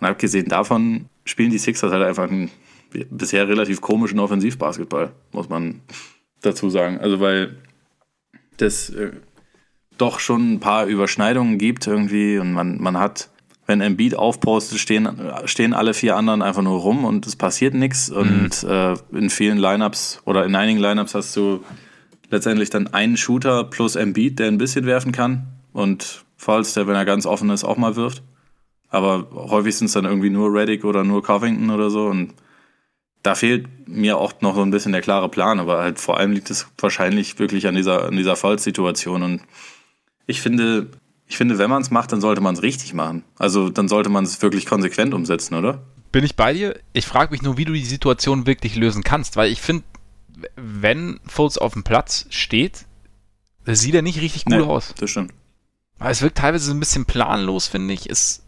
Speaker 2: Und abgesehen davon spielen die Sixers halt einfach einen bisher relativ komischen Offensivbasketball, muss man dazu sagen. Also weil das äh, doch schon ein paar Überschneidungen gibt irgendwie und man, man hat, wenn Embiid aufpostet, stehen, stehen alle vier anderen einfach nur rum und es passiert nichts. Mhm. Und äh, in vielen Lineups oder in einigen Lineups hast du letztendlich dann einen Shooter plus Embiid, der ein bisschen werfen kann und Falls, der, wenn er ganz offen ist, auch mal wirft. Aber häufig sind es dann irgendwie nur Reddick oder nur Covington oder so und da fehlt mir auch noch so ein bisschen der klare Plan, aber halt vor allem liegt es wahrscheinlich wirklich an dieser, an dieser Falls-Situation und ich finde, ich finde, wenn man es macht, dann sollte man es richtig machen. Also dann sollte man es wirklich konsequent umsetzen, oder?
Speaker 1: Bin ich bei dir? Ich frage mich nur, wie du die Situation wirklich lösen kannst, weil ich finde, wenn Fultz auf dem Platz steht, sieht er nicht richtig gut nee, aus.
Speaker 2: Das stimmt.
Speaker 1: Aber es wirkt teilweise so ein bisschen planlos, finde ich. Es,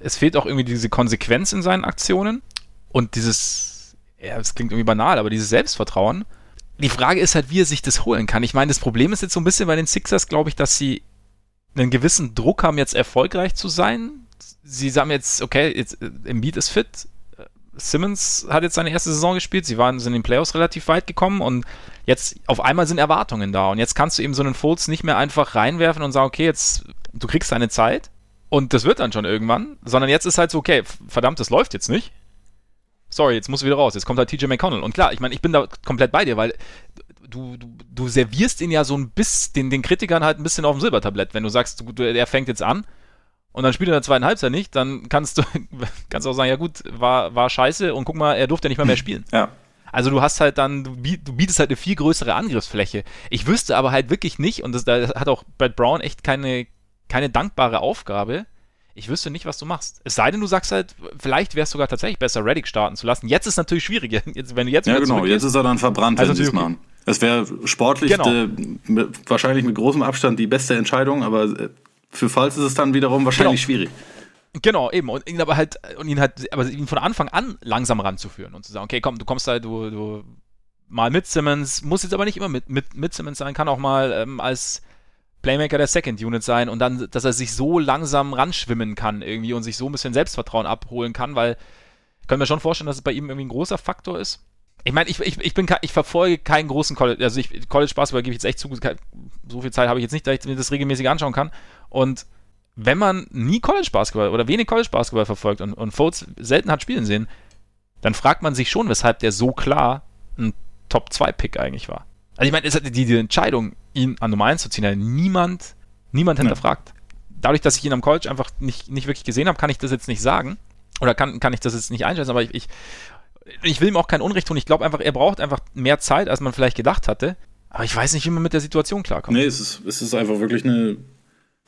Speaker 1: es fehlt auch irgendwie diese Konsequenz in seinen Aktionen und dieses, ja, es klingt irgendwie banal, aber dieses Selbstvertrauen. Die Frage ist halt, wie er sich das holen kann. Ich meine, das Problem ist jetzt so ein bisschen bei den Sixers, glaube ich, dass sie einen gewissen Druck haben, jetzt erfolgreich zu sein. Sie sagen jetzt, okay, jetzt, äh, Embiid ist fit, Simmons hat jetzt seine erste Saison gespielt, sie waren sind in den Playoffs relativ weit gekommen und jetzt auf einmal sind Erwartungen da und jetzt kannst du eben so einen Fultz nicht mehr einfach reinwerfen und sagen, okay, jetzt du kriegst deine Zeit und das wird dann schon irgendwann, sondern jetzt ist halt so, okay, verdammt, das läuft jetzt nicht. Sorry, jetzt muss wieder raus. Jetzt kommt halt TJ McConnell. Und klar, ich meine, ich bin da komplett bei dir, weil du, du, du servierst ihn ja so ein bisschen, den, den Kritikern halt ein bisschen auf dem Silbertablett. Wenn du sagst, du, er fängt jetzt an und dann spielt er in der zweiten Halbzeit nicht, dann kannst du, kannst auch sagen, ja gut, war, war scheiße und guck mal, er durfte ja nicht mal mehr spielen.
Speaker 2: Ja.
Speaker 1: Also du hast halt dann, du, bietest halt eine viel größere Angriffsfläche. Ich wüsste aber halt wirklich nicht, und das, da hat auch Brad Brown echt keine, keine dankbare Aufgabe. Ich wüsste nicht, was du machst. Es sei denn, du sagst halt, vielleicht wäre es sogar tatsächlich besser, Reddick starten zu lassen. Jetzt ist es natürlich schwierig. Jetzt, wenn du jetzt
Speaker 2: ja, genau. Jetzt ist er dann verbrannt, also wenn sie es machen. Es wäre sportlich genau. de, mit, wahrscheinlich mit großem Abstand die beste Entscheidung, aber äh, für Falls ist es dann wiederum wahrscheinlich genau. schwierig.
Speaker 1: Genau, eben. Und ihn aber halt, und ihn halt, aber ihn von Anfang an langsam ranzuführen und zu sagen, okay, komm, du kommst halt, du, du mal mit Simmons, muss jetzt aber nicht immer mit, mit, mit Simmons sein, kann auch mal ähm, als Playmaker der Second Unit sein und dann, dass er sich so langsam ranschwimmen kann irgendwie und sich so ein bisschen Selbstvertrauen abholen kann, weil kann mir schon vorstellen, dass es bei ihm irgendwie ein großer Faktor ist. Ich meine, ich, ich, ich, bin, ich verfolge keinen großen College, also ich, College Basketball gebe ich jetzt echt zu, so viel Zeit habe ich jetzt nicht, dass ich mir das regelmäßig anschauen kann. Und wenn man nie College Basketball oder wenig College Basketball verfolgt und, und Fultz selten hat spielen sehen, dann fragt man sich schon, weshalb der so klar ein Top 2 Pick eigentlich war. Also ich meine, die, die Entscheidung, ihn an Nummer 1 zu ziehen, hat niemand, niemand hinterfragt. Dadurch, dass ich ihn am College einfach nicht, nicht wirklich gesehen habe, kann ich das jetzt nicht sagen. Oder kann, kann ich das jetzt nicht einschätzen, aber ich, ich, ich will ihm auch kein Unrecht tun. Ich glaube einfach, er braucht einfach mehr Zeit, als man vielleicht gedacht hatte. Aber ich weiß nicht, wie man mit der Situation klarkommt.
Speaker 2: Nee, es ist, es ist einfach wirklich eine,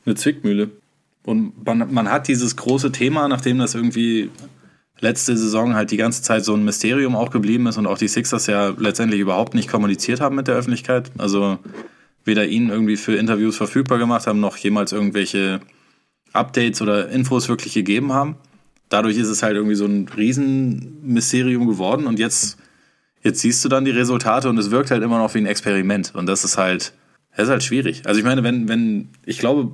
Speaker 2: eine Zwickmühle. Und man, man hat dieses große Thema, nachdem das irgendwie letzte Saison halt die ganze Zeit so ein Mysterium auch geblieben ist und auch die Sixers ja letztendlich überhaupt nicht kommuniziert haben mit der Öffentlichkeit. Also weder ihn irgendwie für Interviews verfügbar gemacht haben, noch jemals irgendwelche Updates oder Infos wirklich gegeben haben. Dadurch ist es halt irgendwie so ein Riesenmysterium geworden und jetzt, jetzt siehst du dann die Resultate und es wirkt halt immer noch wie ein Experiment und das ist halt, das ist halt schwierig. Also ich meine, wenn, wenn, ich glaube,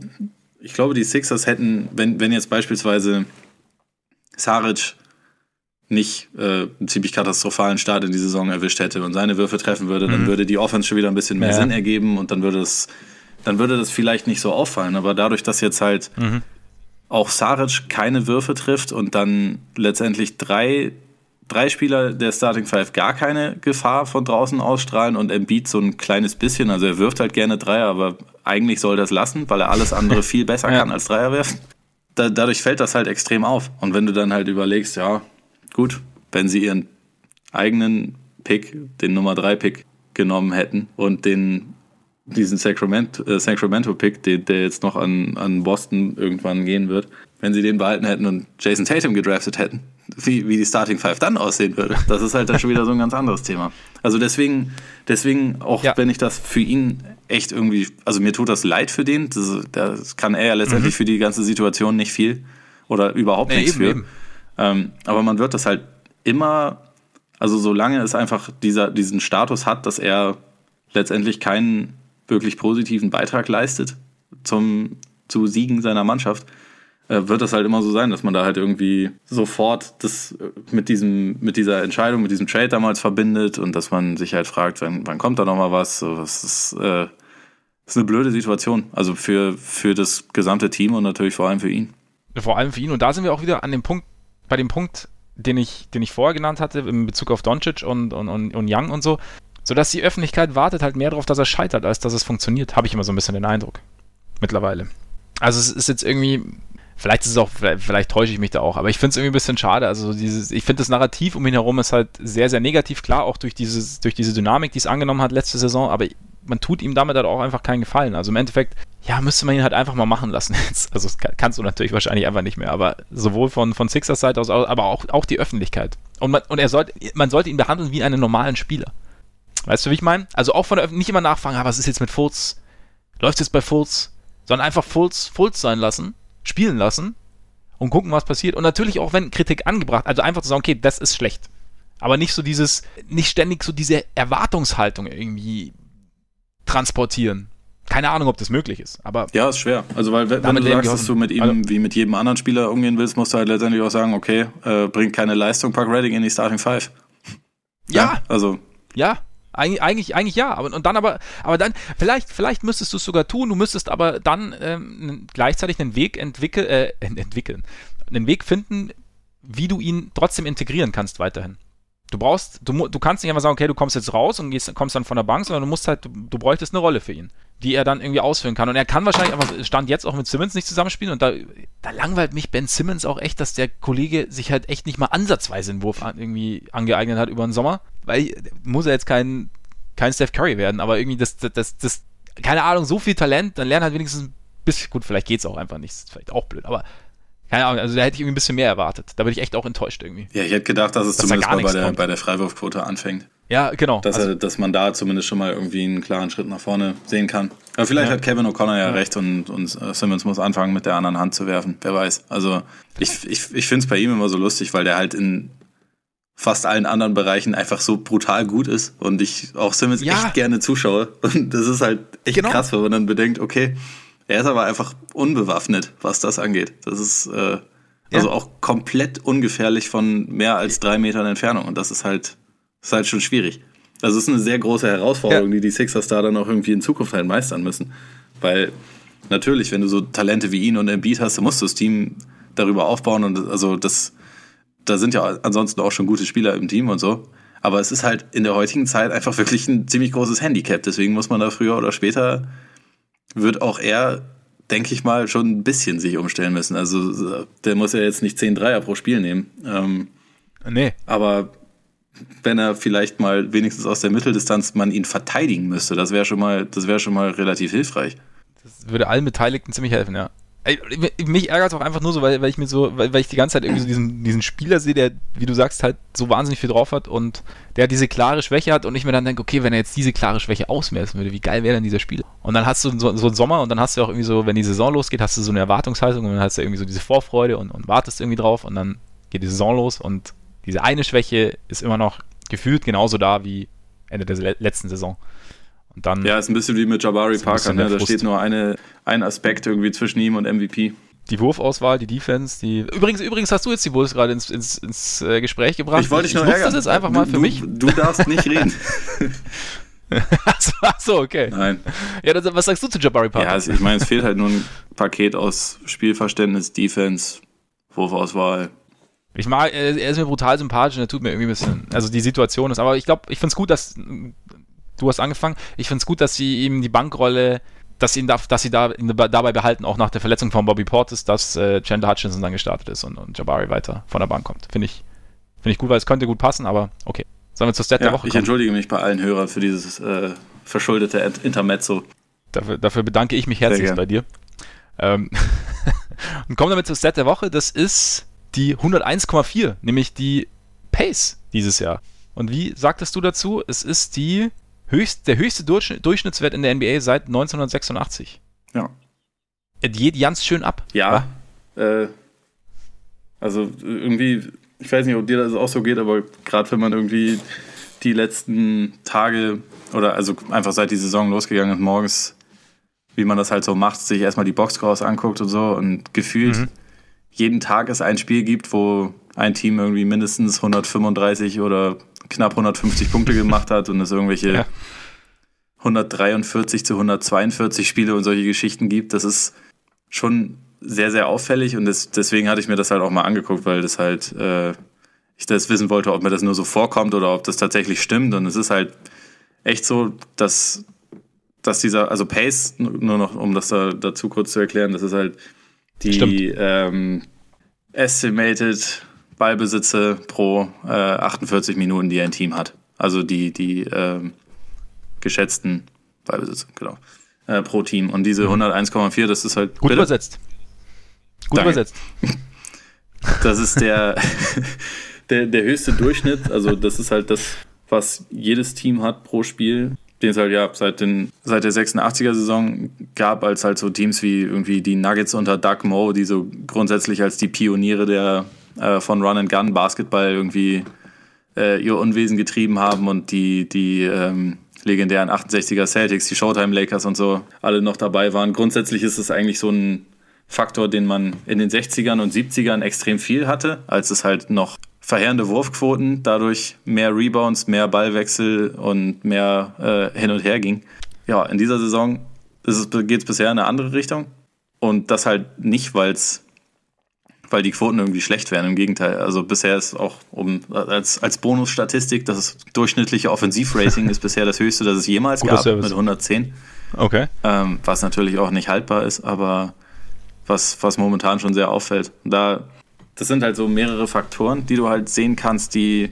Speaker 2: ich glaube, die Sixers hätten, wenn, wenn jetzt beispielsweise Saric nicht äh, einen ziemlich katastrophalen Start in die Saison erwischt hätte und seine Würfe treffen würde, mhm. dann würde die Offense schon wieder ein bisschen mehr ja. Sinn ergeben und dann würde es, dann würde das vielleicht nicht so auffallen. Aber dadurch, dass jetzt halt mhm. Auch Saric keine Würfe trifft und dann letztendlich drei, drei Spieler der Starting Five gar keine Gefahr von draußen ausstrahlen und Embiid so ein kleines bisschen, also er wirft halt gerne Dreier, aber eigentlich soll er das lassen, weil er alles andere viel besser ja. kann als Dreier werfen. Da, dadurch fällt das halt extrem auf. Und wenn du dann halt überlegst, ja, gut, wenn sie ihren eigenen Pick, den Nummer 3 Pick genommen hätten und den diesen Sacramento, äh, Sacramento Pick, der, der jetzt noch an, an Boston irgendwann gehen wird, wenn sie den behalten hätten und Jason Tatum gedraftet hätten, wie, wie die Starting Five dann aussehen würde. Das ist halt dann schon wieder so ein ganz anderes Thema. Also deswegen, deswegen, auch ja. wenn ich das für ihn echt irgendwie, also mir tut das leid für den, das, das kann er ja letztendlich mhm. für die ganze Situation nicht viel oder überhaupt nee, nichts eben, für. Eben. Ähm, aber man wird das halt immer, also solange es einfach dieser, diesen Status hat, dass er letztendlich keinen wirklich positiven Beitrag leistet zum, zu Siegen seiner Mannschaft, äh, wird das halt immer so sein, dass man da halt irgendwie sofort das äh, mit diesem, mit dieser Entscheidung, mit diesem Trade damals verbindet und dass man sich halt fragt, wann, wann kommt da nochmal was? Das ist, äh, ist eine blöde Situation. Also für, für das gesamte Team und natürlich vor allem für ihn.
Speaker 1: Vor allem für ihn. Und da sind wir auch wieder an dem Punkt, bei dem Punkt, den ich, den ich vorher genannt hatte, in Bezug auf Doncic und, und, und Young und so, sodass die Öffentlichkeit wartet halt mehr darauf, dass er scheitert, als dass es funktioniert, habe ich immer so ein bisschen den Eindruck. Mittlerweile. Also es ist jetzt irgendwie, vielleicht ist es auch, vielleicht, vielleicht täusche ich mich da auch, aber ich finde es irgendwie ein bisschen schade. Also dieses, ich finde das Narrativ um ihn herum ist halt sehr, sehr negativ, klar, auch durch, dieses, durch diese Dynamik, die es angenommen hat letzte Saison, aber man tut ihm damit halt auch einfach keinen Gefallen. Also im Endeffekt ja, müsste man ihn halt einfach mal machen lassen jetzt. Also das kannst du natürlich wahrscheinlich einfach nicht mehr, aber sowohl von, von Sixers Seite aus, aber auch, auch die Öffentlichkeit. Und, man, und er sollte, man sollte ihn behandeln wie einen normalen Spieler. Weißt du, wie ich meine? Also auch von der Öffentlichkeit nicht immer nachfragen, ah, was ist jetzt mit Fultz? Läuft jetzt bei Fultz? Sondern einfach Fultz, Fultz sein lassen, spielen lassen und gucken, was passiert. Und natürlich auch, wenn Kritik angebracht, also einfach zu sagen, okay, das ist schlecht. Aber nicht so dieses, nicht ständig so diese Erwartungshaltung irgendwie transportieren. Keine Ahnung, ob das möglich ist, aber.
Speaker 2: Ja, ist schwer. Also, weil, wenn du sagst, dass du mit ihm also, wie mit jedem anderen Spieler umgehen willst, musst du halt letztendlich auch sagen, okay, äh, bringt keine Leistung, pack Redding in die Starting Five.
Speaker 1: Ja. ja also. Ja, Eig eigentlich, eigentlich ja, aber und dann aber, aber dann, vielleicht, vielleicht müsstest du es sogar tun, du müsstest aber dann ähm, gleichzeitig einen Weg entwickeln, äh, entwickeln, einen Weg finden, wie du ihn trotzdem integrieren kannst weiterhin. Du brauchst, du, du kannst nicht einfach sagen, okay, du kommst jetzt raus und gehst, kommst dann von der Bank, sondern du musst halt, du, du bräuchtest eine Rolle für ihn, die er dann irgendwie ausführen kann. Und er kann wahrscheinlich einfach, stand jetzt auch mit Simmons nicht zusammenspielen und da, da langweilt mich Ben Simmons auch echt, dass der Kollege sich halt echt nicht mal ansatzweise einen Wurf an, irgendwie angeeignet hat über den Sommer, weil muss er jetzt kein, kein Steph Curry werden, aber irgendwie das, das, das, das keine Ahnung, so viel Talent, dann lernt halt wenigstens ein bisschen, gut, vielleicht geht's auch einfach nicht, ist vielleicht auch blöd, aber keine Ahnung, also da hätte ich irgendwie ein bisschen mehr erwartet. Da bin ich echt auch enttäuscht irgendwie.
Speaker 2: Ja, ich hätte gedacht, dass es dass zumindest mal bei der, bei der Freiwurfquote anfängt.
Speaker 1: Ja, genau.
Speaker 2: Dass, also, er, dass man da zumindest schon mal irgendwie einen klaren Schritt nach vorne sehen kann. Aber vielleicht ja. hat Kevin O'Connor ja, ja, recht und, und Simmons muss anfangen, mit der anderen Hand zu werfen. Wer weiß. Also ich, ich, ich finde es bei ihm immer so lustig, weil der halt in fast allen anderen Bereichen einfach so brutal gut ist und ich auch Simmons ja. echt gerne zuschaue. Und das ist halt echt genau. krass, wenn man dann bedenkt, okay, er ist aber einfach unbewaffnet, was das angeht. Das ist äh, also ja. auch komplett ungefährlich von mehr als drei Metern Entfernung. Und das ist halt, ist halt schon schwierig. Also es ist eine sehr große Herausforderung, ja. die die Sixers da dann auch irgendwie in Zukunft halt meistern müssen. Weil natürlich, wenn du so Talente wie ihn und Embiid hast, dann musst du das Team darüber aufbauen. Und also das, da sind ja ansonsten auch schon gute Spieler im Team und so. Aber es ist halt in der heutigen Zeit einfach wirklich ein ziemlich großes Handicap. Deswegen muss man da früher oder später wird auch er, denke ich mal, schon ein bisschen sich umstellen müssen. Also der muss ja jetzt nicht 10 Dreier pro Spiel nehmen. Ähm,
Speaker 1: nee.
Speaker 2: Aber wenn er vielleicht mal wenigstens aus der Mitteldistanz man ihn verteidigen müsste, das wäre schon mal, das wäre schon mal relativ hilfreich.
Speaker 1: Das würde allen Beteiligten ziemlich helfen, ja mich ärgert es auch einfach nur so, weil, weil ich mir so, weil, weil ich die ganze Zeit irgendwie so diesen, diesen Spieler sehe, der, wie du sagst, halt so wahnsinnig viel drauf hat und der diese klare Schwäche hat und ich mir dann denke, okay, wenn er jetzt diese klare Schwäche ausmessen würde, wie geil wäre denn dieser Spieler? Und dann hast du so, so einen Sommer und dann hast du auch irgendwie so, wenn die Saison losgeht, hast du so eine Erwartungshaltung und dann hast du irgendwie so diese Vorfreude und, und wartest irgendwie drauf und dann geht die Saison los und diese eine Schwäche ist immer noch gefühlt genauso da wie Ende der letzten Saison.
Speaker 2: Und dann ja, ist ein bisschen wie mit Jabari Parker, ne? da steht nur eine, ein Aspekt irgendwie zwischen ihm und MVP.
Speaker 1: Die Wurfauswahl, die Defense, die. Übrigens, übrigens hast du jetzt die Bulls gerade ins, ins, ins äh, Gespräch gebracht.
Speaker 2: Ich wollte dich
Speaker 1: nur
Speaker 2: ärgern. das
Speaker 1: jetzt einfach mal
Speaker 2: du,
Speaker 1: für mich.
Speaker 2: Du darfst nicht reden.
Speaker 1: Achso, okay.
Speaker 2: Nein.
Speaker 1: Ja, das, was sagst du zu Jabari Parker?
Speaker 2: Ja, also ich meine, es fehlt halt nur ein Paket aus Spielverständnis, Defense, Wurfauswahl.
Speaker 1: Ich mag, er ist mir brutal sympathisch und er tut mir irgendwie ein bisschen, also die Situation ist, aber ich glaube, ich finde es gut, dass du hast angefangen. Ich finde es gut, dass sie ihm die Bankrolle, dass sie, ihn da, dass sie da, dabei behalten, auch nach der Verletzung von Bobby Portis, dass äh, Chandler Hutchinson dann gestartet ist und, und Jabari weiter von der Bank kommt. Finde ich, find ich gut, weil es könnte gut passen, aber okay. Sollen wir zur Stat
Speaker 2: ja,
Speaker 1: der Woche
Speaker 2: kommen? Ich entschuldige mich bei allen Hörern für dieses äh, verschuldete Intermezzo.
Speaker 1: Dafür, dafür bedanke ich mich herzlich bei dir. Ähm und kommen damit zur Stat der Woche. Das ist die 101,4, nämlich die Pace dieses Jahr. Und wie sagtest du dazu? Es ist die höchst, der höchste Durchschnittswert in der NBA seit 1986.
Speaker 2: Ja.
Speaker 1: Er geht ganz schön ab.
Speaker 2: Ja. Äh, also irgendwie, ich weiß nicht, ob dir das auch so geht, aber gerade wenn man irgendwie die letzten Tage oder also einfach seit die Saison losgegangen ist, morgens, wie man das halt so macht, sich erstmal die Boxscores anguckt und so und gefühlt mhm. jeden Tag es ein Spiel gibt, wo ein Team irgendwie mindestens 135 oder knapp 150 Punkte gemacht hat und es irgendwelche ja. 143 zu 142 Spiele und solche Geschichten gibt. Das ist schon sehr, sehr auffällig und das, deswegen hatte ich mir das halt auch mal angeguckt, weil das halt, äh, ich das wissen wollte, ob mir das nur so vorkommt oder ob das tatsächlich stimmt. Und es ist halt echt so, dass, dass dieser, also Pace, nur noch, um das da, dazu kurz zu erklären, das ist halt die ähm, Estimated Ballbesitze pro äh, 48 Minuten, die ein Team hat. Also die, die äh, geschätzten Ballbesitze, genau. Äh, pro Team. Und diese 101,4, mhm. das ist halt.
Speaker 1: Gut bitte? übersetzt. Gut
Speaker 2: Danke.
Speaker 1: übersetzt.
Speaker 2: Das ist der, der, der höchste Durchschnitt. Also, das ist halt das, was jedes Team hat pro Spiel. den es halt ja seit, den, seit der 86er-Saison gab, als halt so Teams wie irgendwie die Nuggets unter Doug Moe, die so grundsätzlich als die Pioniere der äh, von Run and Gun Basketball irgendwie äh, ihr Unwesen getrieben haben und die, die ähm, legendären 68er Celtics, die Showtime Lakers und so alle noch dabei waren. Grundsätzlich ist es eigentlich so ein Faktor, den man in den 60ern und 70ern extrem viel hatte, als es halt noch verheerende Wurfquoten, dadurch mehr Rebounds, mehr Ballwechsel und mehr äh, hin und her ging. Ja, in dieser Saison geht es bisher in eine andere Richtung. Und das halt nicht, weil's, weil die Quoten irgendwie schlecht wären. Im Gegenteil. Also bisher ist auch um, als, als Bonusstatistik, das durchschnittliche Offensivrating ist bisher das höchste, das es jemals Guter gab, Service. mit 110.
Speaker 1: Okay.
Speaker 2: Ähm, was natürlich auch nicht haltbar ist, aber was, was momentan schon sehr auffällt. Da das sind halt so mehrere Faktoren, die du halt sehen kannst, die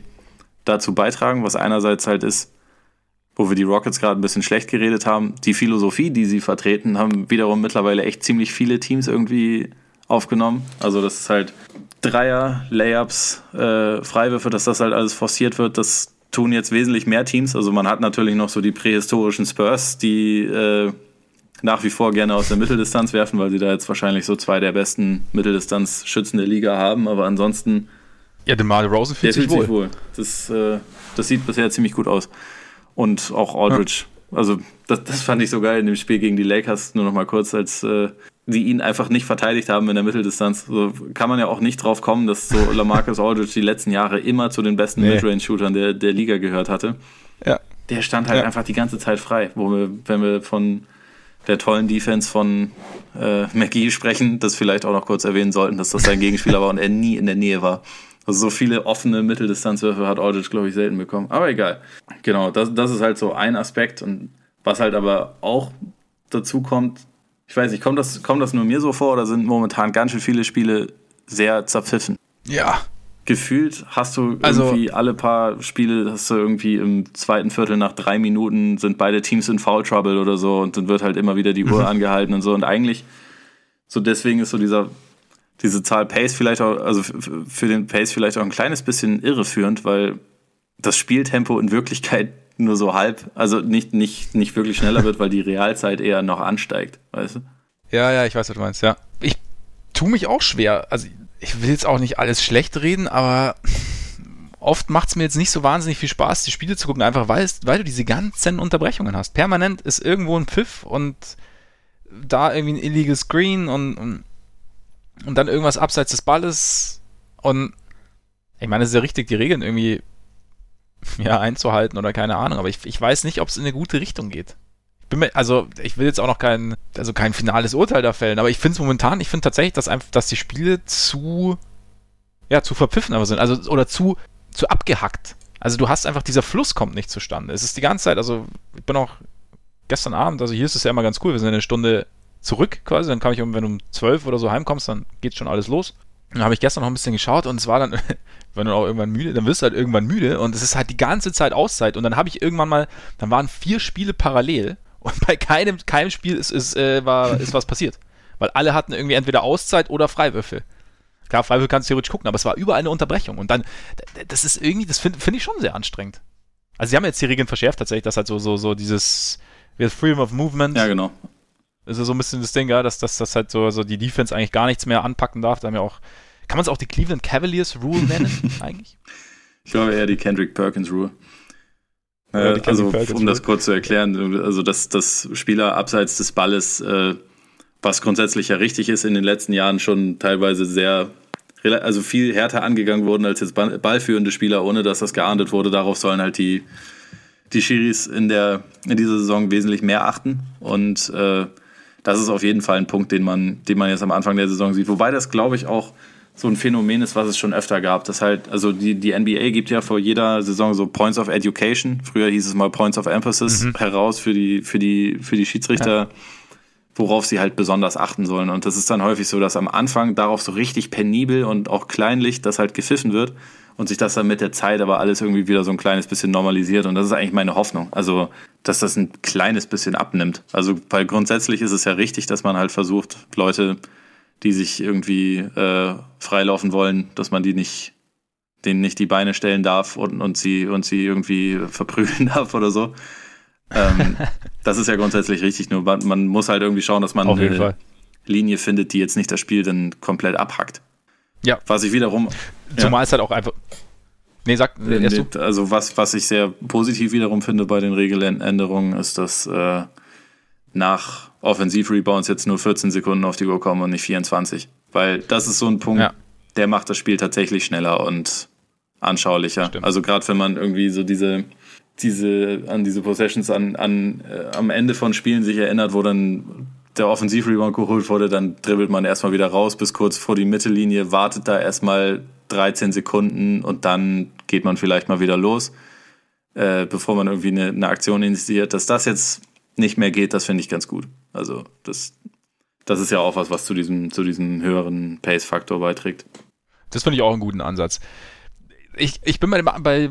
Speaker 2: dazu beitragen, was einerseits halt ist, wo wir die Rockets gerade ein bisschen schlecht geredet haben, die Philosophie, die sie vertreten, haben wiederum mittlerweile echt ziemlich viele Teams irgendwie aufgenommen. Also das ist halt Dreier, Layups, äh, Freiwürfe, dass das halt alles forciert wird, das tun jetzt wesentlich mehr Teams. Also man hat natürlich noch so die prähistorischen Spurs, die äh, nach wie vor gerne aus der Mitteldistanz werfen, weil sie da jetzt wahrscheinlich so zwei der besten Mitteldistanzschützen der Liga haben. Aber ansonsten.
Speaker 1: Ja, DeMar Rosen fühlt, sich, fühlt wohl. sich wohl.
Speaker 2: Das, äh, das sieht bisher ziemlich gut aus. Und auch Aldridge. Ja. Also, das, das fand ich so geil in dem Spiel gegen die Lakers, nur noch mal kurz, als äh, die ihn einfach nicht verteidigt haben in der Mitteldistanz. So kann man ja auch nicht drauf kommen, dass so Lamarcus Aldridge die letzten Jahre immer zu den besten nee. Midrange-Shootern der, der Liga gehört hatte.
Speaker 1: Ja.
Speaker 2: Der stand halt ja. einfach die ganze Zeit frei, wo wir, wenn wir von der tollen Defense von äh, McGee sprechen, das vielleicht auch noch kurz erwähnen sollten, dass das sein Gegenspieler war und er nie in der Nähe war. Also so viele offene Mitteldistanzwürfe hat Aldridge, glaube ich, selten bekommen. Aber egal. Genau, das, das ist halt so ein Aspekt. Und was halt aber auch dazu kommt, ich weiß nicht, kommt das, kommt das nur mir so vor oder sind momentan ganz schön viele Spiele sehr zerpfiffen?
Speaker 1: Ja,
Speaker 2: gefühlt hast du also irgendwie alle paar Spiele, hast du irgendwie im zweiten Viertel nach drei Minuten sind beide Teams in Foul Trouble oder so und dann wird halt immer wieder die Uhr mhm. angehalten und so. Und eigentlich, so deswegen ist so dieser, diese Zahl Pace vielleicht auch, also für den Pace vielleicht auch ein kleines bisschen irreführend, weil das Spieltempo in Wirklichkeit nur so halb, also nicht, nicht, nicht wirklich schneller wird, weil die Realzeit eher noch ansteigt, weißt du?
Speaker 1: Ja, ja, ich weiß, was du meinst, ja. Ich tue mich auch schwer. Also ich will jetzt auch nicht alles schlecht reden, aber oft macht es mir jetzt nicht so wahnsinnig viel Spaß, die Spiele zu gucken, einfach weil, weil du diese ganzen Unterbrechungen hast. Permanent ist irgendwo ein Pfiff und da irgendwie ein illegal Screen und, und, und dann irgendwas abseits des Balles und ich meine, es ist ja richtig, die Regeln irgendwie ja, einzuhalten oder keine Ahnung, aber ich, ich weiß nicht, ob es in eine gute Richtung geht bin mir, also ich will jetzt auch noch kein, also kein finales Urteil da fällen, aber ich finde es momentan, ich finde tatsächlich, dass einfach, dass die Spiele zu, ja, zu verpfiffen aber sind, also oder zu, zu abgehackt. Also du hast einfach, dieser Fluss kommt nicht zustande. Es ist die ganze Zeit, also ich bin auch gestern Abend, also hier ist es ja immer ganz cool, wir sind eine Stunde zurück quasi, dann kann ich, wenn du um 12 oder so heimkommst, dann geht schon alles los. Dann habe ich gestern noch ein bisschen geschaut und es war dann, wenn du auch irgendwann müde, dann wirst du halt irgendwann müde und es ist halt die ganze Zeit Auszeit und dann habe ich irgendwann mal, dann waren vier Spiele parallel und bei keinem, keinem Spiel ist, ist, äh, war, ist was passiert. Weil alle hatten irgendwie entweder Auszeit oder Freiwürfel. Klar, Freiwürfel kannst du theoretisch gucken, aber es war überall eine Unterbrechung. Und dann, das ist irgendwie, das finde find ich schon sehr anstrengend. Also sie haben jetzt die Regeln verschärft tatsächlich, dass halt so, so, so dieses, wie Freedom of Movement.
Speaker 2: Ja, genau.
Speaker 1: Ist so ein bisschen das Ding, ja, dass, dass, dass halt so, so die Defense eigentlich gar nichts mehr anpacken darf. Da haben ja auch, kann man es auch die Cleveland Cavaliers Rule nennen, eigentlich?
Speaker 2: Ich glaube eher die Kendrick Perkins Rule. Äh, also, um das kurz zu erklären, also dass, dass Spieler abseits des Balles, äh, was grundsätzlich ja richtig ist, in den letzten Jahren schon teilweise sehr, also viel härter angegangen wurden als jetzt ballführende Spieler, ohne dass das geahndet wurde. Darauf sollen halt die, die Schiris in, der, in dieser Saison wesentlich mehr achten. Und äh, das ist auf jeden Fall ein Punkt, den man, den man jetzt am Anfang der Saison sieht. Wobei das, glaube ich, auch so ein Phänomen ist, was es schon öfter gab. Das halt, also die, die NBA gibt ja vor jeder Saison so Points of Education, früher hieß es mal Points of Emphasis, mhm. heraus für die, für die, für die Schiedsrichter, ja. worauf sie halt besonders achten sollen. Und das ist dann häufig so, dass am Anfang darauf so richtig penibel und auch kleinlich das halt gepfiffen wird und sich das dann mit der Zeit aber alles irgendwie wieder so ein kleines bisschen normalisiert. Und das ist eigentlich meine Hoffnung. Also, dass das ein kleines bisschen abnimmt. Also, weil grundsätzlich ist es ja richtig, dass man halt versucht, Leute die sich irgendwie äh, freilaufen wollen, dass man die nicht, denen nicht die Beine stellen darf und, und sie und sie irgendwie verprügeln darf oder so. Ähm, das ist ja grundsätzlich richtig, nur man, man, muss halt irgendwie schauen, dass man
Speaker 1: Auf eine Fall.
Speaker 2: Linie findet, die jetzt nicht das Spiel dann komplett abhackt.
Speaker 1: Ja.
Speaker 2: Was ich wiederum.
Speaker 1: Zumal ja. es halt auch einfach. Nee, sag
Speaker 2: nee, Also was, was ich sehr positiv wiederum finde bei den Regeländerungen, ist, dass äh, nach Offensiv-Rebounds jetzt nur 14 Sekunden auf die Uhr kommen und nicht 24. Weil das ist so ein Punkt, ja. der macht das Spiel tatsächlich schneller und anschaulicher. Stimmt. Also gerade wenn man irgendwie so diese, diese, an diese Possessions an, an, äh, am Ende von Spielen sich erinnert, wo dann der Offensiv-Rebound geholt wurde, dann dribbelt man erstmal wieder raus bis kurz vor die Mittellinie, wartet da erstmal 13 Sekunden und dann geht man vielleicht mal wieder los, äh, bevor man irgendwie eine, eine Aktion initiiert. Dass das jetzt nicht mehr geht, das finde ich ganz gut. Also das, das ist ja auch was, was zu diesem, zu diesem höheren Pace-Faktor beiträgt.
Speaker 1: Das finde ich auch einen guten Ansatz. Ich, ich bin bei, bei,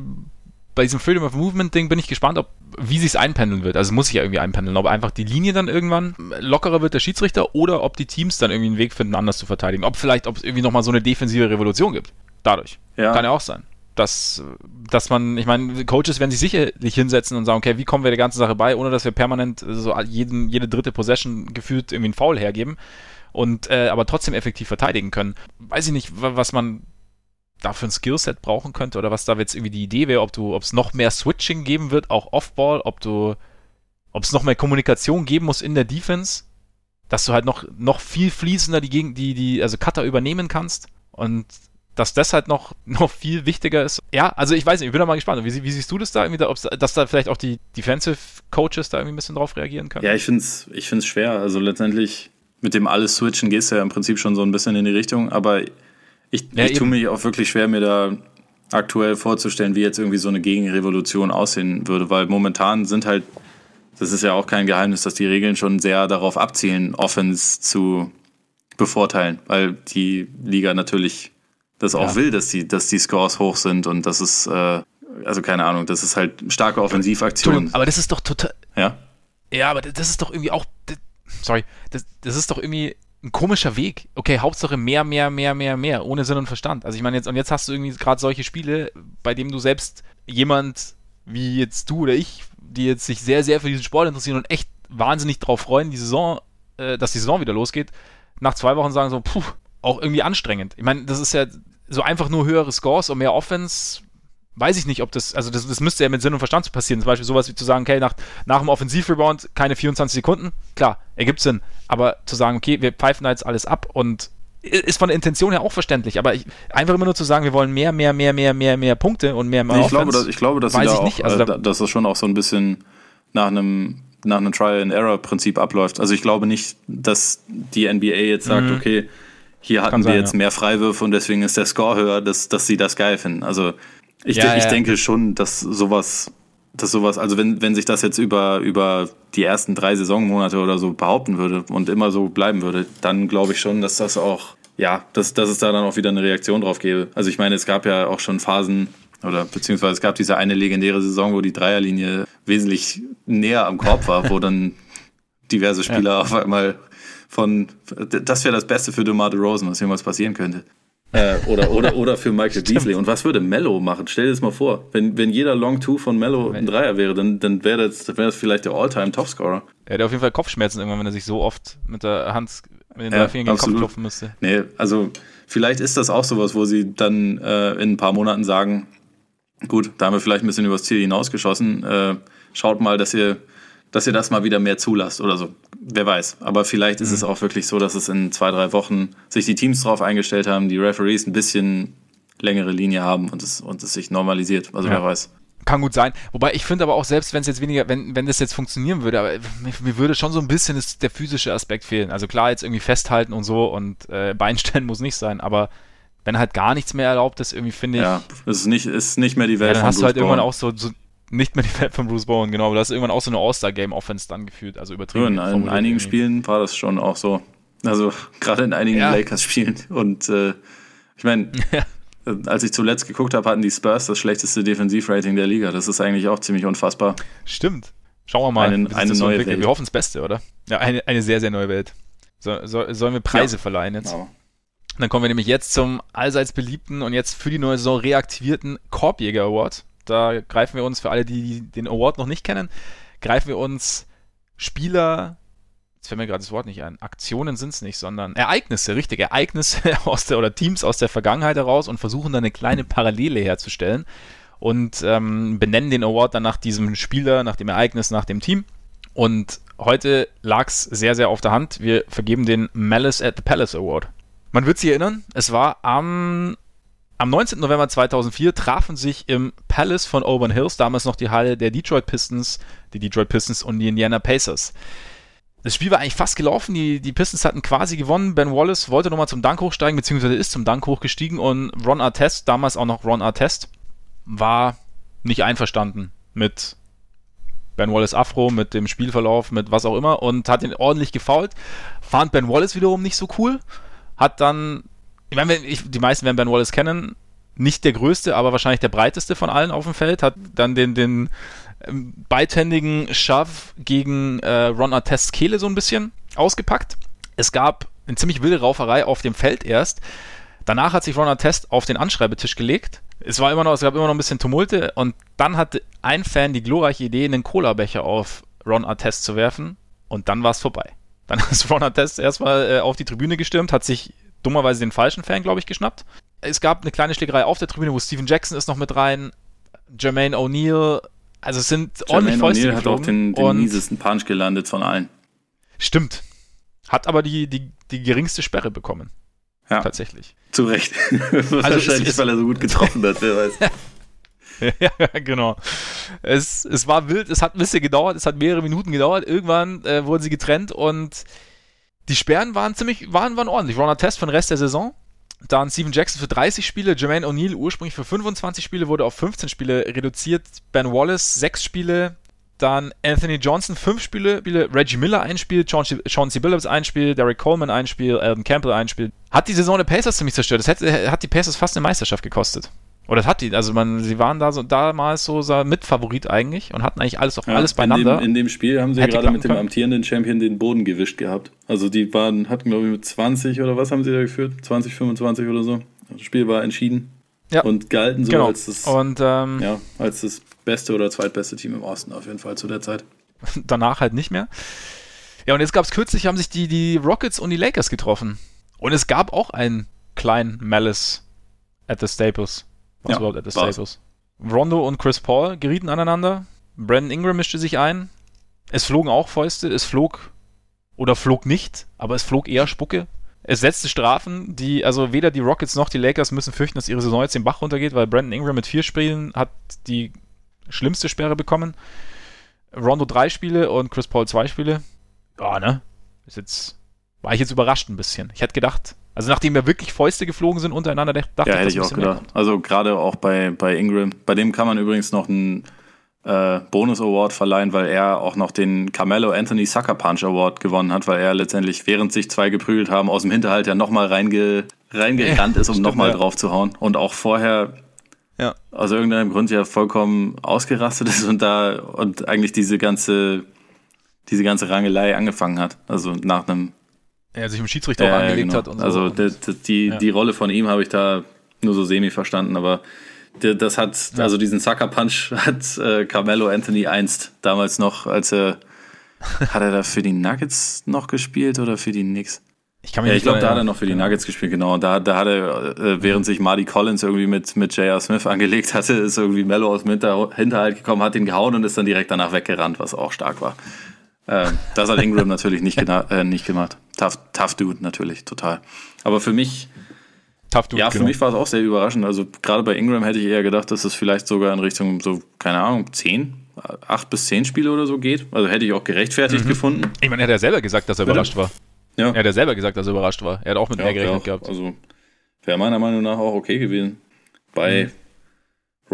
Speaker 1: bei diesem Freedom of Movement Ding bin ich gespannt, ob wie sich es einpendeln wird. Also muss ich ja irgendwie einpendeln, ob einfach die Linie dann irgendwann lockerer wird der Schiedsrichter oder ob die Teams dann irgendwie einen Weg finden, anders zu verteidigen. Ob vielleicht, ob es irgendwie nochmal so eine defensive Revolution gibt. Dadurch. Ja. Kann ja auch sein. Dass, dass man, ich meine, Coaches werden sich sicherlich hinsetzen und sagen, okay, wie kommen wir der ganzen Sache bei, ohne dass wir permanent so jeden, jede dritte Possession gefühlt irgendwie einen Foul hergeben und äh, aber trotzdem effektiv verteidigen können. Weiß ich nicht, was man dafür ein Skillset brauchen könnte oder was da jetzt irgendwie die Idee wäre, ob du, ob es noch mehr Switching geben wird, auch Offball, ob du, ob es noch mehr Kommunikation geben muss in der Defense, dass du halt noch, noch viel fließender die Gegend, die, die, also Cutter übernehmen kannst und dass das halt noch, noch viel wichtiger ist. Ja, also ich weiß nicht, ich bin da mal gespannt. Wie, wie siehst du das da irgendwie, da, dass da vielleicht auch die Defensive Coaches da irgendwie ein bisschen drauf reagieren können?
Speaker 2: Ja, ich finde es ich find's schwer. Also letztendlich mit dem alles switchen gehst du ja im Prinzip schon so ein bisschen in die Richtung, aber ich, ja, ich tue mich auch wirklich schwer, mir da aktuell vorzustellen, wie jetzt irgendwie so eine Gegenrevolution aussehen würde, weil momentan sind halt, das ist ja auch kein Geheimnis, dass die Regeln schon sehr darauf abzielen, Offense zu bevorteilen, weil die Liga natürlich das auch ja. will, dass die, dass die Scores hoch sind und das ist, äh, also keine Ahnung, das ist halt starke Offensivaktion.
Speaker 1: Aber das ist doch total.
Speaker 2: Ja.
Speaker 1: Ja, aber das ist doch irgendwie auch. Sorry, das, das ist doch irgendwie ein komischer Weg. Okay, Hauptsache mehr, mehr, mehr, mehr, mehr, ohne Sinn und Verstand. Also ich meine jetzt, und jetzt hast du irgendwie gerade solche Spiele, bei denen du selbst jemand wie jetzt du oder ich, die jetzt sich sehr, sehr für diesen Sport interessieren und echt wahnsinnig drauf freuen, die Saison, äh, dass die Saison wieder losgeht, nach zwei Wochen sagen so, puh, auch irgendwie anstrengend. Ich meine, das ist ja so einfach nur höhere Scores und mehr Offense weiß ich nicht, ob das, also das, das müsste ja mit Sinn und Verstand passieren. Zum Beispiel sowas wie zu sagen, okay, nach, nach dem Offensivrebound keine 24 Sekunden. Klar, ergibt Sinn. Aber zu sagen, okay, wir pfeifen da jetzt alles ab und ist von der Intention her auch verständlich, aber ich, einfach immer nur zu sagen, wir wollen mehr, mehr, mehr, mehr, mehr, mehr Punkte und mehr, mehr
Speaker 2: nee, ich glaube, dass, ich glaube, dass weiß da auch, nicht. Also äh, da, dass das schon auch so ein bisschen nach einem nach einem Trial-and-Error-Prinzip abläuft. Also ich glaube nicht, dass die NBA jetzt sagt, mhm. okay, hier hatten sein, wir jetzt ja. mehr Freiwürfe und deswegen ist der Score höher, dass, dass sie das geil finden. Also ich, ja, de ich denke schon, dass sowas, dass sowas, also wenn, wenn sich das jetzt über, über die ersten drei Saisonmonate oder so behaupten würde und immer so bleiben würde, dann glaube ich schon, dass das auch, ja, dass, dass es da dann auch wieder eine Reaktion drauf gäbe. Also ich meine, es gab ja auch schon Phasen, oder beziehungsweise es gab diese eine legendäre Saison, wo die Dreierlinie wesentlich näher am Korb war, wo dann diverse Spieler ja. auf einmal von, das wäre das Beste für DeMar DeRozan, was jemals passieren könnte. Äh, oder, oder, oder für Michael Beasley. Und was würde Mello machen? Stell dir das mal vor. Wenn, wenn jeder Long Two von Mello ein Dreier wäre, dann, dann wäre das, wär das vielleicht der All-Time Topscorer.
Speaker 1: Er hätte auf jeden Fall Kopfschmerzen irgendwann, wenn er sich so oft mit der Hand, mit den ja, drei Fingern gegen den Kopf klopfen müsste.
Speaker 2: Nee, also vielleicht ist das auch sowas, wo sie dann äh, in ein paar Monaten sagen, gut, da haben wir vielleicht ein bisschen übers Ziel hinausgeschossen. Äh, schaut mal, dass ihr dass ihr das mal wieder mehr zulasst oder so. Wer weiß. Aber vielleicht ist mhm. es auch wirklich so, dass es in zwei, drei Wochen sich die Teams darauf eingestellt haben, die Referees ein bisschen längere Linie haben und es, und es sich normalisiert. Also ja. wer weiß.
Speaker 1: Kann gut sein. Wobei ich finde aber auch, selbst wenn es jetzt weniger, wenn, wenn das jetzt funktionieren würde, aber mir, würde schon so ein bisschen das, der physische Aspekt fehlen. Also klar, jetzt irgendwie festhalten und so und äh, Beinstellen muss nicht sein, aber wenn halt gar nichts mehr erlaubt ist, irgendwie finde ich. Ja,
Speaker 2: es ist nicht, ist nicht mehr die Welt. Ja,
Speaker 1: dann hast du halt irgendwann auch so, so nicht mehr die Welt von Bruce Bowen, genau, aber das ist irgendwann auch so eine All-Star-Game-Offense dann gefühlt, also übertrieben.
Speaker 2: Ja, in, in einigen Spielen war das schon auch so. Also gerade in einigen ja. Lakers-Spielen. Und äh, ich meine, ja. als ich zuletzt geguckt habe, hatten die Spurs das schlechteste Defensivrating der Liga. Das ist eigentlich auch ziemlich unfassbar.
Speaker 1: Stimmt. Schauen wir mal,
Speaker 2: eine, eine neue Welt.
Speaker 1: Wir hoffen das Beste, oder? Ja, eine, eine sehr, sehr neue Welt. So, so, sollen wir Preise ja. verleihen jetzt? Genau. Dann kommen wir nämlich jetzt zum allseits beliebten und jetzt für die neue Saison reaktivierten Korbjäger Award. Da greifen wir uns für alle, die den Award noch nicht kennen, greifen wir uns Spieler, jetzt fällt mir gerade das Wort nicht ein, Aktionen sind es nicht, sondern Ereignisse, richtig, Ereignisse aus der oder Teams aus der Vergangenheit heraus und versuchen dann eine kleine Parallele herzustellen und ähm, benennen den Award dann nach diesem Spieler, nach dem Ereignis, nach dem Team. Und heute lag es sehr, sehr auf der Hand. Wir vergeben den Malice at the Palace Award. Man wird sich erinnern, es war am, am 19. November 2004 trafen sich im Palace von Auburn Hills, damals noch die Halle der Detroit Pistons, die Detroit Pistons und die Indiana Pacers. Das Spiel war eigentlich fast gelaufen, die, die Pistons hatten quasi gewonnen. Ben Wallace wollte nochmal zum Dank hochsteigen, beziehungsweise ist zum Dank hochgestiegen und Ron Artest, damals auch noch Ron Artest, war nicht einverstanden mit Ben Wallace Afro, mit dem Spielverlauf, mit was auch immer und hat ihn ordentlich gefault. Fand Ben Wallace wiederum nicht so cool. Hat dann, ich meine, ich, die meisten werden Ben Wallace kennen, nicht der größte, aber wahrscheinlich der breiteste von allen auf dem Feld, hat dann den, den ähm, beidhändigen Shove gegen äh, Ron Artests Kehle so ein bisschen ausgepackt. Es gab eine ziemlich wilde Rauferei auf dem Feld erst. Danach hat sich Ron Artest auf den Anschreibetisch gelegt. Es war immer noch, es gab immer noch ein bisschen Tumulte und dann hatte ein Fan die glorreiche Idee, einen Cola-Becher auf Ron Artest zu werfen und dann war es vorbei. Dann ist Ron Artest erstmal äh, auf die Tribüne gestürmt, hat sich dummerweise den falschen Fan, glaube ich, geschnappt. Es gab eine kleine Schlägerei auf der Tribüne, wo Steven Jackson ist noch mit rein, Jermaine O'Neal, also es sind
Speaker 2: Jermaine ordentlich Fäuste O'Neal hat auch den, den miesesten Punch gelandet von allen.
Speaker 1: Stimmt. Hat aber die, die, die geringste Sperre bekommen. Ja. Tatsächlich.
Speaker 2: Zu Recht. also Wahrscheinlich, ist, weil er so gut getroffen hat, wer weiß.
Speaker 1: ja, genau. Es, es war wild, es hat ein bisschen gedauert, es hat mehrere Minuten gedauert. Irgendwann äh, wurden sie getrennt und die Sperren waren ziemlich, waren, waren ordentlich. Ronald Test für den Rest der Saison. Dann Steven Jackson für 30 Spiele, Jermaine O'Neal ursprünglich für 25 Spiele, wurde auf 15 Spiele reduziert. Ben Wallace 6 Spiele, dann Anthony Johnson fünf Spiele, Reggie Miller ein Spiel, Sean C. Billups ein Spiel, Derek Coleman ein Spiel, Alvin Campbell ein Spiel. Hat die Saison der Pacers ziemlich zerstört. Das hat, hat die Pacers fast eine Meisterschaft gekostet. Oder das hat die, also man, sie waren da so damals so, so Mitfavorit eigentlich und hatten eigentlich alles auch ja, alles beieinander.
Speaker 2: In dem, in dem Spiel haben sie Hätte gerade mit dem amtierenden Champion den Boden gewischt gehabt. Also die waren, hatten glaube ich mit 20 oder was haben sie da geführt? 20, 25 oder so. Das Spiel war entschieden. Ja. Und galten so genau. als, das,
Speaker 1: und, ähm,
Speaker 2: ja, als das beste oder zweitbeste Team im Osten auf jeden Fall zu der Zeit.
Speaker 1: Danach halt nicht mehr. Ja, und jetzt gab es kürzlich, haben sich die, die Rockets und die Lakers getroffen. Und es gab auch einen kleinen Malice at the Staples. Was ja, überhaupt the Staples? Rondo und Chris Paul gerieten aneinander. Brandon Ingram mischte sich ein. Es flogen auch Fäuste. Es flog oder flog nicht, aber es flog eher Spucke. Es setzte Strafen, die, also weder die Rockets noch die Lakers müssen fürchten, dass ihre Saison jetzt den Bach runtergeht, weil Brandon Ingram mit vier Spielen hat die schlimmste Sperre bekommen. Rondo drei Spiele und Chris Paul zwei Spiele. Ja, ne? Ist jetzt, war ich jetzt überrascht ein bisschen. Ich hätte gedacht, also nachdem ja wirklich Fäuste geflogen sind untereinander, dachte
Speaker 2: ja, ich, hätte ich auch gedacht. Also gerade auch bei, bei Ingram. Bei dem kann man übrigens noch einen äh, Bonus-Award verleihen, weil er auch noch den Carmelo Anthony Sucker Punch Award gewonnen hat, weil er letztendlich, während sich zwei geprügelt haben, aus dem Hinterhalt ja nochmal reinge, reingerannt ist, um nochmal ja. drauf zu hauen. Und auch vorher ja. aus irgendeinem Grund ja vollkommen ausgerastet ist und da und eigentlich diese ganze, diese ganze Rangelei angefangen hat. Also nach einem.
Speaker 1: Er sich im Schiedsrichter äh, auch angelegt genau. hat und
Speaker 2: so. Also die, die, ja. die Rolle von ihm habe ich da nur so semi verstanden, aber das hat, ja. also diesen Sucker Punch hat äh, Carmelo Anthony einst damals noch, als er, hat er da für die Nuggets noch gespielt oder für die Knicks? Ich, kann mich ja, ich glaube, da hat er noch für die Nuggets gespielt, genau. Da, da hat er, äh, während sich Marty Collins irgendwie mit, mit J.R. Smith angelegt hatte, ist irgendwie Mello aus dem Hinter Hinterhalt gekommen, hat ihn gehauen und ist dann direkt danach weggerannt, was auch stark war. Äh, das hat Ingram natürlich nicht, äh, nicht gemacht. Tough, tough Dude natürlich, total. Aber für mich, Tough Dude, ja, für genau. mich war es auch sehr überraschend. Also gerade bei Ingram hätte ich eher gedacht, dass es vielleicht sogar in Richtung so, keine Ahnung, zehn, acht bis zehn Spiele oder so geht. Also hätte ich auch gerechtfertigt mhm. gefunden.
Speaker 1: Ich meine, er hat ja selber gesagt, dass er überrascht war. Ja. Er hat ja selber gesagt, dass er überrascht war. Er hat auch mit ja, mehr gerechnet auch, gehabt.
Speaker 2: Also wäre meiner Meinung nach auch okay gewesen. Bei mhm.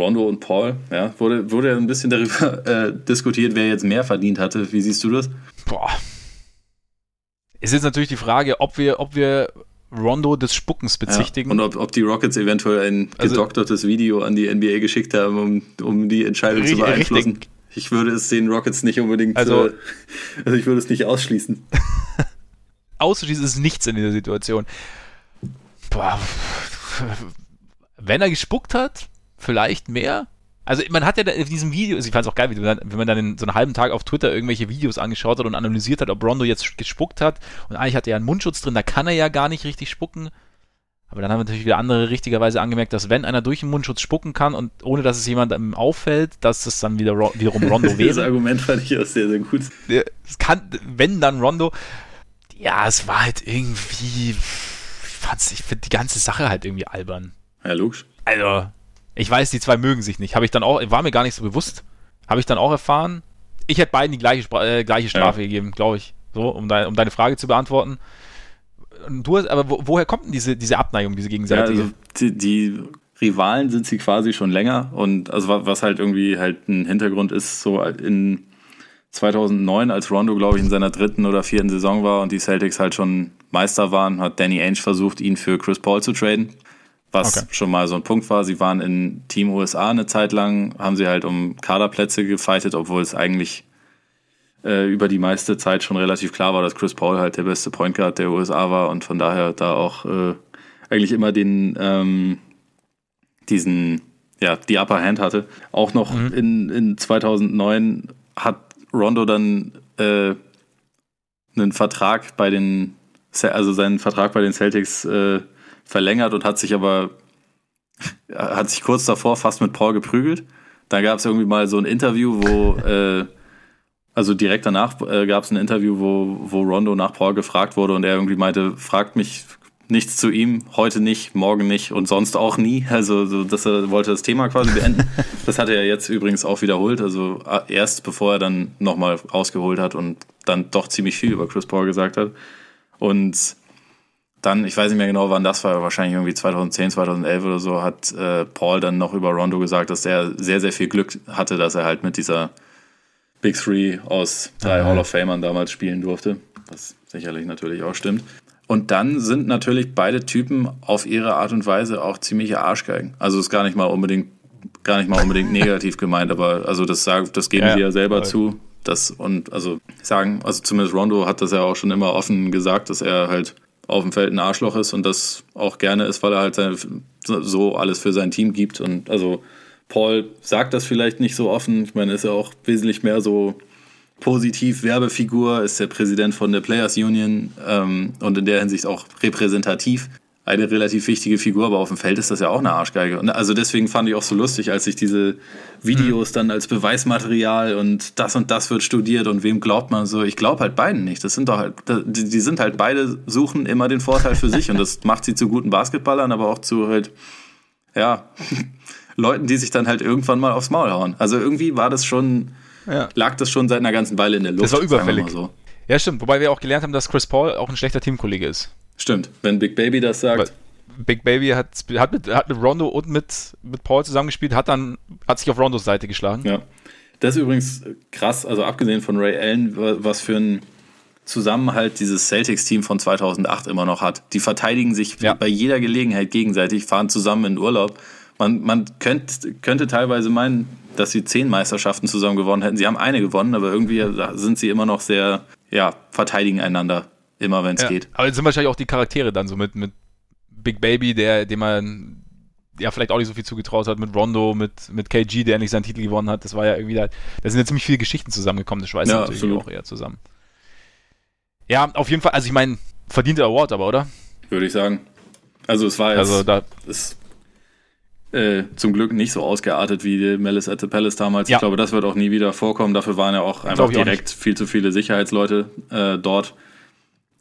Speaker 2: Rondo und Paul, ja, wurde, wurde ein bisschen darüber äh, diskutiert, wer jetzt mehr verdient hatte. Wie siehst du das? Boah.
Speaker 1: Es ist natürlich die Frage, ob wir, ob wir Rondo des Spuckens bezichtigen.
Speaker 2: Ja, und ob, ob die Rockets eventuell ein also, gedoktertes Video an die NBA geschickt haben, um, um die Entscheidung zu beeinflussen. Richtig. Ich würde es den Rockets nicht unbedingt, also, äh, also ich würde es nicht ausschließen.
Speaker 1: auszuschließen ist nichts in dieser Situation. Boah. Wenn er gespuckt hat, vielleicht mehr. Also man hat ja in diesem Video, also ich fand es auch geil, wenn man dann in so einen halben Tag auf Twitter irgendwelche Videos angeschaut hat und analysiert hat, ob Rondo jetzt gespuckt hat. Und eigentlich hat er ja einen Mundschutz drin, da kann er ja gar nicht richtig spucken. Aber dann haben natürlich wieder andere richtigerweise angemerkt, dass wenn einer durch den Mundschutz spucken kann und ohne dass es jemandem auffällt, dass es dann wieder wiederum Rondo wäre.
Speaker 2: das Argument fand ich auch sehr, sehr gut.
Speaker 1: Es kann, wenn dann Rondo, ja, es war halt irgendwie, ich fand's, ich finde die ganze Sache halt irgendwie albern.
Speaker 2: Ja, logisch.
Speaker 1: Also, ich weiß, die zwei mögen sich nicht. Habe ich dann auch, war mir gar nicht so bewusst. Habe ich dann auch erfahren. Ich hätte beiden die gleiche, äh, gleiche Strafe ja. gegeben, glaube ich. So, um, dein, um deine Frage zu beantworten du hast, aber wo, woher kommt denn diese, diese Abneigung, diese gegenseitige? Ja, also
Speaker 2: die, die, Rivalen sind sie quasi schon länger und also was halt irgendwie halt ein Hintergrund ist, so in 2009, als Rondo, glaube ich, in seiner dritten oder vierten Saison war und die Celtics halt schon Meister waren, hat Danny Ainge versucht, ihn für Chris Paul zu traden. Was okay. schon mal so ein Punkt war. Sie waren in Team USA eine Zeit lang, haben sie halt um Kaderplätze gefightet, obwohl es eigentlich äh, über die meiste Zeit schon relativ klar war, dass Chris Paul halt der beste Point Guard der USA war und von daher da auch äh, eigentlich immer den ähm, diesen ja die Upper Hand hatte. Auch noch mhm. in, in 2009 hat Rondo dann äh, einen Vertrag bei den also seinen Vertrag bei den Celtics äh, verlängert und hat sich aber hat sich kurz davor fast mit Paul geprügelt. Da gab es irgendwie mal so ein Interview, wo äh, also direkt danach äh, gab es ein Interview, wo, wo Rondo nach Paul gefragt wurde und er irgendwie meinte, fragt mich nichts zu ihm, heute nicht, morgen nicht und sonst auch nie. Also so, dass er wollte das Thema quasi beenden. das hat er jetzt übrigens auch wiederholt. Also äh, erst bevor er dann nochmal ausgeholt hat und dann doch ziemlich viel über Chris Paul gesagt hat. Und dann, ich weiß nicht mehr genau, wann das war, wahrscheinlich irgendwie 2010, 2011 oder so, hat äh, Paul dann noch über Rondo gesagt, dass er sehr, sehr viel Glück hatte, dass er halt mit dieser Big Three aus drei Hall of Famern damals spielen durfte, was sicherlich natürlich auch stimmt. Und dann sind natürlich beide Typen auf ihre Art und Weise auch ziemliche Arschgeigen. Also ist gar nicht mal unbedingt, gar nicht mal unbedingt negativ gemeint, aber also das sagt, das geben ja, sie ja selber voll. zu. Das und also sagen, also zumindest Rondo hat das ja auch schon immer offen gesagt, dass er halt auf dem Feld ein Arschloch ist und das auch gerne ist, weil er halt so alles für sein Team gibt und also Paul sagt das vielleicht nicht so offen. Ich meine, ist ja auch wesentlich mehr so positiv Werbefigur, ist der Präsident von der Players Union ähm, und in der Hinsicht auch repräsentativ. Eine relativ wichtige Figur, aber auf dem Feld ist das ja auch eine Arschgeige. Und also deswegen fand ich auch so lustig, als ich diese Videos mhm. dann als Beweismaterial und das und das wird studiert und wem glaubt man so. Ich glaube halt beiden nicht. Das sind doch halt, die sind halt beide suchen immer den Vorteil für sich und das macht sie zu guten Basketballern, aber auch zu halt, ja, Leuten, die sich dann halt irgendwann mal aufs Maul hauen. Also irgendwie war das schon, ja. lag das schon seit einer ganzen Weile in der Luft.
Speaker 1: Das war überfällig. So. Ja, stimmt. Wobei wir auch gelernt haben, dass Chris Paul auch ein schlechter Teamkollege ist.
Speaker 2: Stimmt. Wenn Big Baby das sagt. Weil
Speaker 1: Big Baby hat, hat, mit, hat mit Rondo und mit, mit Paul zusammengespielt, hat dann hat sich auf Rondos Seite geschlagen.
Speaker 2: Ja. Das ist übrigens krass, also abgesehen von Ray Allen, was für ein Zusammenhalt dieses Celtics-Team von 2008 immer noch hat. Die verteidigen sich ja. bei jeder Gelegenheit gegenseitig, fahren zusammen in Urlaub man, man könnte, könnte teilweise meinen, dass sie zehn Meisterschaften zusammen gewonnen hätten. Sie haben eine gewonnen, aber irgendwie sind sie immer noch sehr, ja, verteidigen einander, immer wenn es ja, geht.
Speaker 1: Aber jetzt sind wahrscheinlich auch die Charaktere dann so mit, mit Big Baby, der, dem man ja vielleicht auch nicht so viel zugetraut hat, mit Rondo, mit, mit KG, der endlich seinen Titel gewonnen hat. Das war ja irgendwie, da, da sind ja ziemlich viele Geschichten zusammengekommen, das schweißt ja, natürlich absolut. auch eher zusammen. Ja, auf jeden Fall, also ich meine, verdiente Award aber, oder?
Speaker 2: Würde ich sagen. Also es war jetzt, also da, es äh, zum Glück nicht so ausgeartet wie Melis at the Palace damals. Ja. Ich glaube, das wird auch nie wieder vorkommen. Dafür waren ja auch einfach direkt viel zu viele Sicherheitsleute äh, dort.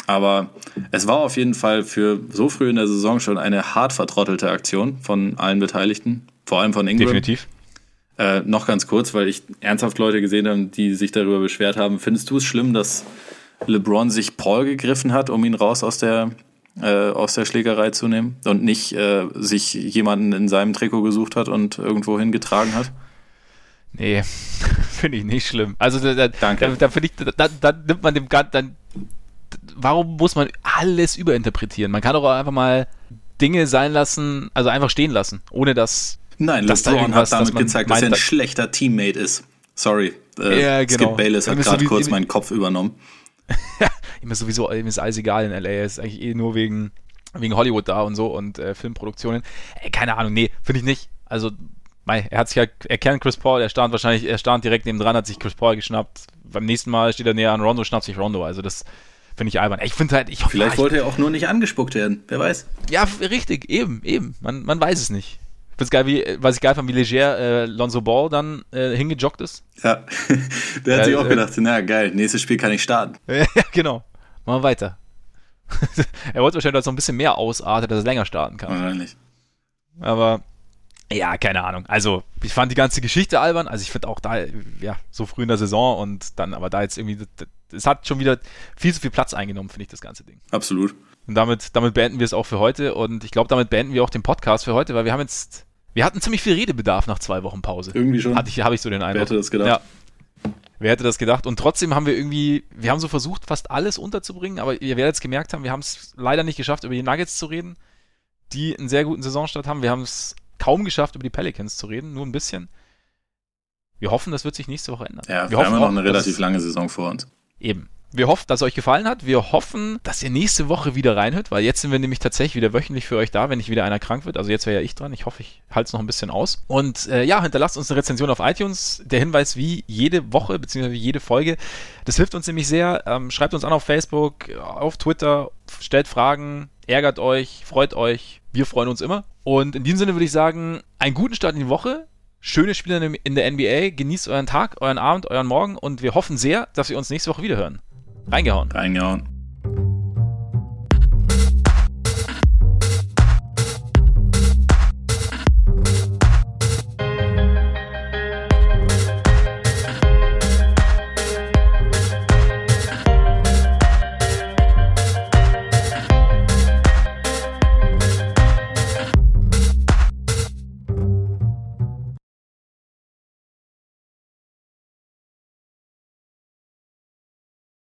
Speaker 2: Aber es war auf jeden Fall für so früh in der Saison schon eine hart vertrottelte Aktion von allen Beteiligten, vor allem von Ingram.
Speaker 1: Definitiv.
Speaker 2: Äh, noch ganz kurz, weil ich ernsthaft Leute gesehen habe, die sich darüber beschwert haben. Findest du es schlimm, dass LeBron sich Paul gegriffen hat, um ihn raus aus der äh, aus der Schlägerei zu nehmen und nicht äh, sich jemanden in seinem Trikot gesucht hat und irgendwo hingetragen hat?
Speaker 1: Nee, finde ich nicht schlimm. Also da, Danke. da, da finde ich, da, da, nimmt man dem dann, warum muss man alles überinterpretieren? Man kann doch auch einfach mal Dinge sein lassen, also einfach stehen lassen, ohne dass
Speaker 2: Nein, dass LeBron hat damit gezeigt, dass er ein schlechter Teammate ist. Sorry,
Speaker 1: äh, ja, genau.
Speaker 2: Skip Bayless hat gerade kurz meinen Kopf übernommen.
Speaker 1: ihm ist sowieso ihm ist alles egal in LA. Er ist eigentlich eh nur wegen, wegen Hollywood da und so und äh, Filmproduktionen. Ey, keine Ahnung, nee, finde ich nicht. Also Mei, er hat sich halt, er kennt Chris Paul, er stand wahrscheinlich, er stand direkt neben dran, hat sich Chris Paul geschnappt. Beim nächsten Mal steht er näher an Rondo, schnappt sich Rondo. Also das finde ich albern. Ich finde halt, ich
Speaker 2: Vielleicht wollte er auch nur nicht angespuckt werden, wer weiß.
Speaker 1: Ja, richtig, eben, eben. Man, man weiß es nicht. Ich find's geil, wie, was ich geil fand, wie leger äh, Lonzo Ball dann äh, hingejoggt ist.
Speaker 2: Ja, der hat
Speaker 1: Ja,
Speaker 2: sich auch
Speaker 1: äh,
Speaker 2: gedacht, na geil, nächstes Spiel kann ich starten.
Speaker 1: ja, genau. Machen wir weiter. er wollte wahrscheinlich, dass noch ein bisschen mehr ausartet, dass er länger starten kann.
Speaker 2: Wahrscheinlich.
Speaker 1: Aber ja, keine Ahnung. Also, ich fand die ganze Geschichte albern. Also, ich finde auch da, ja, so früh in der Saison und dann, aber da jetzt irgendwie, es hat schon wieder viel zu viel Platz eingenommen, finde ich, das ganze Ding.
Speaker 2: Absolut.
Speaker 1: Und damit, damit beenden wir es auch für heute. Und ich glaube, damit beenden wir auch den Podcast für heute, weil wir haben jetzt, wir hatten ziemlich viel Redebedarf nach zwei Wochen Pause.
Speaker 2: Irgendwie schon.
Speaker 1: Hatte ich, habe ich so den Eindruck.
Speaker 2: hätte das gedacht?
Speaker 1: Ja. Wer hätte das gedacht? Und trotzdem haben wir irgendwie, wir haben so versucht, fast alles unterzubringen, aber ihr werdet es gemerkt haben, wir haben es leider nicht geschafft, über die Nuggets zu reden, die einen sehr guten Saisonstart haben. Wir haben es kaum geschafft, über die Pelicans zu reden, nur ein bisschen. Wir hoffen, das wird sich nächste Woche ändern.
Speaker 2: Ja, wir,
Speaker 1: wir
Speaker 2: haben
Speaker 1: hoffen
Speaker 2: noch eine relativ lange Saison vor uns.
Speaker 1: Eben. Wir hoffen, dass es euch gefallen hat. Wir hoffen, dass ihr nächste Woche wieder reinhört, weil jetzt sind wir nämlich tatsächlich wieder wöchentlich für euch da, wenn nicht wieder einer krank wird. Also jetzt wäre ja ich dran. Ich hoffe, ich halte es noch ein bisschen aus. Und äh, ja, hinterlasst uns eine Rezension auf iTunes. Der Hinweis wie jede Woche bzw. jede Folge. Das hilft uns nämlich sehr. Ähm, schreibt uns an auf Facebook, auf Twitter, stellt Fragen, ärgert euch, freut euch. Wir freuen uns immer. Und in diesem Sinne würde ich sagen, einen guten Start in die Woche. Schöne Spiele in der NBA. Genießt euren Tag, euren Abend, euren Morgen und wir hoffen sehr, dass wir uns nächste Woche wieder hören. Reingehauen.
Speaker 2: Reingehauen.